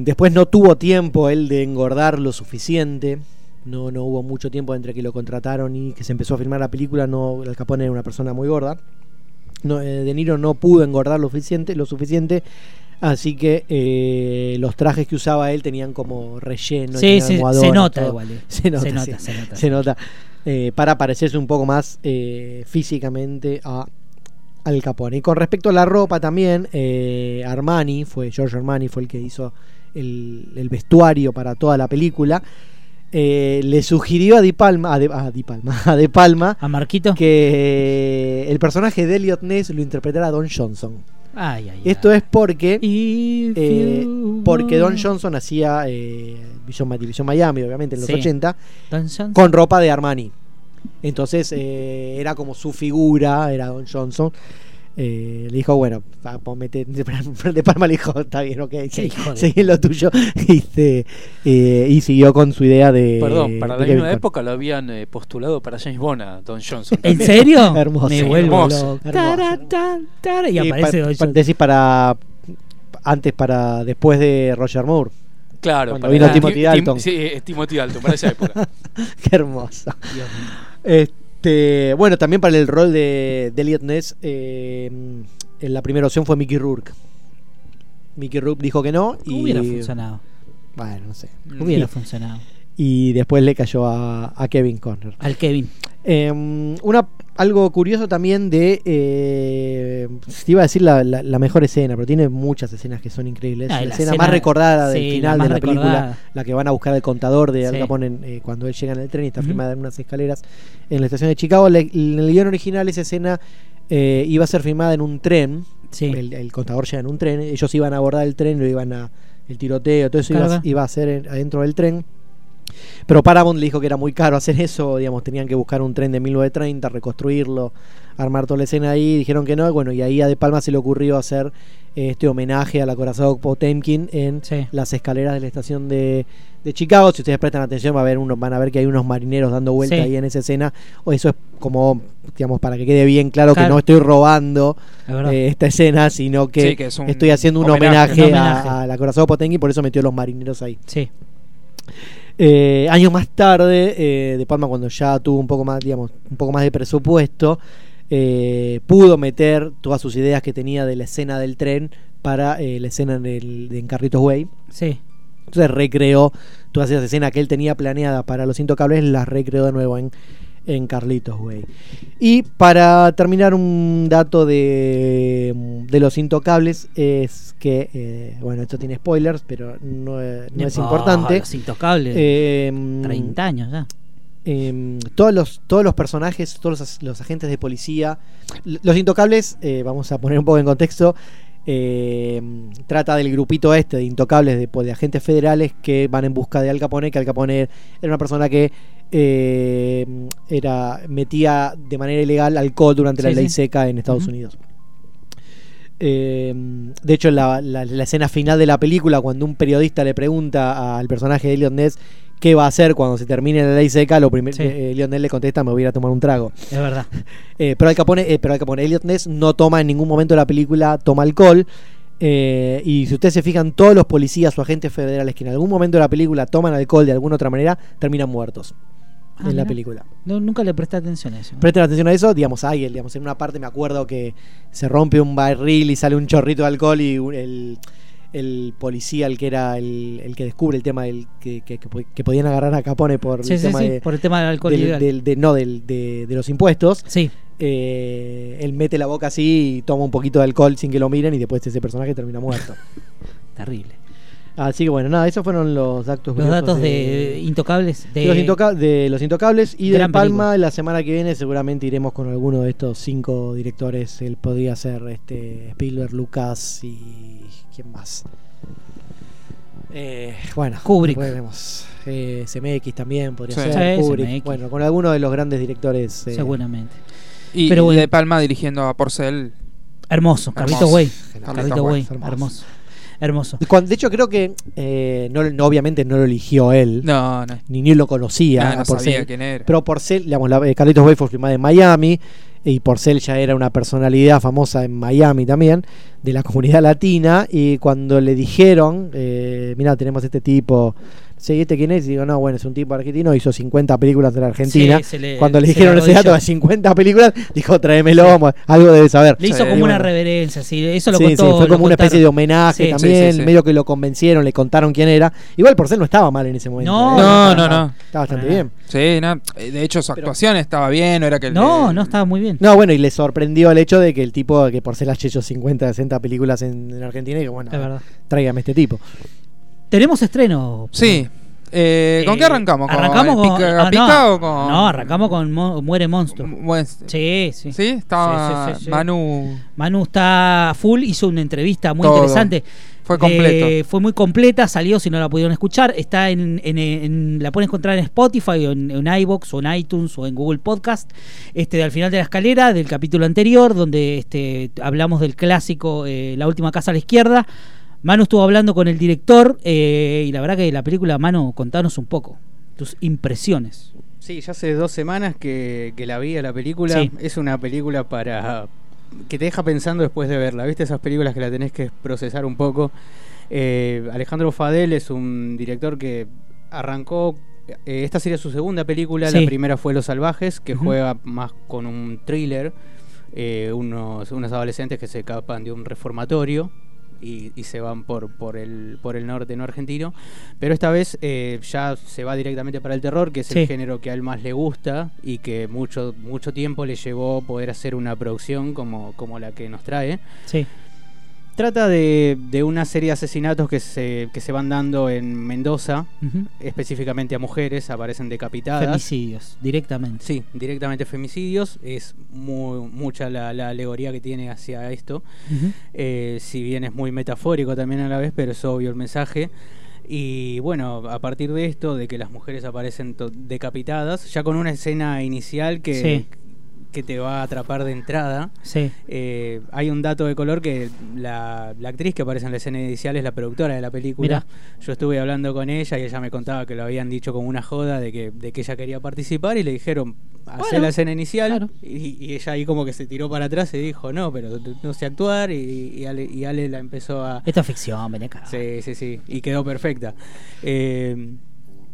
después no tuvo tiempo él de engordar lo suficiente. No, no hubo mucho tiempo entre que lo contrataron y que se empezó a filmar la película. No, el Capone era una persona muy gorda. No, eh, de Niro no pudo engordar lo suficiente, lo suficiente así que eh, los trajes que usaba él tenían como relleno. Sí, almohadones, se nota igual, eh. Se nota, Se sí, nota, se nota. se nota. Eh, para parecerse un poco más eh, físicamente a al Capone. Y con respecto a la ropa también, Armani, fue George Armani, fue el que hizo el, el vestuario para toda la película. Eh, le sugirió a Di Palma, a De, a Di Palma, a De Palma, a Marquito, que el personaje de Elliot Ness lo interpretara Don Johnson. Ay, ay, Esto es porque eh, porque Don Johnson hacía eh, Vision, División Miami, obviamente en los Sí. 80, Don Johnson. con ropa de Armani. Entonces eh, era como su figura, era Don Johnson. Eh, le dijo, bueno, mete- de Palma le dijo, está bien, ok, de- seguí en lo tuyo. Y, este, eh, y siguió con su idea de. Perdón, para de la Kevin misma época lo habían eh, postulado para James Bond a Don Johnson. ¿En también. serio? Hermoso. Me vuelvo Hermoso. loco. Hermoso. Tara, tan, tara, y Y aparece pa- Don Johnson. decís para. Antes, para. Después de Roger Moore. Claro, Cuando para- vino Tim- Timothy Tim- Dalton. sí, es Timothy Dalton, para esa época. Qué hermoso. Dios mío. Este, bueno, también para el rol de, de Elliot Ness, eh, en la primera opción fue Mickey Rourke. Mickey Rourke dijo que no y Hubiera funcionado. bueno, no sé. Hubiera Y- funcionado. Y después le cayó a, a Kevin Conner. Al Kevin. Eh, una, algo curioso también de. Eh, te iba a decir la, la- la mejor escena, pero tiene muchas escenas que son increíbles. Ah, la, la escena, escena- más recordada del sí, final de la película, la que van a buscar el contador de Al Sí. Capone en, eh, cuando él llega en el tren y está Ujú. filmada en unas escaleras en la estación de Chicago. En el guion original, esa escena eh, iba a ser filmada en un tren. Sí. El, el contador llega en un tren. Ellos iban a abordar el tren, lo iban a. El tiroteo, todo eso iba, iba a ser en- adentro del tren. Pero Paramount le dijo que era muy caro hacer eso, digamos, tenían que buscar un tren de 1930, reconstruirlo, armar toda la escena ahí, dijeron que no, y bueno, y ahí a De Palma se le ocurrió hacer este homenaje al acorazado Potemkin en Sí. las escaleras de la estación de, de Chicago. Si ustedes prestan atención, va a ver uno, van a ver que hay unos marineros dando vuelta Sí. ahí en esa escena. O eso es como, digamos, para que quede bien claro, que no estoy robando Es eh, esta escena, sino que, Sí, que es un estoy haciendo un homenaje. homenaje, Un homenaje. a- al acorazado Potemkin, por eso metió los marineros ahí. Sí. Eh, años más tarde, eh, De Palma cuando ya tuvo un poco más, digamos, un poco más de presupuesto, eh, pudo meter todas sus ideas que tenía de la escena del tren para eh, la escena en, el, en Carlitos Way. Sí. Entonces recreó todas esas escenas que él tenía planeadas para Los Intocables, las recreó de nuevo en, en Carlitos Way. Y para terminar, un dato de, de Los Intocables es que, eh, bueno, esto tiene spoilers, pero no, eh, no es Ah, importante. Los intocables. Eh, 30 años ya. eh, todos los todos los personajes, todos los, los agentes de policía, los intocables, eh, vamos a poner un poco en contexto, eh, trata del grupito este de intocables de, de agentes federales que van en busca de Al Capone, que Al Capone era una persona que eh, era metía de manera ilegal alcohol durante la ley sí. seca en Estados. Unidos. Eh, de hecho, la, la- la escena final de la película, cuando un periodista le pregunta al personaje de Elliot Ness qué va a hacer cuando se termine la ley seca, lo primero Sí. eh, Ness le contesta, me voy a tomar un trago. Es verdad. Eh, pero Al Capone, pero Al Capone, Elliot Ness no toma en ningún momento de la película, toma alcohol. y si ustedes se fijan, todos los policías o agentes federales que en algún momento de la película toman alcohol de alguna otra manera, terminan muertos Ah, en la película. No, nunca le presté atención a eso. Presten atención a eso, digamos, hay, digamos, en una parte me acuerdo que se rompe un barril y sale un chorrito de alcohol y el, el policía, el que era el, el que descubre el tema del que, que- que po- que podían agarrar a Capone por Sí, el sí, tema sí, de, por el tema del alcohol del- del- de- no, del, de, de los impuestos. Sí, eh, él mete la boca así y toma un poquito de alcohol sin que lo miren y después ese personaje termina muerto. terrible. Así que bueno, nada, esos fueron los datos Los datos de, intocables de, de los, intoca- de Los Intocables y de Palma película. la semana que viene seguramente iremos con alguno de estos cinco directores. Él podría ser este Spielberg, Lucas y quién más. Eh, bueno, Kubrick. veremos. Eh, CMX también podría Sí. ser. Sí, Kubrick. CMX. Bueno, con alguno de los grandes directores. eh, seguramente. Y Pero bueno. De Palma dirigiendo a Porcel. Hermoso, Carlito Hermoso. Carlitos Carlito hermoso. hermoso. Hermoso. Cuando- de hecho, creo que eh, no, no- obviamente no lo eligió él. No, no. Ni ni lo conocía. No, no sabía quién era. Pero Porcel, digamos, la, eh, Carlitos Way fue filmada en Miami. Y Porcel ya era una personalidad famosa en Miami también, de la comunidad latina. Y cuando le dijeron, eh, mira, tenemos este tipo, ¿sí, este quién es? Y digo, no, bueno, es un tipo argentino, hizo 50 películas de la Argentina. Sí, se le- cuando le dijeron ese dato de 50 películas, dijo, tráemelo, mo- algo debe saber. Le hizo Sí, como una reverencia, sí, eso lo Sí, contó. sí, fue como una especie de homenaje Sí. también, Sí, sí, sí. medio que lo convencieron, le contaron quién era. Igual Porcel no estaba mal en ese momento. No, ¿eh? no, no, no. Estaba bastante bien. Sí, no. eh, De hecho, su Pero- actuación estaba bien, no era que. No, le- no, estaba muy bien. No, bueno, y le sorprendió el hecho de que el tipo, que Porcel haya hecho 50, 60 películas en, en Argentina, y que bueno, tráigame este tipo. Tenemos estreno. Sí. Eh, ¿Con Eh, qué arrancamos? ¿Con arrancamos con. Pica, ah, Pica no, o con.? No, arrancamos con Mo- Muere Monstruo. Sí, sí. ¿Sí? Estaba Sí, sí. Manu. Manu está full, hizo una entrevista muy Todo. interesante. Fue completo. Eh, fue muy completa, salió si no la pudieron escuchar. Está en, en- en- la pueden encontrar en Spotify, o en, en iBox, o en iTunes, o en Google Podcast. Este, al final de la escalera, del capítulo anterior, donde este, hablamos del clásico eh, La última casa a la izquierda. Manu estuvo hablando con el director eh, y la verdad que la película, Manu, contanos un poco tus impresiones. Sí, ya hace dos semanas que, que la vi a la película. Sí. Es una película para que te deja pensando después de verla. ¿Viste esas películas que la tenés que procesar un poco? Eh, Alejandro Fadel es un director que arrancó. eh, esta sería su segunda película. Sí. La primera fue Los Salvajes, que juega más con un thriller. eh, unos, unos adolescentes que se escapan de un reformatorio y, y se van por, por, el, por el norte no argentino. Pero esta vez eh, ya se va directamente para el terror, que es Sí. el género que a él más le gusta y que mucho, mucho tiempo le llevó poder hacer una producción como, como la que nos trae. Sí, Trata de, de una serie de asesinatos que se, que se van dando en Mendoza, específicamente a mujeres, aparecen decapitadas. femicidios, directamente. Sí, directamente femicidios. Es muy, mucha la, la alegoría que tiene hacia esto. Eh, si bien es muy metafórico también a la vez, pero es obvio el mensaje. Y bueno, a partir de esto, de que las mujeres aparecen decapitadas, ya con una escena inicial que, Sí. Que te va a atrapar de entrada. Sí. Eh, hay un dato de color que la, la actriz que aparece en la escena inicial es la productora de la película. Yo estuve hablando con ella y ella me contaba que lo habían dicho como una joda de que, de que ella quería participar y le dijeron, hacer Bueno, la escena inicial. claro. Y, y ella ahí como que se tiró para atrás y dijo, no, pero no sé actuar. Y, y Ale, y Ale la empezó a... Esta es ficción, ven acá. Sí, sí, sí. Y quedó perfecta. Eh,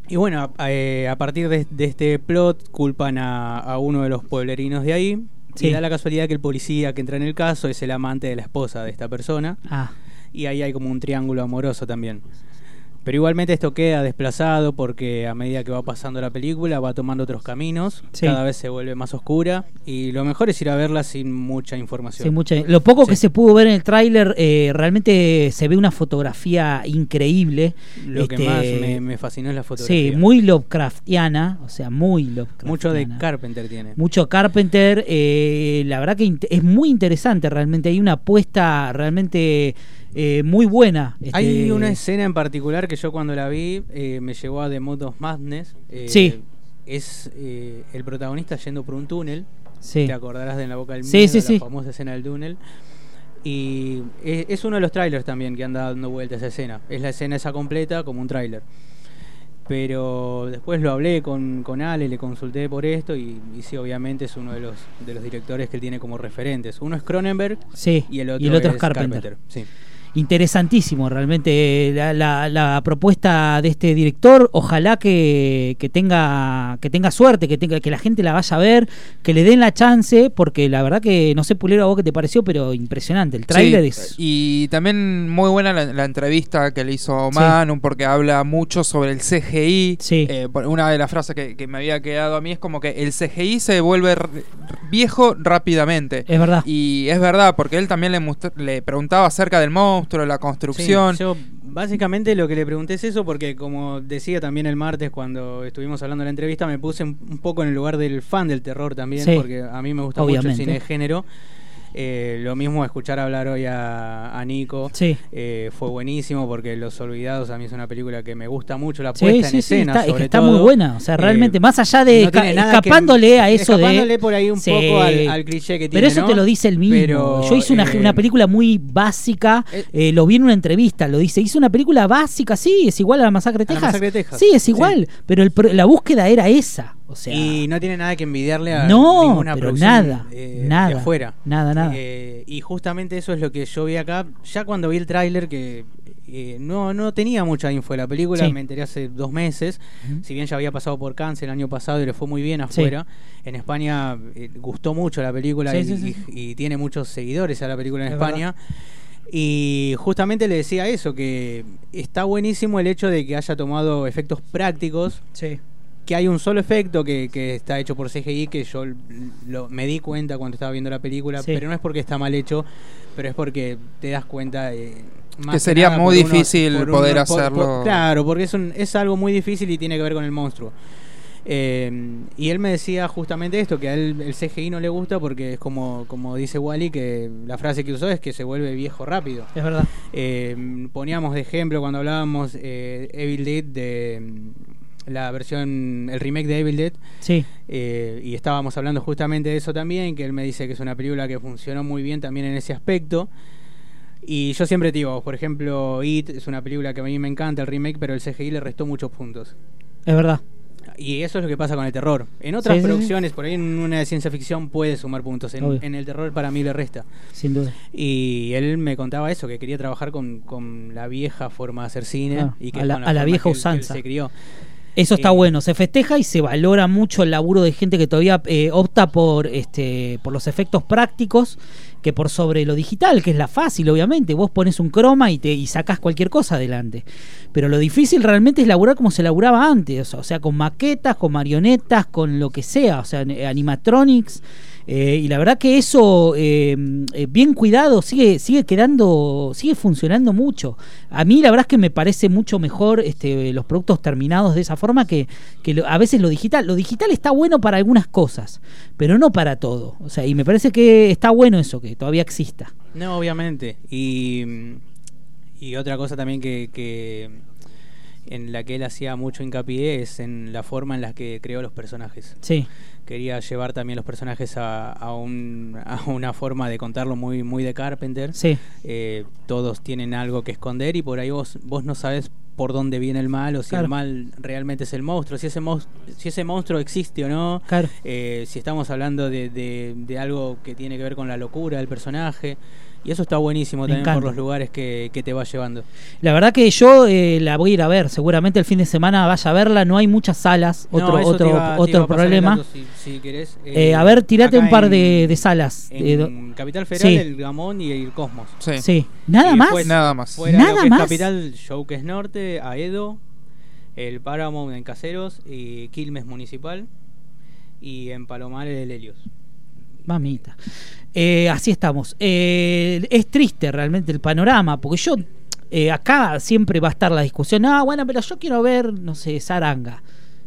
y bueno, a, eh, a partir de, de este plot culpan a, a uno de los pueblerinos de ahí. Sí. Y da la casualidad que el policía que entra en el caso es el amante de la esposa de esta persona. Ah, Y ahí hay como un triángulo amoroso también. Pero igualmente esto queda desplazado porque a medida que va pasando la película va tomando otros caminos, Sí. cada vez se vuelve más oscura y lo mejor es ir a verla sin mucha información. sí, mucha- Lo poco que se pudo ver en el tráiler, eh, realmente se ve una fotografía increíble. Lo que Este, más me, me fascinó es la fotografía. Sí, muy Lovecraftiana, o sea, muy Lovecraftiana. Mucho de Carpenter tiene. Mucho Carpenter, eh, la verdad que es muy interesante realmente, hay una apuesta realmente eh, muy buena. Hay este, una escena en particular que yo cuando la vi eh, me llevó a The Mood of Madness. eh, Sí. Es eh, el protagonista yendo por un túnel. Sí. Te acordarás de En la boca del miedo, sí, la sí. famosa escena del túnel. Y es, es uno de los trailers también que anda dando vuelta esa escena. Es la escena esa completa como un tráiler. Pero después lo hablé con, con Ale, le consulté por esto y, y sí, obviamente es uno de los, de los directores que él tiene como referentes. Uno es Cronenberg Sí, y el otro, es Carpenter. Sí. Interesantísimo realmente eh, la, la- la propuesta de este director. Ojalá que, que tenga que tenga suerte, que tenga que la gente la vaya a ver, que le den la chance, porque la verdad que no sé Pulero a vos qué te pareció, pero impresionante. El tráiler Sí, es Y también muy buena la, la entrevista que le hizo Sí. Manu, porque habla mucho sobre el CGI. Sí. Eh, una de las frases que, que me había quedado a mí es como que el CGI se vuelve viejo rápidamente. es verdad. Y es verdad, porque él también le, le preguntaba acerca del monstruo, la construcción. Sí, yo básicamente lo que le pregunté es eso porque como decía también el martes cuando estuvimos hablando de la entrevista me puse un poco en el lugar del fan del terror también Sí. porque a mí me gusta mucho el cine de género Eh, lo mismo escuchar hablar hoy a, a Nico. Sí. eh, fue buenísimo porque Los Olvidados a mí es una película que me gusta mucho la puesta sí, en sí, escena. está, es que está todo. muy buena. O sea, Eh, realmente, más allá de no tiene esca- nada que- escapándole a eso escapándole de. por ahí un poco al, al cliché que tiene. Pero eso ¿no? te lo dice el mismo. Pero, Yo hice una, eh, una película muy básica, lo vi en una entrevista, lo dice. Hice una película básica, sí, es igual a la Masacre de la Texas. Masacre de Texas. Sí, es igual, pero el la búsqueda era esa. O sea, y no tiene nada que envidiarle a No, ninguna pero producción, nada, eh, nada, de afuera. nada, nada. Eh, y justamente eso es lo que yo vi acá. Ya cuando vi el tráiler, que eh, no, no tenía mucha info de la película, Sí. me enteré hace dos meses. Si bien ya había pasado por Cannes el año pasado y le fue muy bien afuera, en España eh, gustó mucho la película Sí, y, tiene muchos seguidores a la película en Es España. Y justamente le decía eso, que está buenísimo el hecho de que haya tomado efectos prácticos sí. Que hay un solo efecto que, que está hecho por CGI que yo lo, me di cuenta cuando estaba viendo la película, Sí. pero no es porque está mal hecho, pero es porque te das cuenta más Que sería nada muy unos- difícil poder unos- hacerlo. por- claro, porque es, un- es algo muy difícil y tiene que ver con el monstruo. Eh, y él me decía justamente esto, que a él el CGI no le gusta porque es como, como dice Wally, que la frase que usó es que se vuelve viejo rápido. Es verdad. Eh, poníamos de ejemplo cuando hablábamos eh, Evil Dead de la versión, el remake de Evil Dead, Sí. eh, y estábamos hablando justamente de eso también, que él me dice que es una película que funcionó muy bien también en ese aspecto. Y yo siempre digo, por ejemplo, It es una película que a mí me encanta el remake, pero el CGI le restó muchos puntos. Es verdad. Y eso es lo que pasa con el terror. En otras Sí, sí, sí. producciones, por ahí en una de ciencia ficción puede sumar puntos. En, el terror para mí le resta. Sin duda. Y él me contaba eso, que quería trabajar con, con la vieja forma de hacer cine. Claro, y que a la- a vieja que él- que él usanza. se crió. Eso está Eh, bueno, se festeja y se valora mucho el laburo de gente que todavía eh, opta por este por los efectos prácticos que por sobre lo digital, que es la fácil, obviamente. Vos pones un croma y te y sacás cualquier cosa adelante. Pero lo difícil realmente es laburar como se laburaba antes, o sea, con maquetas, con marionetas, con lo que sea, o sea, eh, animatronics. Eh, y la verdad que eso, eh, eh, bien cuidado, sigue, sigue quedando, sigue funcionando mucho. A mí la verdad es que me parece mucho mejor este, los productos terminados de esa forma que, que lo- a veces lo digital. Lo digital está bueno para algunas cosas, pero no para todo. O sea, y me parece que está bueno eso, que todavía exista. No, obviamente. Y, y otra cosa también que, que en la que él hacía mucho hincapié es en la forma en la que creó los personajes. Sí, Quería llevar también los personajes a, a, un- a una forma de contarlo muy, muy de Carpenter. sí, Eh, todos tienen algo que esconder y por ahí vos, vos no sabes por dónde viene el mal o si Claro. el mal realmente es el monstruo, si ese, mos- si ese monstruo existe o no. claro. Eh, si estamos hablando de, de- de algo que tiene que ver con la locura del personaje. Y eso está buenísimo Me también por encanta. los lugares que, que te va llevando. La verdad que yo eh, la voy a ir a ver, seguramente el fin de semana vaya a verla, no hay muchas salas, otro, No, otro, iba- otro problema. dato si, si querés. Eh, Eh, a ver, tirate un par en- de, de salas. eh, En Capital Federal, Sí. el Gamón y el Cosmos. Sí. sí, nada más. después, Nada más. Fuera Nada de lo que es más. Capital, Norte, Aedo, el Paramount en Caseros, y Quilmes Municipal, y en Palomar el Helios. Mamita. Eh, así estamos. Eh, es triste realmente el panorama, porque yo eh, acá siempre va a estar la discusión. Ah, bueno, pero yo quiero ver, no sé, Saranga.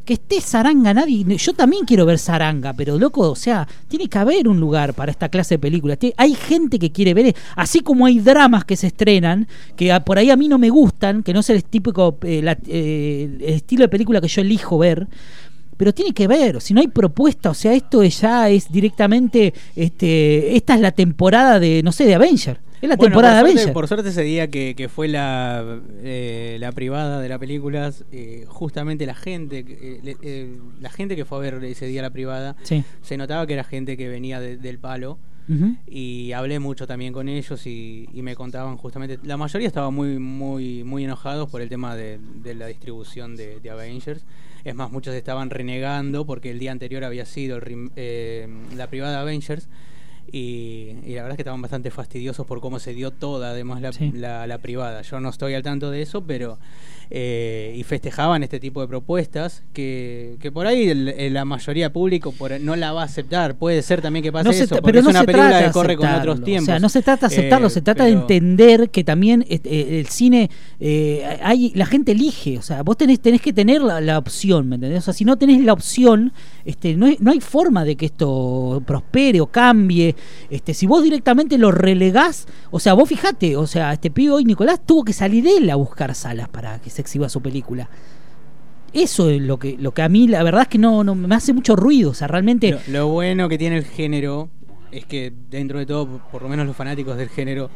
Que esté Saranga, nadie. Yo también quiero ver Saranga, pero loco, o sea, tiene que haber un lugar para esta clase de películas. Hay gente que quiere ver, así como hay dramas que se estrenan, que por ahí a mí no me gustan, que no es el típico eh, eh, el estilo de película que yo elijo ver pero tiene que ver, si no hay propuesta, o sea, esto es ya es directamente, este, esta es la temporada de, no sé, de Avenger, es la Bueno, temporada por de Avenger. por suerte ese día que, que fue la, eh, la privada de la película, eh, justamente la gente, eh, eh, la gente que fue a ver ese día la privada, Sí. se notaba que era gente que venía de- del palo. Y hablé mucho también con ellos y, y me contaban justamente la mayoría estaba muy muy muy enojados por el tema de, de la distribución de, de Avengers es más muchos estaban renegando porque el día anterior había sido el eh, la privada Avengers y, y la verdad es que estaban bastante fastidiosos por cómo se dio toda además la, Sí. la- la privada yo no estoy al tanto de eso pero eh, y festejaban este tipo de propuestas que, que por ahí el- el- la mayoría público por, no la va a aceptar puede ser también que pase No se eso pero es no una se película trata que corre con aceptarlo, otros tiempos O sea, no se trata de aceptarlo, Eh, se trata de entender que también eh, eh, el cine, eh, hay, la gente elige, o sea, vos tenés, tenés que tener la, la opción, ¿me entendés? O sea, si no tenés la opción, este, no, hay, no hay forma de que esto prospere o cambie. Este, si vos directamente lo relegás, o sea, vos fijate, o sea, este pibe hoy, Nicolás, tuvo que salir él a buscar salas para que se exhiba su película. Eso es lo que, lo que a mí, la verdad es que no, no me hace mucho ruido. O sea, realmente. Lo, lo bueno que tiene el género es que dentro de todo, por lo menos los fanáticos del género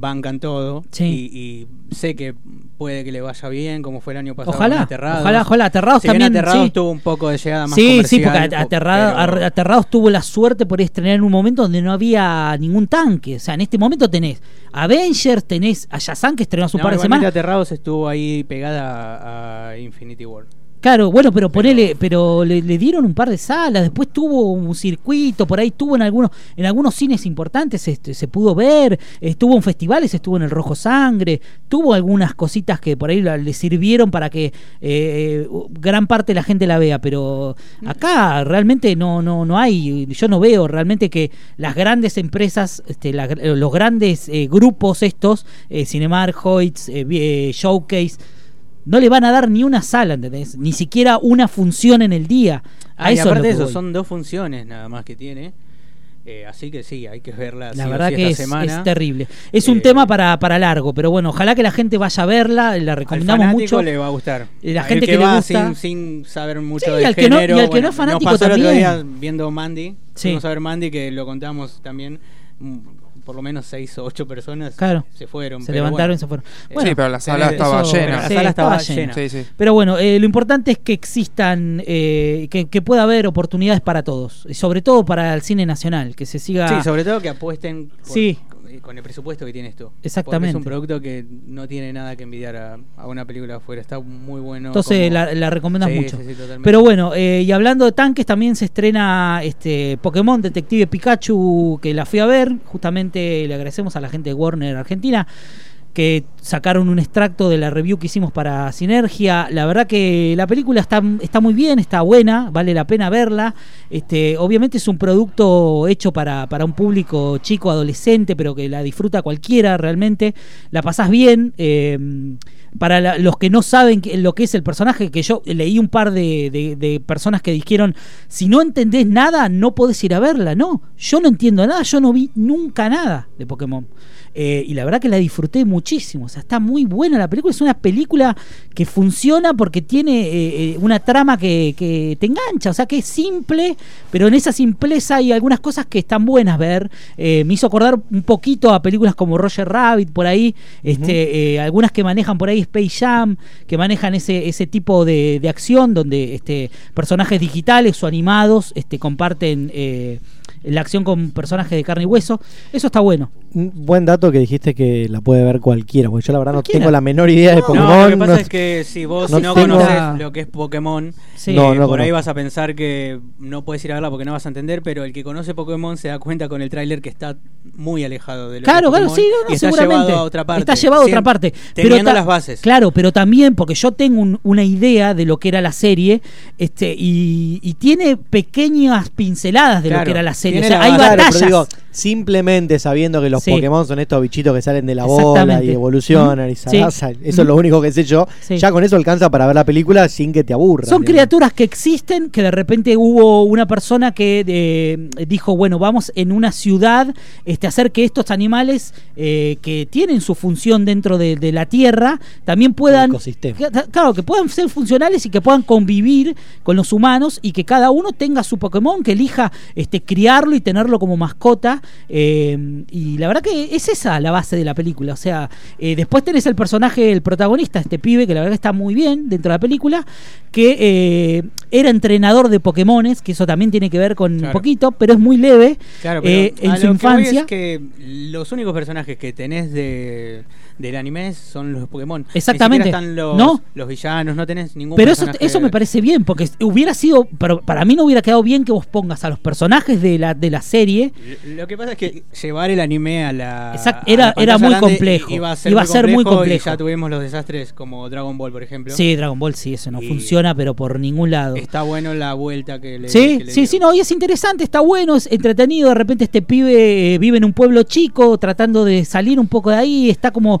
bancan todo Sí. y, y sé que puede que le vaya bien como fue el año pasado Ojalá, Aterrados. ojalá, ojalá, Aterrados Si bien también, Aterrados sí. tuvo un poco de llegada más Sí, sí, porque Aterrado- pero- Aterrados tuvo la suerte por estrenar en un momento donde no había ningún tanque. O sea, en este momento tenés Avengers, tenés a Shazam que estrenó hace un No, par de semanas. Aterrados estuvo ahí pegada a, a Infinity War. Claro, bueno, pero ponele, pero le, le dieron un par de salas, después tuvo un circuito, por ahí estuvo en algunos, en algunos cines importantes, este, se pudo ver, estuvo en festivales, estuvo en el Rojo Sangre, tuvo algunas cositas que por ahí la- le sirvieron para que eh, gran parte de la gente la vea, pero acá realmente no, no, no hay, yo no veo realmente que las grandes empresas, este, la- los grandes eh, grupos estos, eh, Cinemark, Hoyts, eh, eh, Showcase, no le van a dar ni una sala, ¿entendés? Ni siquiera una función en el día. A Ah, y eso es lo aparte de que eso, voy. son dos funciones nada más que tiene. Eh, así que sí, hay que verla. sí La o verdad sí que es, es terrible. Es un Eh, tema para, para largo, pero bueno, ojalá que la gente vaya a verla, la Al recomendamos fanático mucho. le va a gustar. Y la Al gente que le va gusta- sin, sin saber mucho Sí, del al que no- género. y al que no es bueno, fanático nos pasó el otro también. día viendo Mandy. Sí. Fuimos a ver Mandy que lo contamos también. Por lo menos seis o ocho personas Claro. se fueron. Se levantaron bueno. y se fueron. Sí, Bueno, pero la sala estaba eso- llena. La Sí, sala estaba estaba llena. Sí, sí. Pero bueno, eh, lo importante es que existan, eh, que, que pueda haber oportunidades para todos, y sobre todo para el cine nacional, que se siga... Sí, sobre todo que apuesten por- Sí. Con, con el presupuesto que tiene esto. Exactamente. Porque es un producto que no tiene nada que envidiar a, a una película afuera. Está muy bueno. Entonces como- la, la recomiendas Sí, mucho. sí, sí, totalmente. Pero bueno, eh, y hablando de tanques, también se estrena este Pokémon Detective Pikachu, que la fui a ver. Justamente le agradecemos a la gente de Warner Argentina que sacaron un extracto de la review que hicimos para Sinergia. La verdad que la película está, está muy bien, está buena, vale la pena verla. Este, obviamente es un producto hecho para, para un público chico, adolescente, pero que la disfruta cualquiera realmente. La pasás bien. eh, para la- los que no saben qué- lo que es el personaje, que yo leí un par de, de- de personas que dijeron, si no entendés nada, no podés ir a verla. No, yo no entiendo nada, yo no vi nunca nada de Pokémon. Eh, y la verdad que la disfruté muchísimo. O sea, está muy buena la película. Es una película que funciona porque tiene eh, eh, una trama que, que te engancha. O sea, que es simple, pero en esa simpleza hay algunas cosas que están buenas ver. Eh, me hizo acordar un poquito a películas como Roger Rabbit por ahí. Este, eh, algunas que manejan por ahí Space Jam, que manejan ese, ese tipo de, de acción donde este, personajes digitales o animados este, comparten eh, la acción con personajes de carne y hueso. Eso está bueno. Un buen dato que dijiste que la puede ver cualquiera, porque yo la verdad no tengo la menor idea de No, Pokémon. lo que pasa no- es que si vos no no, tengo- conoces lo que es Pokémon, Sí. No, no por ahí vas a pensar que no puedes ir a verla porque no vas a entender, pero el que conoce Pokémon se da cuenta con el tráiler que está muy alejado de lo Claro, que es claro, Pokémon sí, no, está seguramente. llevado a otra parte. Está llevado a otra parte. Teniendo ta- las bases. Claro, pero también porque yo tengo un- una idea de lo que era la serie este y, y tiene pequeñas pinceladas de lo Claro, que era la serie. O tiene sea, la hay. Claro, pero batallas. digo, simplemente sabiendo que los Sí. Pokémon son estos bichitos que salen de la bola y evolucionan y Sí. abrazan, eso es lo único que sé yo. Sí. Ya con eso alcanza para ver la película sin que te aburra. Son criaturas que existen, que de repente hubo una persona que eh, dijo, bueno, vamos en una ciudad este, a hacer que estos animales eh, que tienen su función dentro de, de la Tierra también puedan... que- Claro, que puedan ser funcionales y que puedan convivir con los humanos y que cada uno tenga su Pokémon, que elija este, criarlo y tenerlo como mascota. Eh, y la verdad que es esa la base de la película. O sea, eh, después tenés el personaje, el protagonista, este pibe, que la verdad que está muy bien dentro de la película, que eh, era entrenador de Pokémones, que eso también tiene que ver con un poquito, pero es muy leve Claro, pero eh, en a su lo que infancia. es que los únicos personajes que tenés de, del anime son los Pokémon. Exactamente. están los, No. los villanos, no tenés ningún Pero eso, personaje- eso me parece bien, porque hubiera sido, pero para mí no hubiera quedado bien que vos pongas a los personajes de la, de la serie Lo que pasa es que llevar el anime a la. Exacto, a la era- era muy complejo. Iba a ser, Iba muy, a ser muy complejo complejo. Y ya tuvimos los desastres como Dragon Ball, por ejemplo. Sí, Dragon Ball sí, eso no Y- funciona, pero por ningún lado. Está bueno la vuelta que le. Sí, que le sí, dio. sí, no, y es interesante, está bueno, es entretenido. De repente este pibe eh, vive en un pueblo chico, tratando de salir un poco de ahí, está como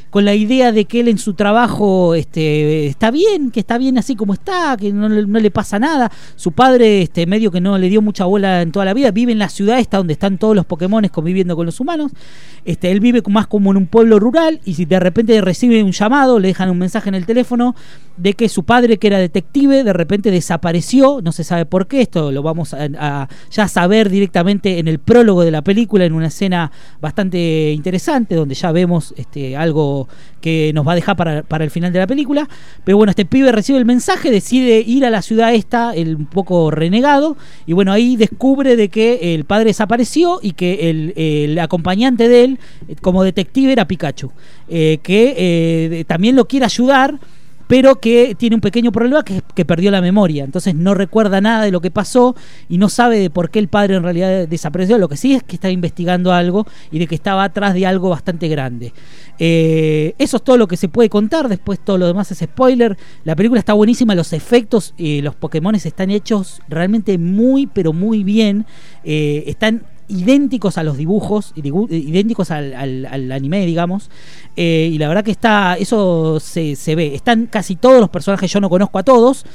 con la idea de que él en su trabajo este, está bien, que está bien así como está, que no, le- pasa nada. Su padre, este, medio que no le dio mucha bola en toda la vida, vive en la ciudad esta donde están todos los Pokémones conviviendo con los humanos. Este, él vive más como en un pueblo rural y si de repente recibe un llamado, le dejan un mensaje en el teléfono de que su padre, que era detective, de repente desapareció, no se sabe por qué, esto lo vamos a, a ya saber directamente en el prólogo de la película, en una escena bastante interesante, donde ya vemos este, algo que nos va a dejar para, el final de la película. Pero bueno, este pibe recibe el mensaje, decide ir a la ciudad esta, el un poco renegado, y bueno, ahí descubre de que el padre desapareció y que el, acompañante de él, eh, como detective, era Pikachu, eh, que eh, también lo quiere ayudar pero que tiene un pequeño problema que es que perdió la memoria, entonces no recuerda nada de lo que pasó y no sabe de por qué el padre en realidad desapareció, lo que sí es que está investigando algo y de que estaba atrás de algo bastante grande. Eh, eso es todo lo que se puede contar, después todo lo demás es spoiler, la película está buenísima, los efectos y los Pokémon están hechos realmente muy pero muy bien, Eh, están idénticos a los dibujos, digu- idénticos al, al- al anime, digamos. Eh, y la verdad que está, eso se, se ve. Están casi todos los personajes, yo no conozco a todos,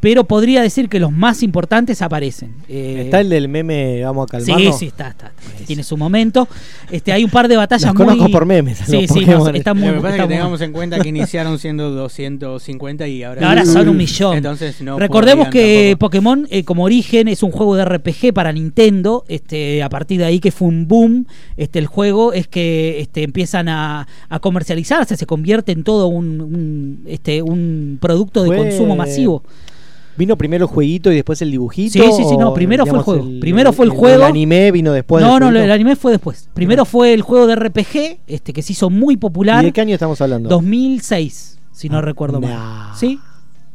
pero podría decir que los más importantes aparecen. Eh, Está el del meme, vamos a Sí, calmarnos. sí, está, está, está. Tiene su momento. Este, hay un par de batallas Las muy. conozco por memes, Sí, sí, no, está muy. Lo que pasa es que muy- tengamos en cuenta que iniciaron siendo 250 y ahora, Ahora son un millón. Entonces no Recordemos que tampoco. Pokémon eh, como origen es un juego de RPG para Nintendo. Este, a partir de ahí que fue un boom, este, el juego es que este, empiezan a, a comercializarse, se convierte en todo un, un, este, un producto de Fue- consumo masivo. ¿Vino primero el jueguito y después el dibujito? Sí, sí, sí, no, primero fue el juego. Primero fue el El juego. anime vino después. no, del no, jueguito? el anime fue después. Primero fue el juego de RPG, este, que se hizo muy popular. ¿Y de qué año estamos hablando? 2006, si no Ah, recuerdo nah. mal. ¿Sí?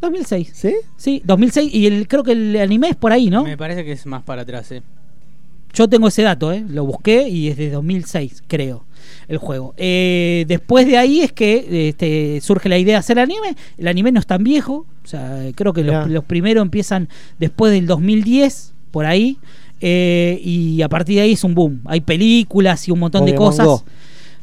2006. ¿Sí? Sí, 2006. Y el, creo que el anime es por ahí, ¿no? Me parece que es más para atrás, eh. Yo tengo ese dato, ¿eh? lo busqué y es de 2006, creo, el juego. Eh, después de ahí es que este, surge la idea de hacer anime. El anime no es tan viejo, o sea, creo que los, los primeros empiezan después del 2010, por ahí. eh, y a partir de ahí es un boom. Hay películas y un montón de cosas.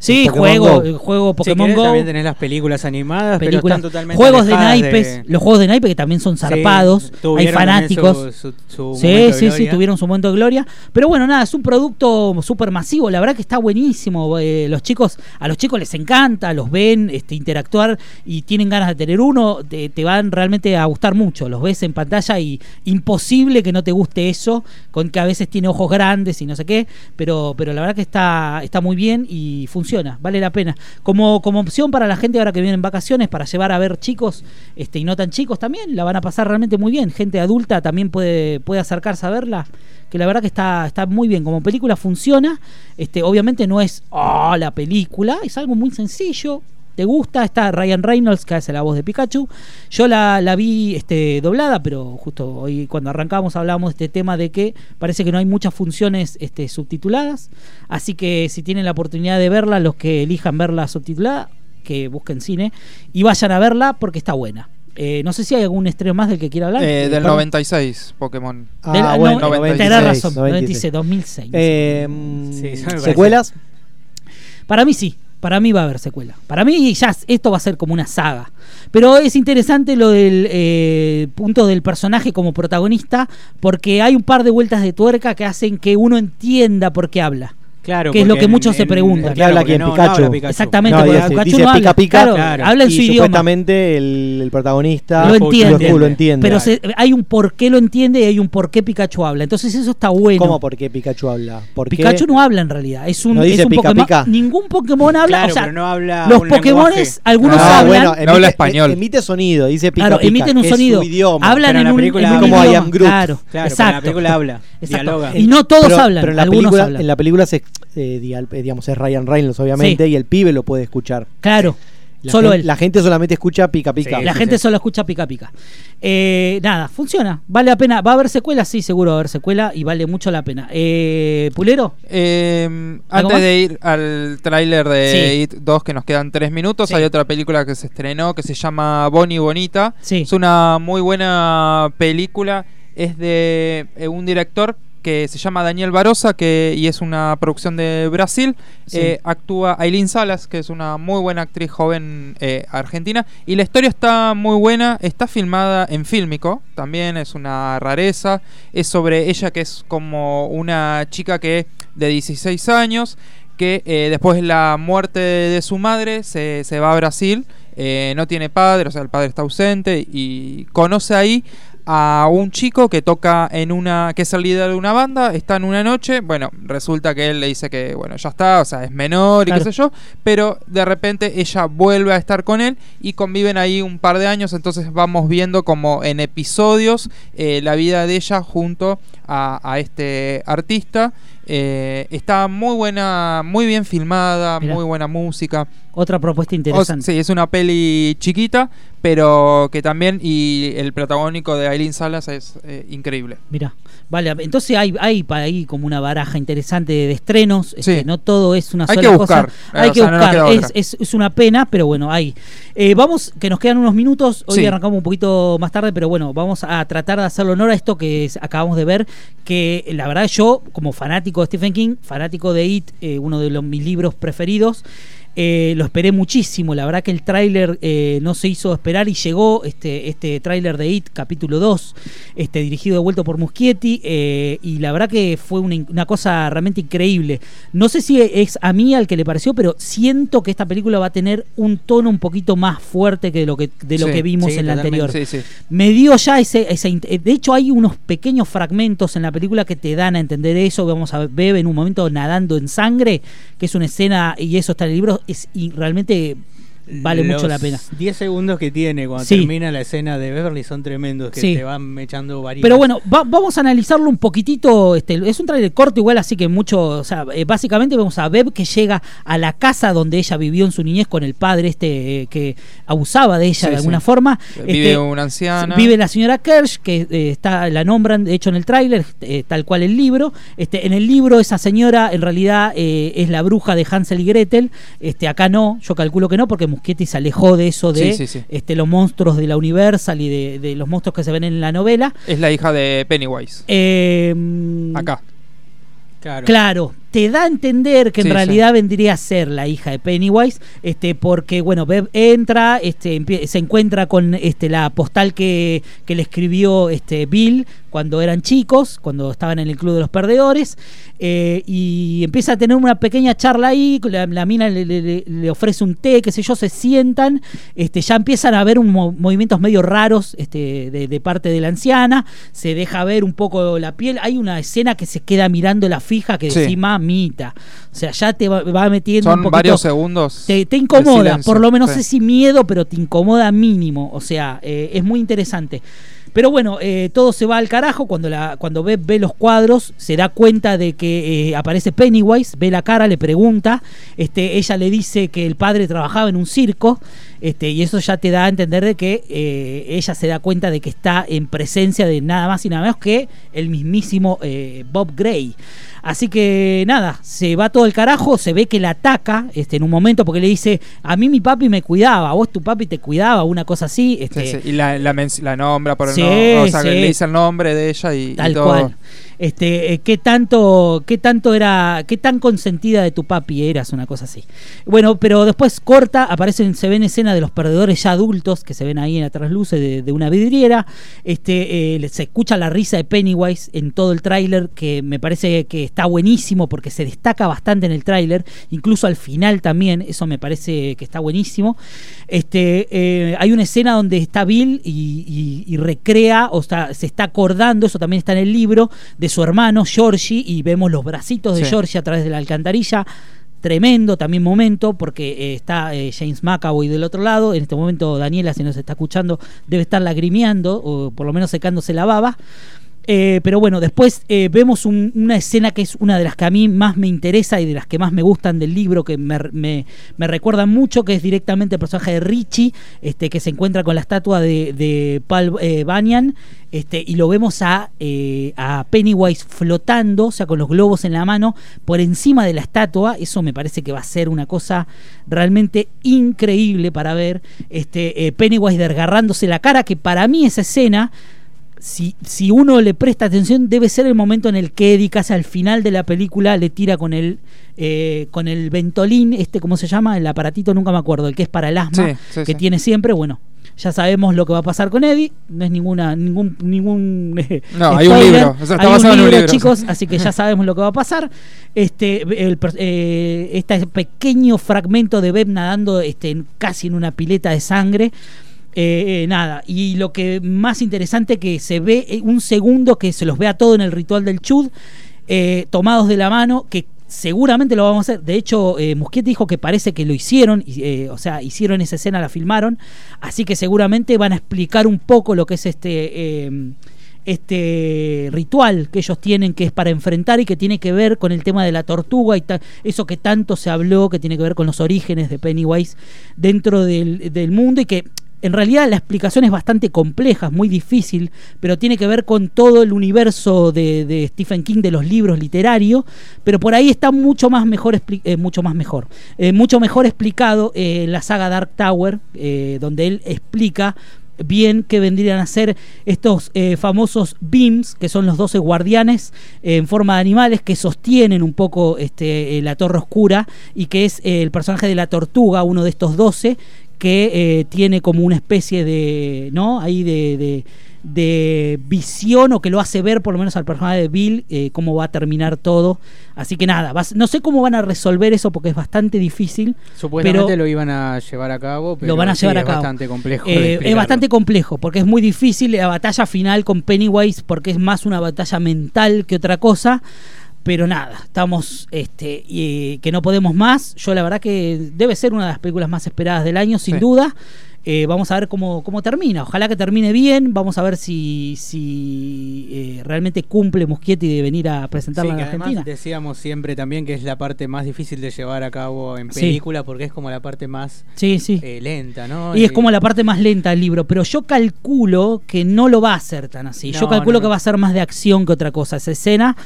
Sí, juego, Go. el juego Si Pokémon querés, Go. También tenés las películas animadas, películas, pero están totalmente juegos de naipes, los juegos de naipes que también son Sí, zarpados, hay tuvieron también fanáticos. su- su- su sí, momento de sí, sí, gloria. tuvieron su momento de gloria. Pero bueno, nada, es un producto súper masivo. La verdad que está buenísimo. eh, los chicos, a los chicos les encanta, los ven este, interactuar y tienen ganas de tener uno. Te, te van realmente a gustar mucho. Los ves en pantalla y imposible que no te guste eso, con que a veces tiene ojos grandes y no sé qué. Pero, pero la verdad que está, está muy bien y funciona, vale la pena. Como, como opción para la gente ahora que viene en vacaciones, para llevar a ver chicos este, y no tan chicos también, la van a pasar realmente muy bien. Gente adulta también puede, puede acercarse a verla, que la verdad que está, está muy bien. Como película funciona, este, obviamente no es "Ah, la película, es algo muy sencillo. ¿Te gusta? Está Ryan Reynolds, que hace la voz de Pikachu. Yo la, la vi este, doblada, pero justo hoy cuando arrancamos hablábamos de este tema de que parece que no hay muchas funciones este, subtituladas. Así que si tienen la oportunidad de verla, los que elijan verla subtitulada, que busquen cine y vayan a verla porque está buena. Eh, no sé si hay algún estreno más del que quiera hablar. Eh, del Perdón. 96, Pokémon. Ah, Del- bueno, no, 96, tenés razón, 96, 96. 2006. Eh, Sí, parece. ¿Secuelas? Para mí sí, para mí va a haber secuela. Para mí ya esto va a ser como una saga. Pero es interesante lo del eh, punto del personaje como protagonista, porque hay un par de vueltas de tuerca que hacen que uno entienda por qué habla. Claro, que es lo que muchos se en- preguntan. ¿Por qué habla quién? no- no Pikachu. Exactamente, No, dice, Pikachu dice no pica habla. pica, Claro, Claro. habla en y su idioma. supuestamente el, el protagonista Lo entiende. Lo, lo entiende. Pero se- hay un por qué lo entiende y hay un por qué Pikachu habla. Entonces eso está bueno. ¿Cómo por qué Pikachu habla? ¿Por qué? Pikachu no habla en realidad. Es un, No dice es un pica, Pokémon. pica. Ningún Pokémon habla. Claro, o sea, pero no habla los lenguaje. algunos Ah, hablan. bueno, No emite, habla español. e- Emite sonido, dice pica Claro, emiten un sonido. su idioma. Hablan en un, hablan. Como I idioma. am Groot. Claro, Claro, la película habla. Y no todos hablan, pero en la algunos película, hablan. en la película se, eh, eh, digamos, es Ryan Reynolds, obviamente, Sí. y el pibe lo puede escuchar. Claro, La solo gen- él. La gente solamente escucha pica pica. Sí, la sí, gente sí. solo escucha pica pica. Eh, nada, funciona. Vale la pena. ¿Va a haber secuela? Sí, seguro va a haber secuela y vale mucho la pena. Eh, ¿Pulero? Eh, ¿Algo antes más? de ir al tráiler de Sí. It 2, que nos quedan tres minutos, Sí. hay otra película que se estrenó que se llama Bonnie Bonita. Sí. Es una muy buena película. Es de eh, un director que se llama Daniel Barosa que, y es una producción de Brasil. Sí. Eh, actúa Aileen Salas, que es una muy buena actriz joven eh, argentina. Y la historia está muy buena, está filmada en fílmico, también es una rareza. Es sobre ella que es como una chica que de 16 años, que eh, después de la muerte de su madre se, se va a Brasil. no tiene padre, o sea, el padre está ausente y conoce ahí a un chico que toca en una que es el líder de una banda, está en una noche, bueno, resulta que él le dice que bueno, ya está, o sea, es menor y Claro. qué sé yo, pero de repente ella vuelve a estar con él y conviven ahí un par de años, entonces vamos viendo como en episodios eh, la vida de ella junto a, a este artista. Eh, está muy buena, muy bien filmada, Mirá. muy buena música. Otra propuesta O- interesante. sí, es una peli chiquita, pero que también, y el protagónico de Aileen Salas es eh, increíble. Mira, vale, entonces hay, hay para ahí como una baraja interesante de estrenos. este, Sí. no todo es una Hay sola que cosa. buscar, eh, Hay que sea, buscar. es, es- es una pena, pero bueno, hay. Eh, vamos, que nos quedan unos minutos. Hoy Sí. arrancamos un poquito más tarde, pero bueno, vamos a tratar de hacerle honor a esto que es- acabamos de ver. Que la verdad, yo, como fanático de Stephen King, fanático de It, eh, uno de los, mis libros preferidos. Eh, lo esperé muchísimo, la verdad que el tráiler eh, no se hizo esperar y llegó este, este tráiler de It, capítulo 2, este, dirigido de vuelta por Muschietti, eh, y la verdad que fue una, una cosa realmente increíble. No sé si es a mí al que le pareció, pero siento que esta película va a tener un tono un poquito más fuerte que de lo que, de lo Sí, que vimos sí, en la anterior. Sí. Me dio ya ese, ese eh, De hecho, hay unos pequeños fragmentos en la película que te dan a entender eso. Vamos a ver Bebe en un momento nadando en sangre, que es una escena, y eso está en el libro, es realmente vale mucho la pena. 10 segundos que tiene cuando Sí. termina la escena de Beverly son tremendos, que Sí. te van echando varias. Pero bueno, va- vamos a analizarlo un poquitito. Este, es un trailer corto igual, así que mucho. O sea, eh, básicamente vemos a Beb que llega a la casa donde ella vivió en su niñez con el padre este eh, que abusaba de ella Sí, de alguna sí. forma. Vive Este, una anciana. Vive la señora Kersh, que eh, está, la nombran, de hecho, en el tráiler, eh, tal cual el libro. Este, en el libro, esa señora en realidad eh, es la bruja de Hansel y Gretel. Este, acá no, yo calculo que no, porque Muschietti se alejó de eso de Sí, sí, sí. Este, los monstruos de la Universal y de, de los monstruos que se ven en la novela. Es la hija de Pennywise. Eh, Acá. claro. Claro, te da a entender que en Sí, realidad vendría a ser la hija de Pennywise, este, porque bueno, Bev entra, este, se encuentra con este la postal que, que le escribió este Bill cuando eran chicos, cuando estaban en el club de los perdedores, eh, y empieza a tener una pequeña charla ahí, la, la mina le, le- ofrece un té, qué sé yo, se sientan, este, ya empiezan a ver un mo- movimientos medio raros este, de, de parte de la anciana, se deja ver un poco la piel, hay una escena que se queda mirando la fija que Sí. decís, mamita, o sea, ya te va, va metiendo un Son poquito... varios segundos. Te, incomoda, silencio. por lo menos Sí. si miedo, pero te incomoda mínimo. O sea, eh, es muy interesante. Pero bueno, eh, todo se va al carajo. Cuando la cuando ve, ve los cuadros, se da cuenta de que eh, aparece Pennywise, ve la cara, le pregunta, este, ella le dice que el padre trabajaba en un circo, este, y eso ya te da a entender de que eh, ella se da cuenta de que está en presencia de nada más y nada menos que el mismísimo eh, Bob Gray. Así que nada, se va todo el carajo, se ve que la ataca este, en un momento porque le dice, a mí mi papi me cuidaba, vos tu papi te cuidaba, una cosa así. Sí, Este, sí, Y la, la, la nombra por el Sí, nombre. O sea, sí. le dice el nombre de ella y, y Tal todo. cual. Este, eh, qué tanto, qué tanto era, qué tan consentida de tu papi eras, una cosa así. Bueno, pero después corta, aparecen, se ven escenas de los perdedores ya adultos que se ven ahí en la trasluce de, una vidriera. Este, eh, se escucha la risa de Pennywise en todo el tráiler, que me parece que está buenísimo porque se destaca bastante en el tráiler, incluso al final también, eso me parece que está buenísimo. Este, eh, hay una escena donde está Bill y, y- y recrea, o sea, se está acordando, eso también está en el libro, de su hermano Georgie, y vemos los bracitos de Sí. Georgie a través de la alcantarilla. Tremendo también momento, porque eh, está eh, James McAvoy del otro lado. En este momento, Daniela, si nos está escuchando, debe estar lagrimeando, o por lo menos secándose la baba. Eh, pero bueno, después eh, vemos un- una escena que es una de las que a mí más me interesa y de las que más me gustan del libro, que me, me, recuerdan mucho, que es directamente el personaje de Richie, este, que se encuentra con la estatua de, de Paul eh, Bunyan, este, y lo vemos a, eh, a Pennywise flotando, o sea, con los globos en la mano, por encima de la estatua. Eso me parece que va a ser una cosa realmente increíble para ver. Este, Pennywise desgarrándose la cara, que para mí esa escena si, si uno le presta atención, debe ser el momento en el que Eddie casi al final de la película le tira con el, eh, con el ventolín, este, ¿cómo se llama? El aparatito, nunca me acuerdo, el que es para el asma, Sí, sí, que sí. tiene siempre, bueno. Ya sabemos lo que va a pasar con Eddie. No es ninguna, ningún, ningún eh, No, hay un libro. O sea, está Hay un libro, chicos, sí. así que ya sabemos lo que va a pasar. Este, el, eh, este pequeño fragmento de Beb nadando este, casi en una pileta de sangre. Eh, eh, nada, y lo que más interesante que se ve eh, un segundo que se los vea todo en el ritual del Chud, eh, tomados de la mano, que seguramente lo vamos a hacer. De hecho, Muschietti dijo que parece que lo hicieron, o sea, hicieron esa escena, la filmaron, así que seguramente van a explicar un poco lo que es este... eh, este ritual que ellos tienen que es para enfrentar y que tiene que ver con el tema de la tortuga y eso que tanto se habló que tiene que ver con los orígenes de Pennywise dentro del mundo y que en realidad la explicación es bastante compleja, es muy difícil, pero tiene que ver con todo el universo de, de Stephen King, de los libros literarios, pero por ahí está mucho más mejor, eh, mucho más mejor, eh, mucho mejor explicado eh, la saga Dark Tower, eh, donde él explica bien que vendrían a ser estos famosos beams, que son los 12 guardianes en forma de animales que sostienen un poco este, la torre oscura y que es el personaje de la tortuga, uno de estos 12, que eh, tiene como una especie de, ¿no? Ahí de, de, de visión o que lo hace ver por lo menos al personaje de Bill eh, cómo va a terminar todo. Así que nada, vas- no sé cómo van a resolver eso porque es bastante difícil. Supuestamente pero- lo iban a llevar a cabo, pero lo van a sí, llevar a es cabo. bastante complejo. Eh, es bastante complejo porque es muy difícil la batalla final con Pennywise porque es más una batalla mental que otra cosa. Pero nada, estamos este y, que no podemos más. Yo la verdad que debe ser una de las películas más esperadas del año, sin Sí. duda. Eh, vamos a ver cómo, cómo termina. Ojalá que termine bien. Vamos a ver si, si eh, realmente cumple Muschietti de venir a Sí, presentarla que en además Argentina. decíamos siempre también que es la parte más difícil de llevar a cabo en Sí. película porque es como la parte más Sí, sí. eh, lenta, ¿no? Y es Eh, como la parte más lenta del libro, pero yo calculo que no lo va a hacer tan así. yo calculo no, que va a ser más de acción que otra cosa esa escena.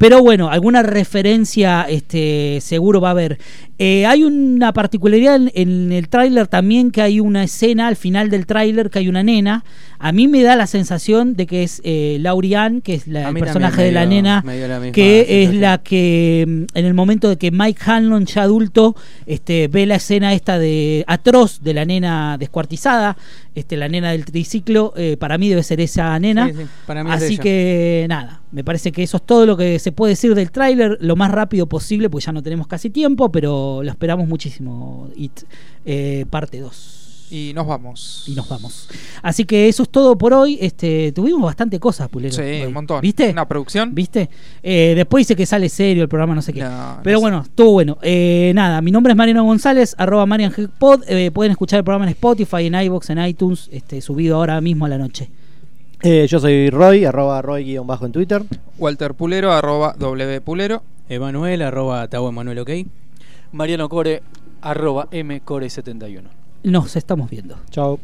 Pero bueno, alguna referencia este, seguro va a haber. Eh, hay una particularidad en, en el tráiler también que hay una escena al final del tráiler que hay una nena. A mí me da la sensación de que es eh, Laurian, que es la- el personaje de la dio- nena, la que es la que mm, en el momento de que Mike Hanlon ya adulto este, ve la escena esta de atroz de la nena descuartizada, este, la nena del triciclo, eh, para mí debe ser esa nena. Sí, sí, para mí es Así que nada, me parece que eso es todo lo que se puede decir del tráiler lo más rápido posible, porque ya no tenemos casi tiempo, pero lo esperamos muchísimo. It, eh, parte 2 Y nos vamos. y nos vamos. Así que eso es todo por hoy. Este, tuvimos bastante cosas, Pulero. Sí, hoy. un montón. ¿Viste? Una producción. ¿Viste? Eh, después dice que sale serio el programa, no sé qué. No, Pero no bueno, estuvo bueno. Eh, nada, mi nombre es Mariano González, arroba Marian. Eh, pueden escuchar el programa en Spotify, en iBox, en iTunes, este, subido ahora mismo a la noche. Eh, yo soy Roy, arroba Roy-bajo en Twitter. Walter Pulero, arroba W Pulero. Emanuel, arroba Tau Emanuel, ok. Mariano Core, arroba mcore71. Nos estamos viendo. Chao.